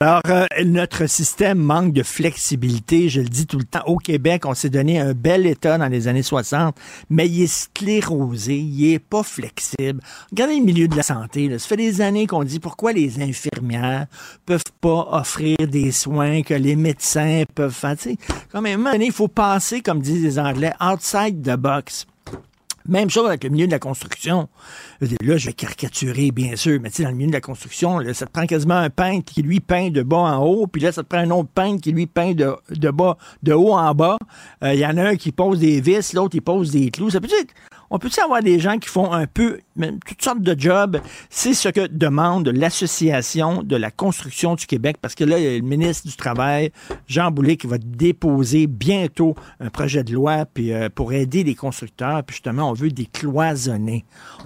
Alors, euh, notre système manque de flexibilité. Je le dis tout le temps. Au Québec, on s'est donné un bel état dans les années 60, mais il est sclérosé, il est pas flexible. Regardez le milieu de la santé. Ça fait des années qu'on dit pourquoi les infirmières peuvent pas offrir des soins que les médecins peuvent faire. Tu sais, quand même, à un moment donné, il faut passer, comme disent les Anglais, outside the box. Même chose avec le milieu de la construction. Là, je vais caricaturer, bien sûr, mais tu sais, dans le milieu de la construction, ça te prend quasiment un peintre qui lui peint de bas en haut, puis là, ça te prend un autre peintre qui lui peint de, de bas, de haut en bas. Euh, Il y en a un qui pose des vis, l'autre, il pose des clous. Ça peut être, on peut-tu avoir des gens qui font un peu, même toutes sortes de jobs? C'est ce que demande l'Association de la construction du Québec, parce que là, il y a le ministre du Travail, Jean Boulet, qui va déposer bientôt un projet de loi puis, euh, pour aider les constructeurs. Puis justement, on veut décloisonner.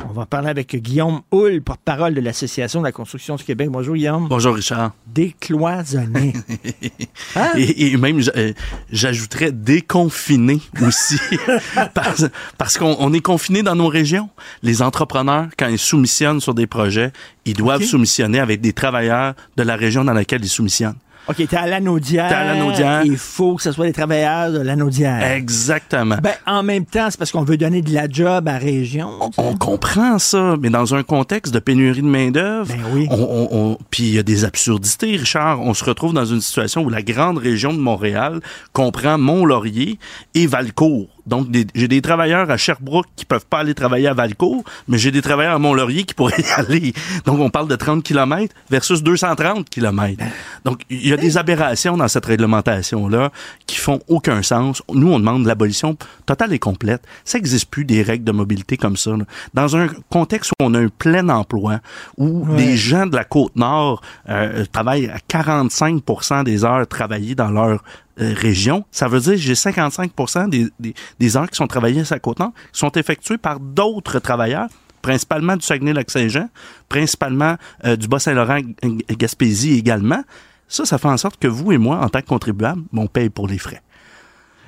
On va parler avec Guillaume Houle, porte-parole de l'Association de la construction du Québec. Bonjour, Guillaume. Bonjour, Richard. Décloisonner. Hein? Et, et même, euh, j'ajouterais déconfiner aussi. parce parce qu'on on est confiné dans nos régions. Les entrepreneurs, quand ils soumissionnent sur des projets, ils doivent soumissionner avec des travailleurs de la région dans laquelle ils soumissionnent. OK, t'es à l'anaudière. T'es à l'Anaudière. Il faut que ce soit des travailleurs de l'anaudière. Exactement. Ben, en même temps, c'est parce qu'on veut donner de la job à la région. On comprend ça, mais dans un contexte de pénurie de main-d'œuvre, Ben on- on- puis il y a des absurdités, Richard. On se retrouve dans une situation où la grande région de Montréal comprend Mont-Laurier et Valcourt. Donc, j'ai des travailleurs à Sherbrooke qui peuvent pas aller travailler à Valcourt, mais j'ai des travailleurs à Mont-Laurier qui pourraient y aller. Donc, on parle de 30 km versus 230 km. Donc, il y a des aberrations dans cette réglementation-là qui font aucun sens. Nous, on demande l'abolition totale et complète. Ça n'existe plus des règles de mobilité comme ça. là. Dans un contexte où on a un plein emploi, où Ouais. les gens de la Côte-Nord euh, travaillent à 45% des heures travaillées dans leur région, ça veut dire que j'ai 55 des, des, des qui sont travaillées la Côte-Nord qui sont effectuées par d'autres travailleurs principalement du Saguenay-Lac-Saint-Jean, principalement euh, du Bas-Saint-Laurent et Gaspésie également. Ça, ça fait en sorte que vous et moi, en tant que contribuables, on paye pour les frais.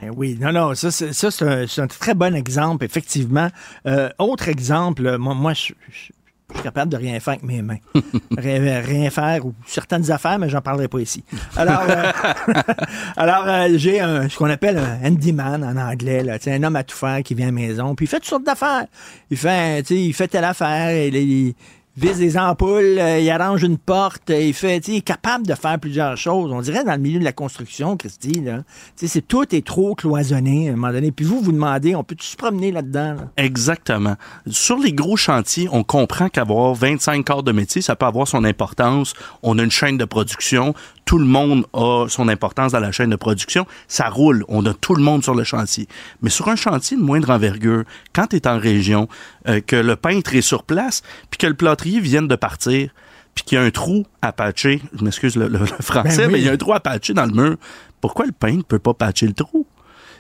Eh Oui, non, non, ça, c'est, un, très bon exemple, effectivement. Euh, autre exemple, euh, moi, moi je, je- je suis capable de rien faire avec mes mains. rien, faire ou certaines affaires, mais j'en parlerai pas ici. Alors, euh, alors euh, j'ai ce qu'on appelle un handyman en anglais, là, un homme à tout faire qui vient à la maison, puis il fait toutes sortes d'affaires. Il fait, il fait telle affaire, il, il vise des ampoules, euh, il arrange une porte, il fait, il est capable de faire plusieurs choses. On dirait dans le milieu de la construction, Christy, là, c'est tout est trop cloisonné à un moment donné. Puis vous, vous demandez, on peut-tu se promener là-dedans? là? Exactement. Sur les gros chantiers, on comprend qu'avoir 25 corps de métier, ça peut avoir son importance. On a une chaîne de production. Tout le monde a son importance dans la chaîne de production. Ça roule. On a tout le monde sur le chantier. Mais sur un chantier de moindre envergure, quand tu es en région, euh, que le peintre est sur place, puis que le plâtrier vienne de partir, puis qu'il y a un trou à patcher, je m'excuse le, le- le français, Ben oui. mais il y a un trou à patcher dans le mur. Pourquoi le peintre peut pas patcher le trou?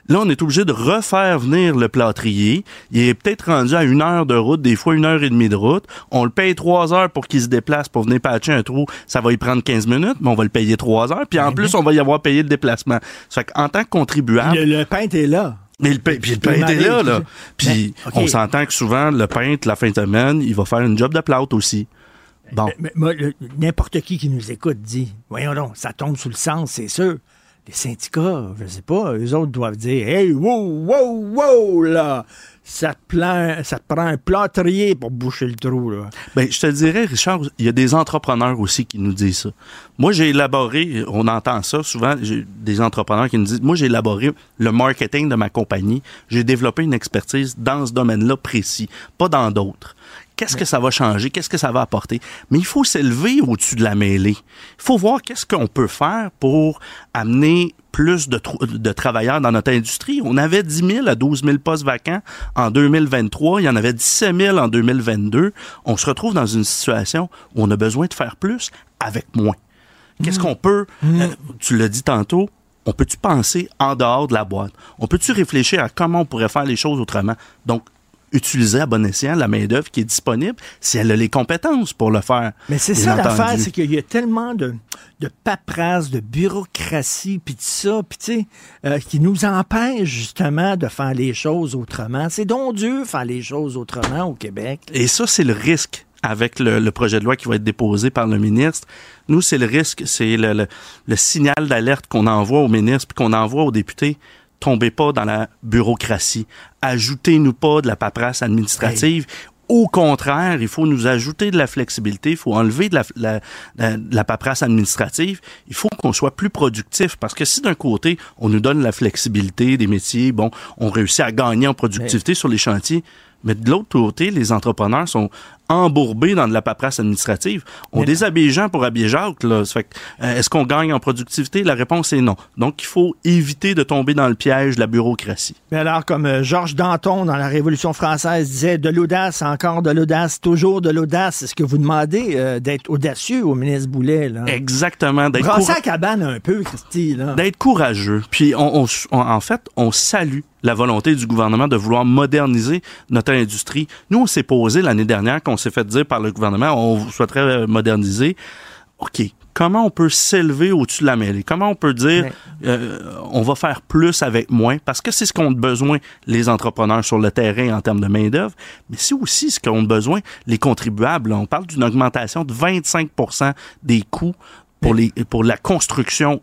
Là, on est obligé de refaire venir le plâtrier. Il est peut-être rendu à une heure de route, des fois une heure et demie de route. On le paye trois heures pour qu'il se déplace pour venir patcher un trou. Ça va y prendre 15 minutes, mais on va le payer trois heures. Puis en plus, on va y avoir payé le déplacement. Ça fait qu'en tant que contribuable... Le, le peintre est là. Mais le, puis le peintre est là, là. Puis Ben, on s'entend que souvent, le peintre, la fin de semaine, il va faire une job de plâtre aussi. Bon. Mais n'importe qui qui nous écoute dit, voyons donc, ça tombe sous le sens, c'est sûr. Les syndicats, je sais pas, eux autres doivent dire, hey, wow, wow, wow, là, ça te, ça te prend un plâtrier pour boucher le trou, là. Ben, je te dirais, Richard, il y a des entrepreneurs aussi qui nous disent ça. Moi, j'ai élaboré, on entend ça souvent, des entrepreneurs qui nous disent, moi, j'ai élaboré le marketing de ma compagnie. J'ai développé une expertise dans ce domaine-là précis, pas dans d'autres. Qu'est-ce que ça va changer? Qu'est-ce que ça va apporter? Mais il faut s'élever au-dessus de la mêlée. Il faut voir qu'est-ce qu'on peut faire pour amener plus de, travailleurs dans notre industrie. On avait 10 000 à 12 000 postes vacants en 2023. Il y en avait 17 000 en 2022. On se retrouve dans une situation où on a besoin de faire plus avec moins. Qu'est-ce qu'on peut, euh, tu l'as dit tantôt, on peut-tu penser en dehors de la boîte? On peut-tu réfléchir à comment on pourrait faire les choses autrement? Donc, utiliser à bon escient la main-d'œuvre qui est disponible si elle a les compétences pour le faire. Mais c'est ça l'affaire, c'est qu'il y a tellement de, de paperasse, de bureaucratie, puis de ça, puis tu sais, euh, qui nous empêche justement de faire les choses autrement. C'est donc dur faire les choses autrement au Québec. Et ça, c'est le risque avec le, le projet de loi qui va être déposé par le ministre. Nous, c'est le risque, c'est le, le- le signal d'alerte qu'on envoie au ministre puis qu'on envoie aux députés. Tombez pas dans la bureaucratie. Ajoutez-nous pas de la paperasse administrative. Au contraire, il faut nous ajouter de la flexibilité, il faut enlever de la, la, la- de la paperasse administrative, il faut qu'on soit plus productif parce que si d'un côté, on nous donne la flexibilité des métiers, bon, on réussit à gagner en productivité sur les chantiers, mais de l'autre côté, les entrepreneurs sont embourbés dans de la paperasse administrative. On déshabille les gens pour habiller Jacques. Là. Ça fait que, euh, Est-ce qu'on gagne en productivité? La réponse est non. Donc, il faut éviter de tomber dans le piège de la bureaucratie. Mais alors, comme euh, Georges Danton dans la Révolution française disait, de l'audace, encore de l'audace, toujours de l'audace. Est-ce que vous demandez euh, d'être audacieux au ministre Boulet? Là? Exactement. D'être coura- cabane un peu, Christy. D'être courageux. Puis, on, on- on- en fait, on salue la volonté du gouvernement de vouloir moderniser notre industrie. Nous, on s'est posé l'année dernière, qu'on s'est fait dire par le gouvernement, on souhaiterait euh, moderniser. OK. Comment on peut s'élever au-dessus de la mêlée? Comment on peut dire euh, on va faire plus avec moins? Parce que c'est ce qu'ont besoin les entrepreneurs sur le terrain en termes de main-d'œuvre, mais c'est aussi ce qu'ont besoin les contribuables. On parle d'une augmentation de 25% des coûts pour, les, pour la construction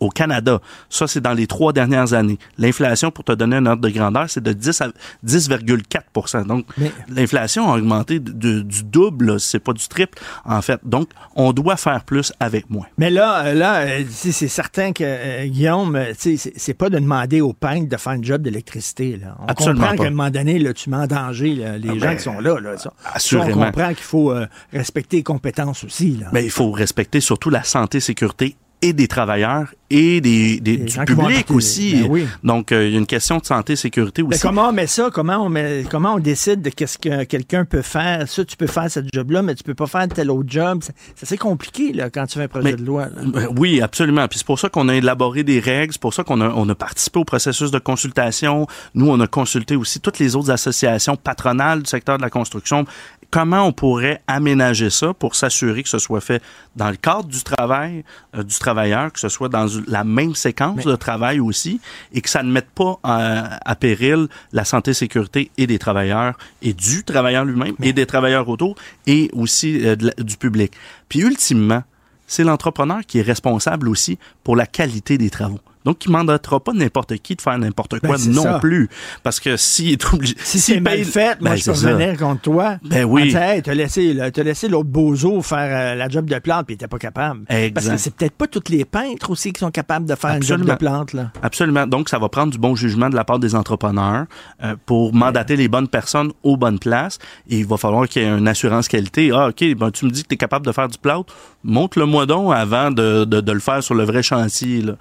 au Canada. Ça, c'est dans les trois dernières années. L'inflation, pour te donner un ordre de grandeur, c'est de 10 à 10,4 Donc, l'inflation a augmenté du double, c'est pas du triple, en fait. Donc, on doit faire plus avec moins. Mais là, là, euh, c'est certain que, euh, Guillaume, euh, c'est pas de demander aux peintres de faire un job d'électricité. On Absolument comprend qu'à un moment donné, là, tu mets en danger les Ah gens ben, qui sont là. là ça. assurément. on comprend qu'il faut respecter les compétences aussi. Là. Mais il faut respecter surtout la santé, sécurité et des travailleurs et des, des du public aussi. Ben oui. Donc, euh, il y a une question de santé, sécurité Mais aussi. comment on met ça? Comment on, met, comment on décide de qu'est-ce que quelqu'un peut faire? Ça, tu peux faire ce job-là, mais tu peux pas faire tel autre job. C'est c'est assez compliqué là, quand tu fais un projet Mais- de loi. Ben Oui, absolument. Puis c'est pour ça qu'on a élaboré des règles, c'est pour ça qu'on a, on a participé au processus de consultation. Nous, on a consulté aussi toutes les autres associations patronales du secteur de la construction. Comment on pourrait aménager ça pour s'assurer que ce soit fait dans le cadre du travail euh, du travailleur, que ce soit dans la même séquence de travail aussi, et que ça ne mette pas euh, à péril la santé, sécurité et des travailleurs et du travailleur lui-même et des travailleurs autour et aussi euh, la- du public. Puis ultimement, c'est l'entrepreneur qui est responsable aussi pour la qualité des travaux. Donc, il ne mandatera pas n'importe qui de faire n'importe quoi Ben, non ça. plus. Parce que s'il est obligé... Si c'est mal fait, moi, Ben, je peux revenir contre toi. Ben oui. En hey, t'as laissé, là, t'as laissé l'autre bozo faire euh, la job de plante, puis il était pas capable. Exact. Parce que c'est peut-être pas tous les peintres aussi qui sont capables de faire une job de plante. Là. Absolument. Donc, ça va prendre du bon jugement de la part des entrepreneurs euh, pour mandater les bonnes personnes aux bonnes places. Et il va falloir qu'il y ait une assurance qualité. Ah, OK, ben, tu me dis que tu es capable de faire du plâtre. Montre-le-moi donc avant de, de, de le faire sur le vrai chantier. là.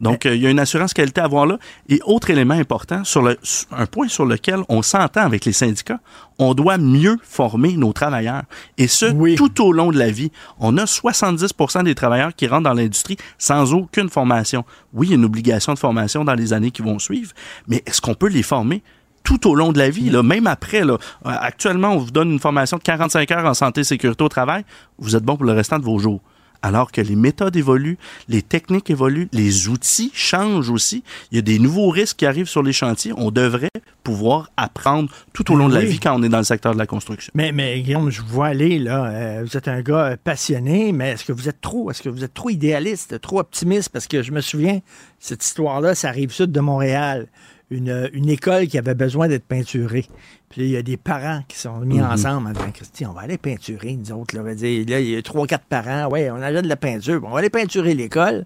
Donc, euh, il y a une assurance qualité à avoir là. Et autre élément important, sur le, un point sur lequel on s'entend avec les syndicats, on doit mieux former nos travailleurs. Et ce, tout au long de la vie. On a 70% des travailleurs qui rentrent dans l'industrie sans aucune formation. Oui, il y a une obligation de formation dans les années qui vont suivre, mais est-ce qu'on peut les former? tout au long de la vie, là, même après. Là. Euh, Actuellement, on vous donne une formation de 45 heures en santé et sécurité au travail. Vous êtes bon pour le restant de vos jours. Alors que les méthodes évoluent, les techniques évoluent, les outils changent aussi. Il y a des nouveaux risques qui arrivent sur les chantiers. On devrait pouvoir apprendre tout au long de la vie quand on est dans le secteur de la construction. Mais, mais Guillaume, je vous vois aller, là. euh, vous êtes un gars euh, passionné, mais est-ce que vous êt trop, est-ce que vous êtes trop idéaliste, trop optimiste? Parce que je me souviens, cette histoire-là, ça arrive sud de Montréal. Une, une école qui avait besoin d'être peinturée. Puis il y a des parents qui sont mis Mhm. ensemble en disant, Christy, on va aller peinturer, nous autres. Là, il y a trois, quatre parents, ouais, on a de la peinture, on va aller peinturer l'école.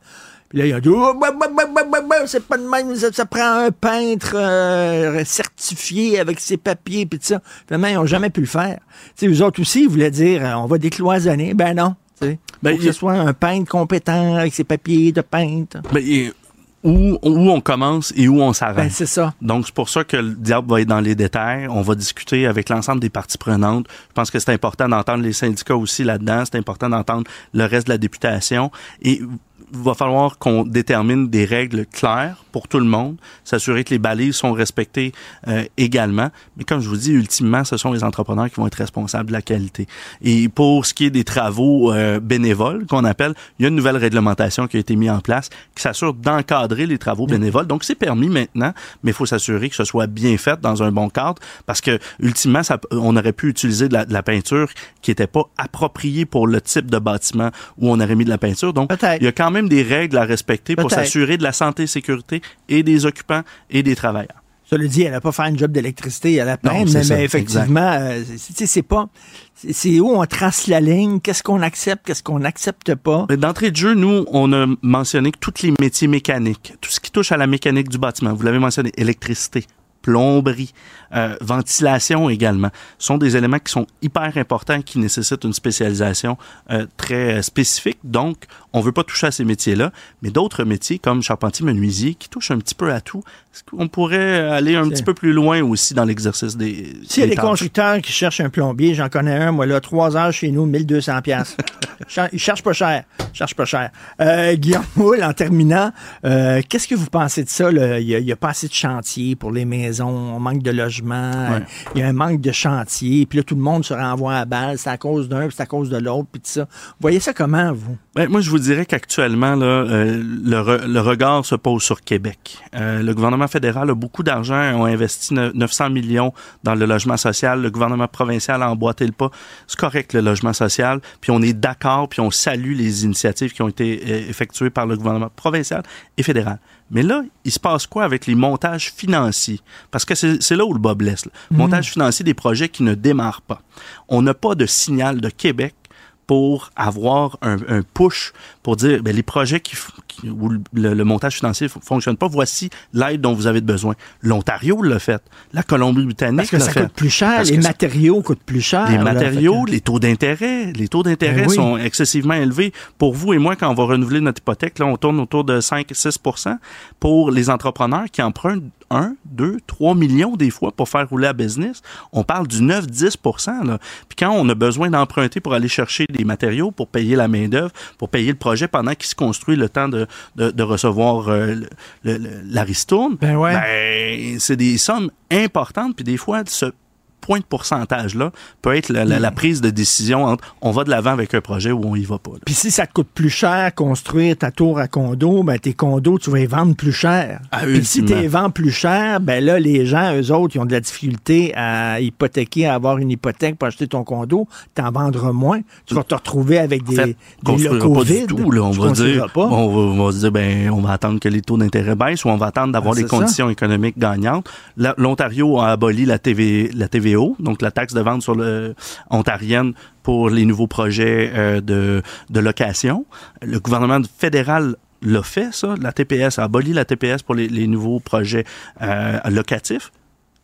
Puis là, ils ont dit, oh, bah, bah, bah, bah, bah, bah, c'est pas de même, ça, ça prend un peintre euh, certifié avec ses papiers, puis tout ça. Finalement, ils n'ont jamais pu le faire. Tu sais, eux autres aussi, ils voulaient dire, euh, on va décloisonner. Ben non. Ben, que il ce soit un peintre compétent avec ses papiers de peintre. Et où, où on commence et où on s'arrête. Ben, c'est ça. Donc, c'est pour ça que le diable va être dans les détails. On va discuter avec l'ensemble des parties prenantes. Je pense que c'est important d'entendre les syndicats aussi là-dedans. C'est important d'entendre le reste de la députation. Et va falloir qu'on détermine des règles claires pour tout le monde, s'assurer que les balises sont respectées euh, également. Mais comme je vous dis, ultimement, ce sont les entrepreneurs qui vont être responsables de la qualité. Et pour ce qui est des travaux euh, bénévoles, qu'on appelle, il y a une nouvelle réglementation qui a été mise en place qui s'assure d'encadrer les travaux bénévoles. Donc, c'est permis maintenant, mais il faut s'assurer que ce soit bien fait dans un bon cadre parce que, ultimement, ça, on aurait pu utiliser de la, de la peinture qui n'était pas appropriée pour le type de bâtiment où on aurait mis de la peinture. Donc, il y a quand même des règles à respecter pour s'assurer de la santé et sécurité et des occupants et des travailleurs. Cela dit, elle n'a pas fait un job d'électricité à la peine, mais, ça, effectivement, euh, c'est- pas. c'est- où on trace la ligne, qu'est-ce qu'on accepte, qu'est-ce qu'on n'accepte pas. D'entrée de jeu, nous, on a mentionné que tous les métiers mécaniques, tout ce qui touche à la mécanique du bâtiment, vous l'avez mentionné, électricité, plomberie, euh, ventilation également, sont des éléments qui sont hyper importants, qui nécessitent une spécialisation euh, très spécifique. Donc, on veut pas toucher à ces métiers-là, mais d'autres métiers comme charpentier-menuisier, qui touchent un petit peu à tout, est-ce qu'on pourrait aller un petit peu plus loin aussi dans l'exercice des, S'il y a des des constructeurs qui cherchent un plombier, j'en connais un, moi là, trois heures chez nous, 1200 pièces. Ils cherchent pas cher, ils cherchent pas cher. Euh, Guillaume Moule, en terminant, euh, qu'est-ce que vous pensez de ça? là? Il n'y a, il a pas assez de chantier pour les maisons, on manque de logements. Ouais. il y a un manque de chantier, puis là, tout le monde se renvoie à balle, c'est à cause d'un, puis c'est à cause de l'autre, puis tout ça. Vous voyez ça comment, vous? Ben, moi, je vous dirais qu'actuellement, là, euh, le, re- le regard se pose sur Québec. Euh, le gouvernement fédéral a beaucoup d'argent, ont investi ne- 900 millions dans le logement social. Le gouvernement provincial a emboîté le pas. C'est correct, le logement social. Puis on est d'accord, puis on salue les initiatives qui ont été euh, effectuées par le gouvernement provincial et fédéral. Mais là, il se passe quoi avec les montages financiers? Parce que c'est là où le bas blesse. là. Montage financier des projets qui ne démarrent pas. On n'a pas de signal de Québec pour avoir un, un push pour dire ben, les projets qui, f- qui- où le, le montage financier ne fonctionne pas, voici l'aide dont vous avez besoin. L'Ontario l'a fait. La Colombie-Britannique Parce que ça fait. coûte plus cher, Parce les matériaux coûtent plus cher. les matériaux, les taux d'intérêt, les taux d'intérêt Ben oui. sont excessivement élevés. Pour vous et moi, quand on va renouveler notre hypothèque, là, on tourne autour de 5-6% Pour les entrepreneurs qui empruntent 1, 2, 3 millions des fois pour faire rouler la business, on parle du 9-10 là. Puis quand on a besoin d'emprunter pour aller chercher des matériaux, pour payer la main-d'œuvre, pour payer le projet pendant qu'il se construit le temps de, de, de recevoir euh, le- le- le- la ristourne, Ben ouais. ben, c'est des sommes importantes. Puis des fois, ce point de pourcentage-là peut être la, la- la prise de décision entre on va de l'avant avec un projet ou on y va pas. Puis si ça te coûte plus cher construire ta tour à condo, ben tes condos, tu vas les vendre plus cher. Ah, Puis si tu les vends plus cher, ben là, les gens, eux autres, ils ont de la difficulté à hypothéquer, à avoir une hypothèque pour acheter ton condo. T'en vendras moins. Tu vas te retrouver avec En des, fait, des locaux pas du vides. tout. Là, on va dire, pas. on va, on va se dire, ben, on va attendre que les taux d'intérêt baissent ou on va attendre d'avoir des ça. conditions économiques gagnantes. L'Ontario a aboli la, TV, la TVO, donc la taxe de vente sur le ontarienne pour les nouveaux projets euh, de, de location. Le gouvernement fédéral l'a fait, ça. La TPS a aboli la TPS pour les, les nouveaux projets euh, locatifs.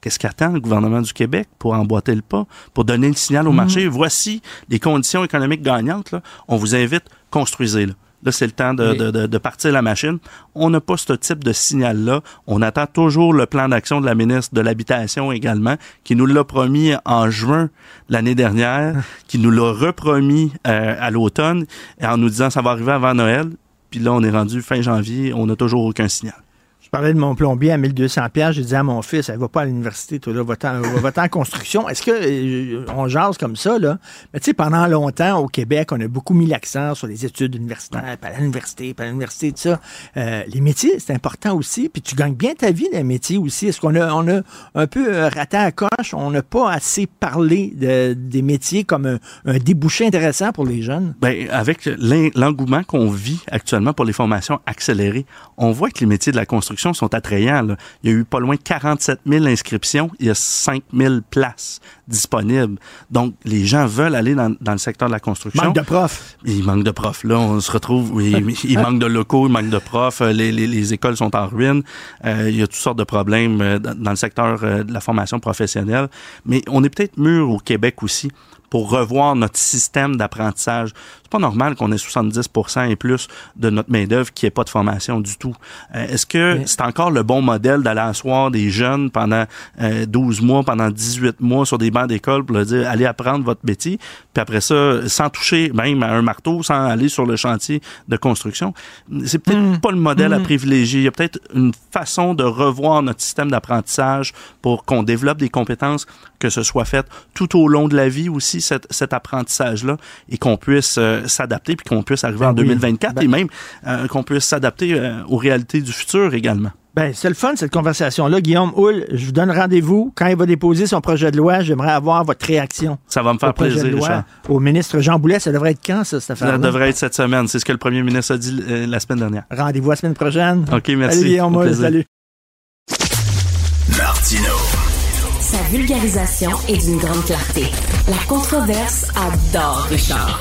Qu'est-ce qu'attend le gouvernement du Québec pour emboîter le pas, pour donner le signal au marché? Voici les conditions économiques gagnantes. Là. On vous invite, construisez-le. Là, c'est le temps de, de- de- de partir la machine. On n'a pas ce type de signal-là. On attend toujours le plan d'action de la ministre de l'Habitation également, qui nous l'a promis en juin l'année dernière, qui nous l'a repromis euh, à l'automne, en nous disant ça va arriver avant Noël. Puis là, on est rendu fin janvier, on n'a toujours aucun signal. Je parlais de mon plombier à 1200 pièces. J'ai dit à mon fils, elle va pas à l'université, toi, là, va-t'en en construction. Est-ce que, euh, on jase comme ça, là? Mais tu sais, pendant longtemps, au Québec, on a beaucoup mis l'accent sur les études universitaires, à l'université, à l'université, tout ça. Euh, les métiers, c'est important aussi. Puis tu gagnes bien ta vie, les métiers aussi. Est-ce qu'on a, on a un peu euh, raté à coche? On n'a pas assez parlé de- des métiers comme un, un débouché intéressant pour les jeunes? Ben, avec l'en- l'engouement qu'on vit actuellement pour les formations accélérées, on voit que les métiers de la construction sont attrayants. là. Il y a eu pas loin de 47 000 inscriptions, il y a 5 000 places disponibles. Donc, les gens veulent aller dans, dans le secteur de la construction. Manque de profs. Il manque de profs. Là, on se retrouve. oui, il manque de locaux, il manque de profs. euh, Les, les, les écoles sont en ruine. Euh, il y a toutes sortes de problèmes euh, dans, le secteur de la formation professionnelle. Mais on est peut-être mûr au Québec aussi pour revoir notre système d'apprentissage. C'est pas normal qu'on ait 70% et plus de notre main-d'œuvre qui ait pas de formation du tout. Euh, Est-ce que Mais- c'est encore le bon modèle d'aller asseoir des jeunes pendant euh, 12 mois, pendant 18 mois sur des bancs d'école pour leur dire allez apprendre votre métier, puis après ça, sans toucher même à un marteau, sans aller sur le chantier de construction? C'est peut-être pas le modèle à privilégier. Il y a peut-être une façon de revoir notre système d'apprentissage pour qu'on développe des compétences, que ce soit fait tout au long de la vie aussi, cet, cet apprentissage-là, et qu'on puisse euh, s'adapter, puis qu'on puisse arriver Ben en oui. 2024, Ben- et même euh, qu'on puisse s'adapter euh, aux réalités du futur également. Ben, c'est le fun, cette conversation-là. Guillaume Houle, je vous donne rendez-vous. Quand il va déposer son projet de loi, j'aimerais avoir votre réaction. Ça va me faire au projet plaisir, de loi Richard. Au ministre Jean Boulet, ça devrait être quand, ça, cette affaire Ça devrait être cette semaine. C'est ce que le premier ministre a dit euh, la semaine dernière. Rendez-vous la semaine prochaine. OK, merci. Salut, Guillaume Houle, salut. Martino. Sa vulgarisation est d'une grande clarté. La controverse adore Richard.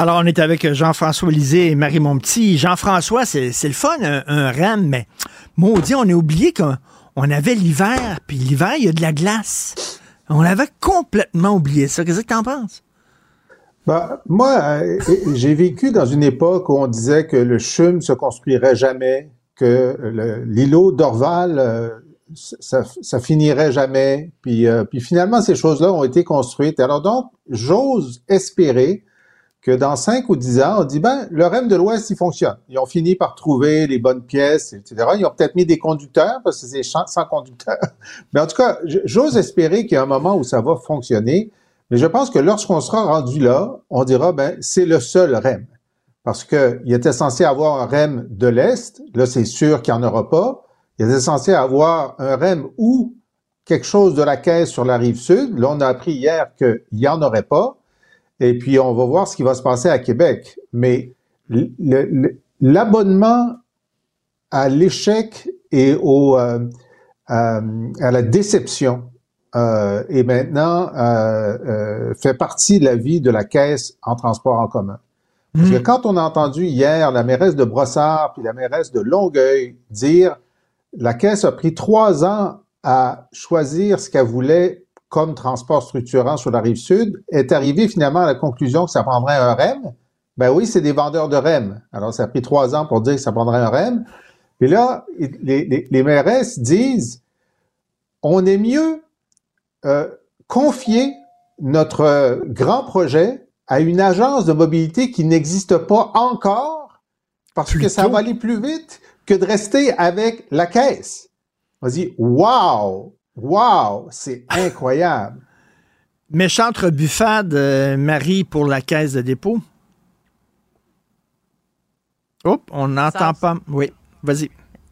Alors, on est avec Jean-François Lisée et Marie Monpetit. Jean-François, c'est le fun, un, un RAM, mais maudit, on a oublié qu'on on avait l'hiver, puis l'hiver, il y a de la glace. On avait complètement oublié ça. Qu'est-ce que t'en penses? Bah, moi, euh, j'ai vécu dans une époque où on disait que le CHUM se construirait jamais, que l'îlot d'Orval, euh, ça, finirait jamais. Euh, puis finalement, ces choses-là ont été construites. Alors donc, j'ose espérer que dans 5 ou 10 ans, on dit, ben, le REM de l'Ouest, il fonctionne. Ils ont fini par trouver les bonnes pièces, etc. Ils ont peut-être mis des conducteurs, parce que c'est sans conducteurs. Mais en tout cas, j'ose espérer qu'il y a un moment où ça va fonctionner. Mais je pense que lorsqu'on sera rendu là, on dira, ben, c'est le seul REM. Parce qu'il était censé avoir un REM de l'Est. Là, c'est sûr qu'il n'y en aura pas. Il était censé avoir un REM ou quelque chose de la caisse sur la rive sud. Là, on a appris hier qu'il n'y en aurait pas. Et puis, on va voir ce qui va se passer à Québec. Mais l'abonnement à l'échec et au, euh, à, la déception euh, est maintenant euh, euh, fait partie de la vie de la caisse en transport en commun. Parce que hmm. quand on a entendu hier la mairesse de Brossard puis la mairesse de Longueuil dire la caisse a pris trois ans à choisir ce qu'elle voulait comme transport structurant sur la rive sud, est arrivé finalement à la conclusion que ça prendrait un REM. Ben oui, c'est des vendeurs de REM. Alors, ça a pris trois ans pour dire que ça prendrait un REM. Et là, les, les, les mairesses disent, on est mieux euh, confier notre grand projet à une agence de mobilité qui n'existe pas encore parce que ça va aller plus vite que de rester avec la caisse. On dit, wow, Wow, c'est incroyable. Méchante rebuffade, euh, Marie, pour la caisse de dépôt. Hop, on n'entend pas. Oui, vas-y.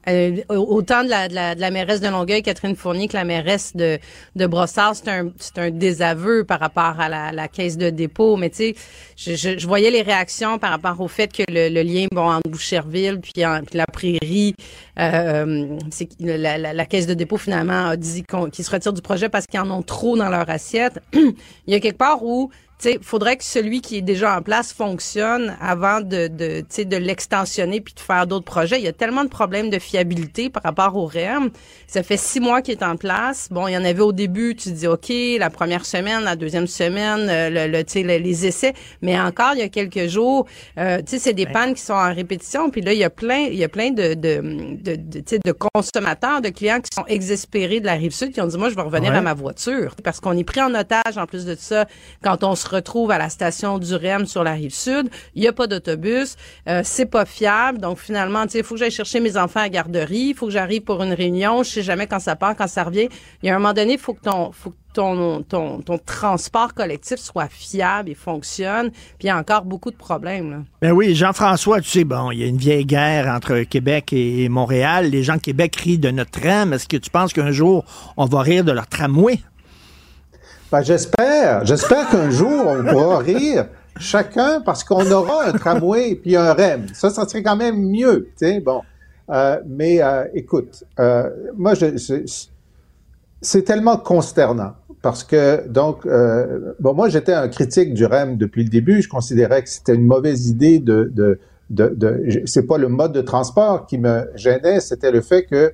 Euh, autant de la, de, la, de la mairesse de Longueuil, Catherine Fournier, que la mairesse de, de Brossard, c'est un, c'est un désaveu par rapport à la, la caisse de dépôt. Mais tu sais, je, je, je, voyais les réactions par rapport au fait que le, le lien, bon, entre Boucherville puis, en, puis la prairie, euh, c'est la, la, caisse de dépôt finalement a dit qu'ils se retirent du projet parce qu'ils en ont trop dans leur assiette. Il y a quelque part où il faudrait que celui qui est déjà en place fonctionne avant de, de, de l'extensionner puis de faire d'autres projets. Il y a tellement de problèmes de fiabilité par rapport au REM. Ça fait six mois qu'il est en place. Bon, il y en avait au début, tu dis, OK, la première semaine, la deuxième semaine, euh, le, le, les essais. Mais encore, il y a quelques jours, euh, c'est des pannes qui sont en répétition. Puis là, il y a plein, il y a plein de, de, de, de, de consommateurs, de clients qui sont exaspérés de la rive sud, qui ont dit, moi, je vais revenir à ma voiture. Parce qu'on est pris en otage, en plus de ça, quand on se retrouve à la station du REM sur la rive sud. Il n'y a pas d'autobus. Euh, c'est pas fiable. Donc, finalement, il faut que j'aille chercher mes enfants à garderie. Il faut que j'arrive pour une réunion. Je sais jamais quand ça part, quand ça revient. Il y a un moment donné, il faut que ton, faut que ton, ton, ton, transport collectif soit fiable et fonctionne. Puis il y a encore beaucoup de problèmes. Là. Ben oui, Jean-François, tu sais, bon, il y a une vieille guerre entre Québec et Montréal. Les gens de Québec rient de notre tram. Est-ce que tu penses qu'un jour, on va rire de leur tramway? Ben, j'espère. J'espère qu'un jour, on pourra rire chacun parce qu'on aura un tramway puis un REM. Ça, ça serait quand même mieux, tu bon. Euh, mais euh, écoute, euh, moi, c'est tellement consternant parce que, donc, bon, moi, j'étais un critique du REM depuis le début. Je considérais que c'était une mauvaise idée de, de, de c'est pas le mode de transport qui me gênait, c'était le fait que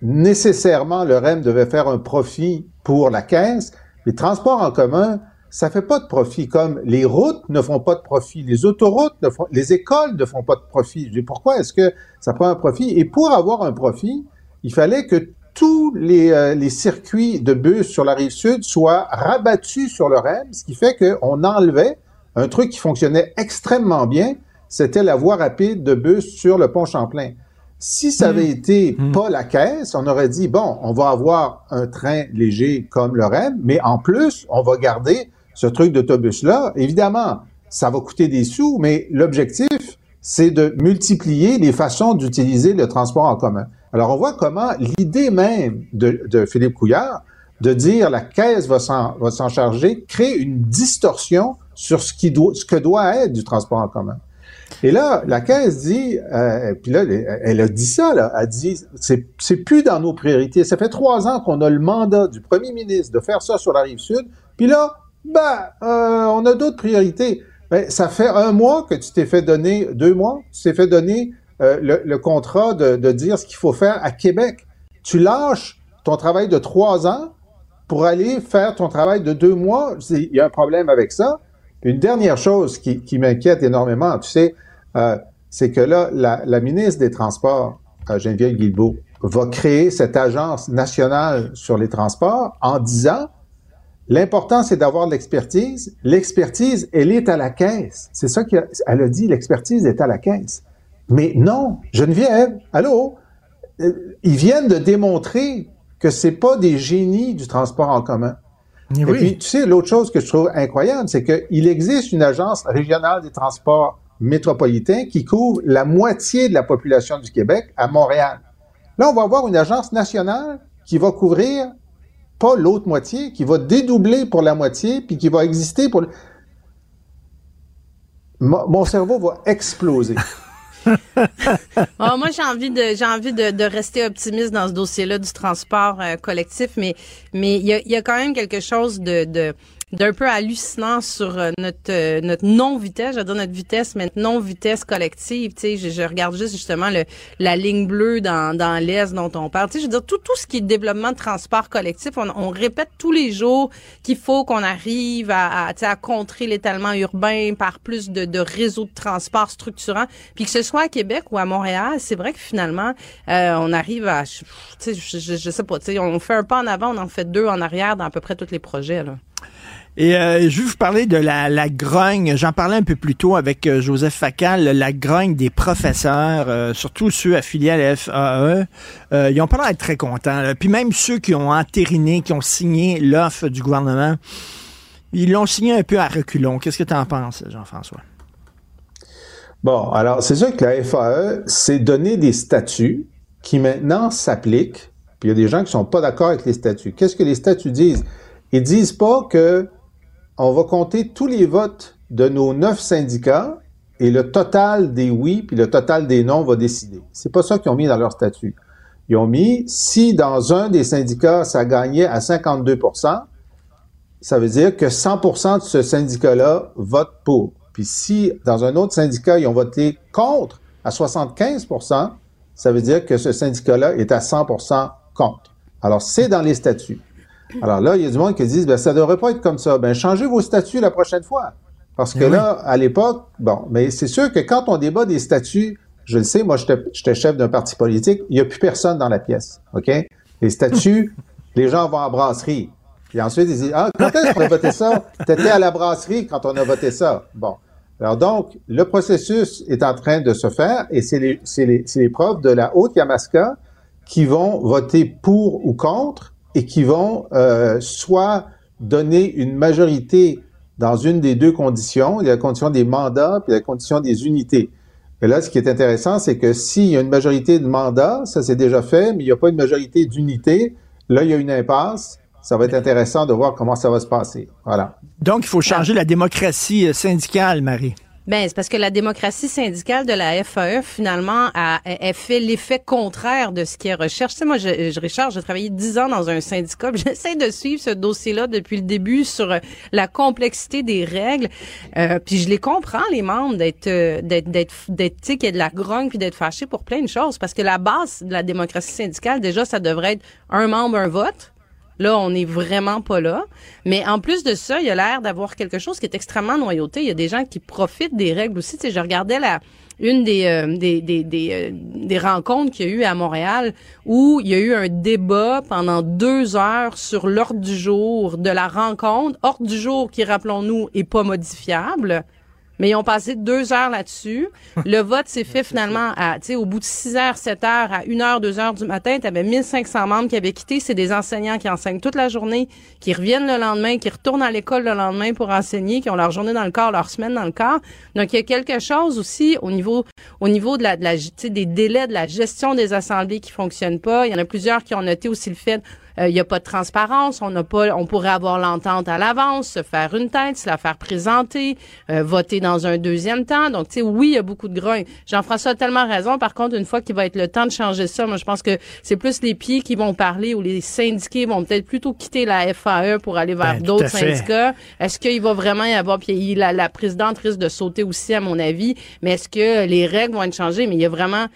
nécessairement le REM devait faire un profit pour la caisse les transports en commun, ça fait pas de profit. Comme les routes ne font pas de profit, les autoroutes ne font, les écoles ne font pas de profit. Je pourquoi est-ce que ça prend un profit? Et pour avoir un profit, il fallait que tous les, euh, les circuits de bus sur la rive sud soient rabattus sur le REM, ce qui fait qu'on enlevait un truc qui fonctionnait extrêmement bien, c'était la voie rapide de bus sur le pont Champlain. Si ça avait hmm. été hmm. pas la caisse, on aurait dit, bon, on va avoir un train léger comme le REM, mais en plus, on va garder ce truc d'autobus-là. Évidemment, ça va coûter des sous, mais l'objectif, c'est de multiplier les façons d'utiliser le transport en commun. Alors, on voit comment l'idée même de, Philippe Couillard de dire la caisse va s'en charger crée une distorsion sur ce, qui doit, ce que doit être du transport en commun. Et là, la Caisse dit, euh, puis là, elle a dit ça, là, elle dit, c'est, plus dans nos priorités. Ça fait trois ans qu'on a le mandat du premier ministre de faire ça sur la rive sud, puis là, ben, euh, on a d'autres priorités. Ben, ça fait un mois que tu t'es fait donner, deux mois, tu t'es fait donner euh, le, le, contrat de, de dire ce qu'il faut faire à Québec. Tu lâches ton travail de trois ans pour aller faire ton travail de deux mois. Il y a un problème avec ça. Une dernière chose qui, qui m'inquiète énormément, tu sais, euh, c'est que là, la, ministre des Transports, euh, Geneviève Guilbeault, va créer cette agence nationale sur les transports en disant l'important c'est d'avoir de l'expertise. L'expertise, elle est à la caisse. C'est ça qu'elle a dit, l'expertise est à la caisse. Mais non, Geneviève, allô, euh, ils viennent de démontrer que c'est pas des génies du transport en commun. Et, puis, tu sais, l'autre chose que je trouve incroyable, c'est qu'il existe une agence régionale des transports métropolitains qui couvre la moitié de la population du Québec à Montréal. Là, on va avoir une agence nationale qui va couvrir pas l'autre moitié, qui va dédoubler pour la moitié, puis qui va exister pour... Le... Mon cerveau va exploser. moi, j'ai envie de j'ai envie de, rester optimiste dans ce dossier-là du transport euh, collectif, mais mais il y a, y a, quand même quelque chose de, de d'un peu hallucinant sur euh, notre euh, notre non vitesse, dire notre vitesse, mais non vitesse collective. Tu sais, je, je, regarde juste justement le la ligne bleue dans dans l'est dont on parle. Tu sais, je veux dire tout tout ce qui est développement de transport collectif, on, on répète tous les jours qu'il faut qu'on arrive à à, à contrer l'étalement urbain par plus de, de réseaux de transport structurants, puis que ce soit à Québec ou à Montréal, c'est vrai que finalement euh, on arrive à, tu sais, je, je, je sais pas, tu sais, on fait un pas en avant, on en fait deux en arrière dans à peu près tous les projets là. Et euh, je vais vous parler de la, grogne. J'en parlais un peu plus tôt avec euh, Joseph Facal, la grogne des professeurs, euh, surtout ceux affiliés à la FAE. Ils ont pas l'air d'être très contents. Puis même ceux qui ont entériné, qui ont signé l'offre du gouvernement, ils l'ont signé un peu à reculons. Qu'est-ce que tu en penses, Jean-François? Bon, alors c'est sûr que la FAE s'est donné des statuts qui maintenant s'appliquent. Puis il y a des gens qui sont pas d'accord avec les statuts. Qu'est-ce que les statuts disent? Ils disent pas que on va compter tous les votes de nos neuf syndicats et le total des oui puis le total des non va décider. C'est pas ça qu'ils ont mis dans leur statut. Ils ont mis si dans un des syndicats ça gagnait à 52% ça veut dire que 100% de ce syndicat-là vote pour. Puis si dans un autre syndicat ils ont voté contre à 75% ça veut dire que ce syndicat-là est à 100% contre. Alors c'est dans les statuts. Alors là, il y a du monde qui dit, ben, ça devrait pas être comme ça. Ben, changez vos statuts la prochaine fois. Parce que là, à l'époque, bon, mais c'est sûr que quand on débat des statuts, je le sais, moi, j'étais chef d'un parti politique, il n'y a plus personne dans la pièce, OK? Les statuts, les gens vont à la brasserie. Puis ensuite, ils disent, ah, quand est-ce qu'on a voté ça? T'étais à la brasserie quand on a voté ça. Bon. Alors donc, le processus est en train de se faire et c'est les, les, les profs de la Haute-Yamaska qui vont voter pour ou contre et qui vont euh, soit donner une majorité dans une des deux conditions, la condition des mandats puis la condition des unités. Et là, ce qui est intéressant, c'est que s'il y a une majorité de mandats, ça c'est déjà fait, mais il n'y a pas une majorité d'unités, là, il y a une impasse. Ça va être intéressant de voir comment ça va se passer. Voilà. Donc, il faut changer la démocratie euh, syndicale, Marie. Ben, c'est parce que la démocratie syndicale de la FAE, finalement, a, a fait l'effet contraire de ce est recherche. Tu sais, moi, je, je, Richard, j'ai travaillé dix ans dans un syndicat. J'essaie de suivre ce dossier-là depuis le début sur euh, la complexité des règles. Euh, puis je les comprends, les membres, d'être, euh, d'être, d'être, tu sais, qu'il y a de la grogne puis d'être fâché pour plein de choses. Parce que la base de la démocratie syndicale, déjà, ça devrait être un membre, un vote. Là, on n'est vraiment pas là. Mais en plus de ça, il y a l'air d'avoir quelque chose qui est extrêmement noyauté. Il y a des gens qui profitent des règles aussi. Tu sais, je regardais la une des euh, des, des, des, euh, des, rencontres qu'il y a eu à Montréal où il y a eu un débat pendant deux heures sur l'ordre du jour de la rencontre. Ordre du jour qui, rappelons-nous, est pas modifiable. Mais ils ont passé deux heures là-dessus. Le vote s'est fait finalement à, tu sais, au bout de 6 heures, 7 heures, à 1 heure, 2 heures du matin. Tu avais 1500 membres qui avaient quitté. C'est des enseignants qui enseignent toute la journée, qui reviennent le lendemain, qui retournent à l'école le lendemain pour enseigner, qui ont leur journée dans le corps, leur semaine dans le corps. Donc, il y a quelque chose aussi au niveau, au niveau de la, de la, des délais de la gestion des assemblées qui fonctionnent pas. Il y en a plusieurs qui ont noté aussi le fait il euh, n'y a pas de transparence, on n'a pas, on pourrait avoir l'entente à l'avance, se faire une tête, se la faire présenter, euh, voter dans un deuxième temps. Donc, tu sais, oui, il y a beaucoup de grogne. Jean-François a tellement raison. Par contre, une fois qu'il va être le temps de changer ça, moi, je pense que c'est plus les pieds qui vont parler ou les syndiqués vont peut-être plutôt quitter la FAE pour aller vers ben, d'autres syndicats. Est-ce qu'il va vraiment y avoir, puis la, la présidente risque de sauter aussi, à mon avis, mais est-ce que les règles vont être changées? Mais il y a vraiment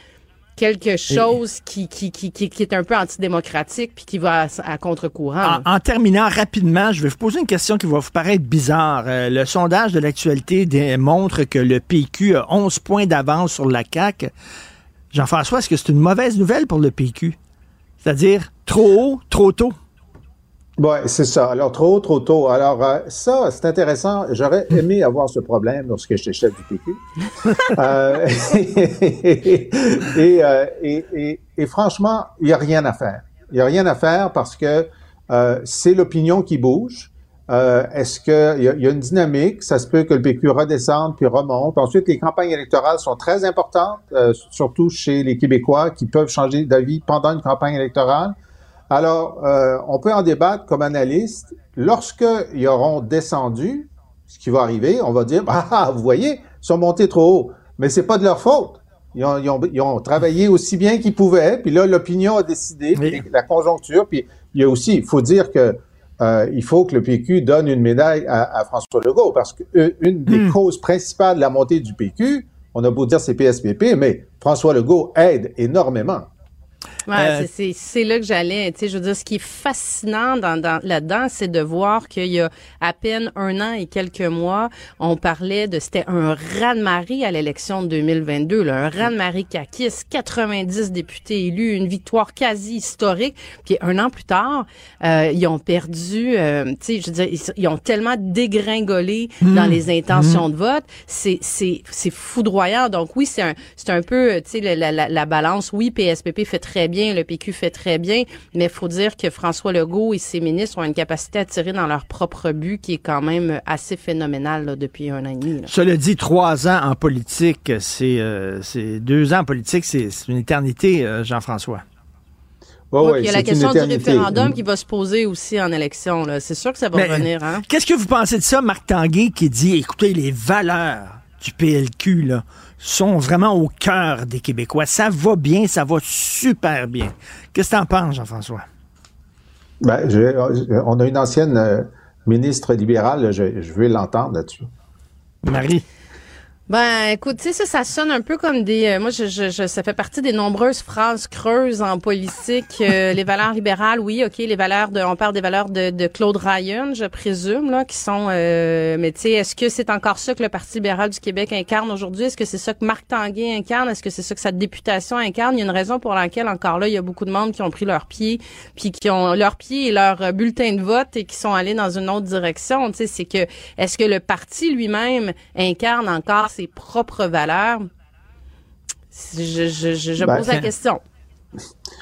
quelque chose qui, qui, qui, qui, est un peu antidémocratique puis qui va à, à contre-courant. En, en terminant rapidement, je vais vous poser une question qui va vous paraître bizarre. Euh, le sondage de l'actualité démontre que le PQ a 11 points d'avance sur la CAQ. Jean-François, est-ce que c'est une mauvaise nouvelle pour le PQ? C'est-à-dire trop haut, trop tôt? Oui, c'est ça. Alors, trop, trop tôt. Alors, euh, ça, c'est intéressant. J'aurais aimé avoir ce problème lorsque j'étais chef du PQ. euh, et, euh, et, et, et, franchement, il n'y a rien à faire. Il n'y a rien à faire parce que euh, c'est l'opinion qui bouge. Euh, Est-ce qu'il y, a, y a une dynamique? Ça se peut que le PQ redescende puis remonte. Ensuite, les campagnes électorales sont très importantes, euh, surtout chez les Québécois qui peuvent changer d'avis pendant une campagne électorale. Alors, euh, on peut en débattre comme analyste. Lorsqu'ils auront descendu, ce qui va arriver, on va dire, ah, vous voyez, ils sont montés trop haut. Mais c'est pas de leur faute. Ils ont, ils ont, ils ont travaillé aussi bien qu'ils pouvaient, puis là, l'opinion a décidé, puis la conjoncture, puis il y a aussi, il faut dire que euh, il faut que le PQ donne une médaille à, à François Legault, parce qu'une des Hmm. mm. causes principales de la montée du PQ, on a beau dire c'est PSPP, mais François Legault aide énormément. Ouais, Euh, c'est- là que j'allais. Tu sais, je veux dire, ce qui est fascinant dans, dans- là-dedans, c'est de voir qu'il y a à peine un an et quelques mois, on parlait de c'était un raz-de-marée à l'élection de 2022, là, un raz-de-marée caquiste, 90 députés élus, une victoire quasi historique. Puis un an plus tard, euh, ils ont perdu. euh, tu sais, je veux dire, ils, ils ont tellement dégringolé Mm. dans les intentions Mm. de vote, c'est c'est c'est foudroyant. Donc oui, c'est un c'est un peu tu sais la, la- la balance. Oui, PSPP fait très bien, le PQ fait très bien, mais faut dire que François Legault et ses ministres ont une capacité à tirer dans leur propre but qui est quand même assez phénoménale là, depuis un an et demi. là. Cela dit, trois ans en politique, c'est euh, deux ans en politique, c'est une éternité, euh, Jean-François. Oh, Oui, il y a la question du référendum qui va se poser aussi en élection. C'est sûr que ça va Mais, revenir. Hein? Qu'est-ce que vous pensez de ça, Marc Tanguay, qui dit, écoutez, les valeurs du PLQ là, sont vraiment au cœur des Québécois. Ça va bien, ça va super bien. Qu'est-ce que t'en penses, Jean-François? Ben, je- on a une ancienne euh, ministre libérale, je, je veux l'entendre là-dessus. Marie? Ben, écoute, tu sais, ça, ça sonne un peu comme des. euh, moi, je, je, je- ça fait partie des nombreuses phrases creuses en politique. Euh, les valeurs libérales, oui, ok, les valeurs de. On parle des valeurs de, de Claude Ryan, je présume, là, qui sont. euh, mais tu sais, est-ce que c'est encore ça que le Parti libéral du Québec incarne aujourd'hui? Est-ce que c'est ça que Marc Tanguay incarne? Est-ce que c'est ça que sa députation incarne? Il y a une raison pour laquelle encore là, il y a beaucoup de monde qui ont pris leur pied, puis qui ont leur pied et leur euh, bulletin de vote et qui sont allés dans une autre direction. Tu sais, c'est que est-ce que le parti lui-même incarne encore ses propres valeurs Je, je, je, je Ben, pose la question.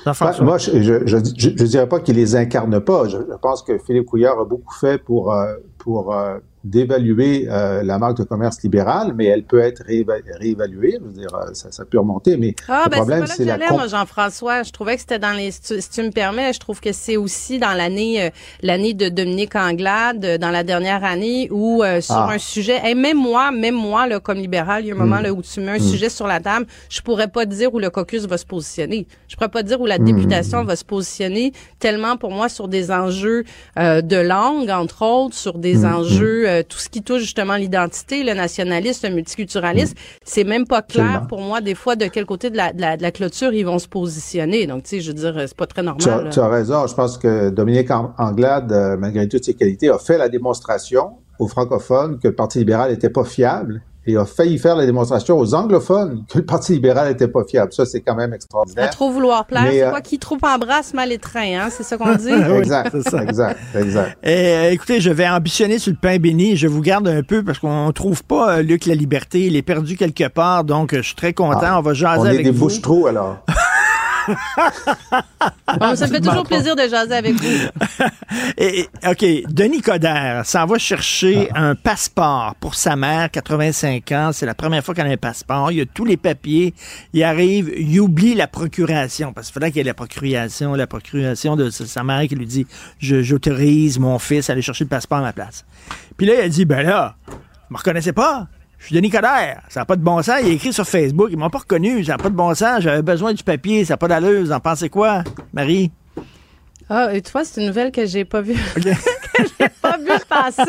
Ben, moi, je je, je, je- je dirais pas qu'il les incarne pas. Je, je pense que Philippe Couillard a beaucoup fait pour, euh, pour euh, d'évaluer euh, la marque de commerce libérale, mais elle peut être rééva- réévaluée. Je veux dire, euh, ça, ça peut remonter, mais Ah, le ben c'est problème, c'est la moi, Jean-François. Je trouvais que c'était dans les, si tu, me permets, je trouve que c'est aussi dans l'année, euh, l'année de Dominique Anglade, euh, dans la dernière année, où euh, sur Ah. un sujet, et même moi, même moi, là, comme libéral, il y a un moment Mm. là où tu mets un Mm. sujet sur la table, je pourrais pas dire où le caucus va se positionner. Je pourrais pas dire où la Mm. députation va se positionner, tellement pour moi sur des enjeux euh, de langue, entre autres, sur des enjeux, euh, tout ce qui touche justement l'identité, le nationalisme, le multiculturalisme, c'est même pas clair Absolument. pour moi des fois de quel côté de la, de la, de la clôture ils vont se positionner. Donc, tu sais, je veux dire, c'est pas très normal. Tu as, tu as raison. Je pense que Dominique An- Anglade, euh, malgré toutes ses qualités, a fait la démonstration aux francophones que le Parti libéral n'était pas fiable et a failli faire la démonstration aux anglophones que le Parti libéral n'était pas fiable. Ça, c'est quand même À extraordinaire. trop vouloir plaire, c'est euh, quoi qui trop embrasse mal étreint, hein? C'est ça qu'on dit? exact, exact, exact. Euh, écoutez, je vais ambitionner sur le pain béni. Je vous garde un peu parce qu'on trouve pas euh, Luc la liberté. Il est perdu quelque part, donc je suis très content. Ah, on va jaser On est avec des vous. bouches-trous, alors. Bon, ça me fait toujours plaisir de jaser avec vous. Et, OK, Denis Coderre s'en va chercher Ah. un passeport pour sa mère, 85 ans. C'est la première fois qu'elle a un passeport. Il a tous les papiers. Il arrive, il oublie la procuration, parce qu'il faudrait qu'il y ait la procuration, la procuration de sa mère qui lui dit Je- J'autorise mon fils à aller chercher le passeport à ma place. Puis là, il a dit Ben là, vous me reconnaissez pas? Je suis Denis Coderre. Ça n'a pas de bon sens. Il a écrit sur Facebook. Ils m'ont pas reconnu. Ça n'a pas de bon sens. J'avais besoin du papier. Ça n'a pas d'allure. Vous en pensez quoi, Marie? Ah, et tu vois, c'est une nouvelle que j'ai pas vue. j'ai pas vu passer.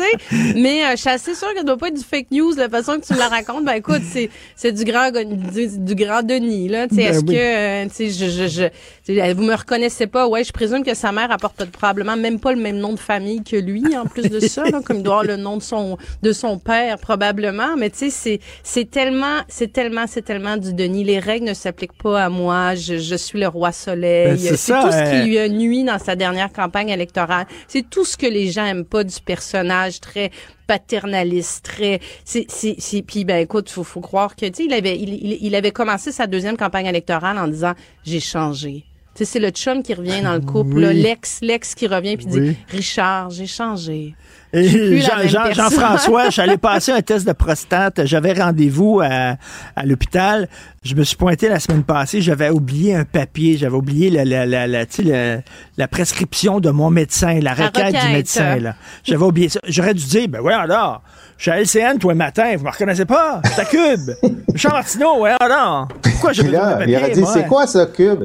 Mais euh, je suis assez sûre que ça doit pas être du fake news, la façon que tu me la racontes. Ben écoute, c'est, c'est du grand du, du grand Denis, là. Ben est-ce oui. que euh, tu sais, je, je, je, vous me reconnaissez pas? Ouais, je présume que sa mère apporte probablement même pas le même nom de famille que lui, en plus de ça, là, comme il doit avoir le nom de son de son père probablement. Mais tu sais, c'est c'est tellement, c'est tellement, c'est tellement du Denis. Les règles ne s'appliquent pas à moi. Je, je suis le roi soleil. Ben, c'est tout ce qui lui a nuit dans sa dernière campagne électorale. C'est tout ce que les gens aiment pas du personnage très paternaliste, très c'est c'est puis ben écoute, faut faut croire que tu sais il avait il, il avait commencé sa deuxième campagne électorale en disant j'ai changé. Tu sais c'est le chum qui revient dans le couple, Oui. là, l'ex l'ex qui revient puis Oui. dit Richard, j'ai changé. Et Je suis plus la Jean, Jean, personne. Jean-François, je suis allé passer un test de prostate. J'avais rendez-vous à, à l'hôpital. Je me suis pointé la semaine passée. J'avais oublié un papier. J'avais oublié la, la, la, la, tu sais, la- la prescription de mon médecin, la La requête, du médecin. J'avais oublié ça. J'aurais dû dire, ben ouais, alors, je suis à LCN toi le matin. Vous me reconnaissez pas? C'est à Cube. Jean Martineau, ouais, alors. Pourquoi j'ai besoin là, il aurait dit, c'est quoi ce cube?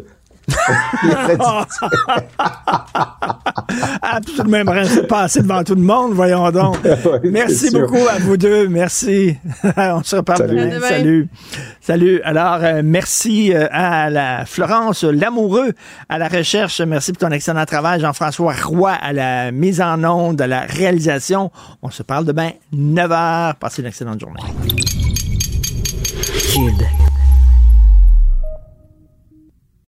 Absolument, aimerait se passer devant tout le monde, voyons donc. Merci sûr. beaucoup à vous deux, merci. On se reparle Salut. demain. Salut. Salut. Alors, euh, merci euh, à la Florence Lamoureux à la recherche. Merci pour ton excellent travail. Jean-François Roy à la mise en onde, à la réalisation. On se parle demain, 9 h. Passez une excellente journée. Cube.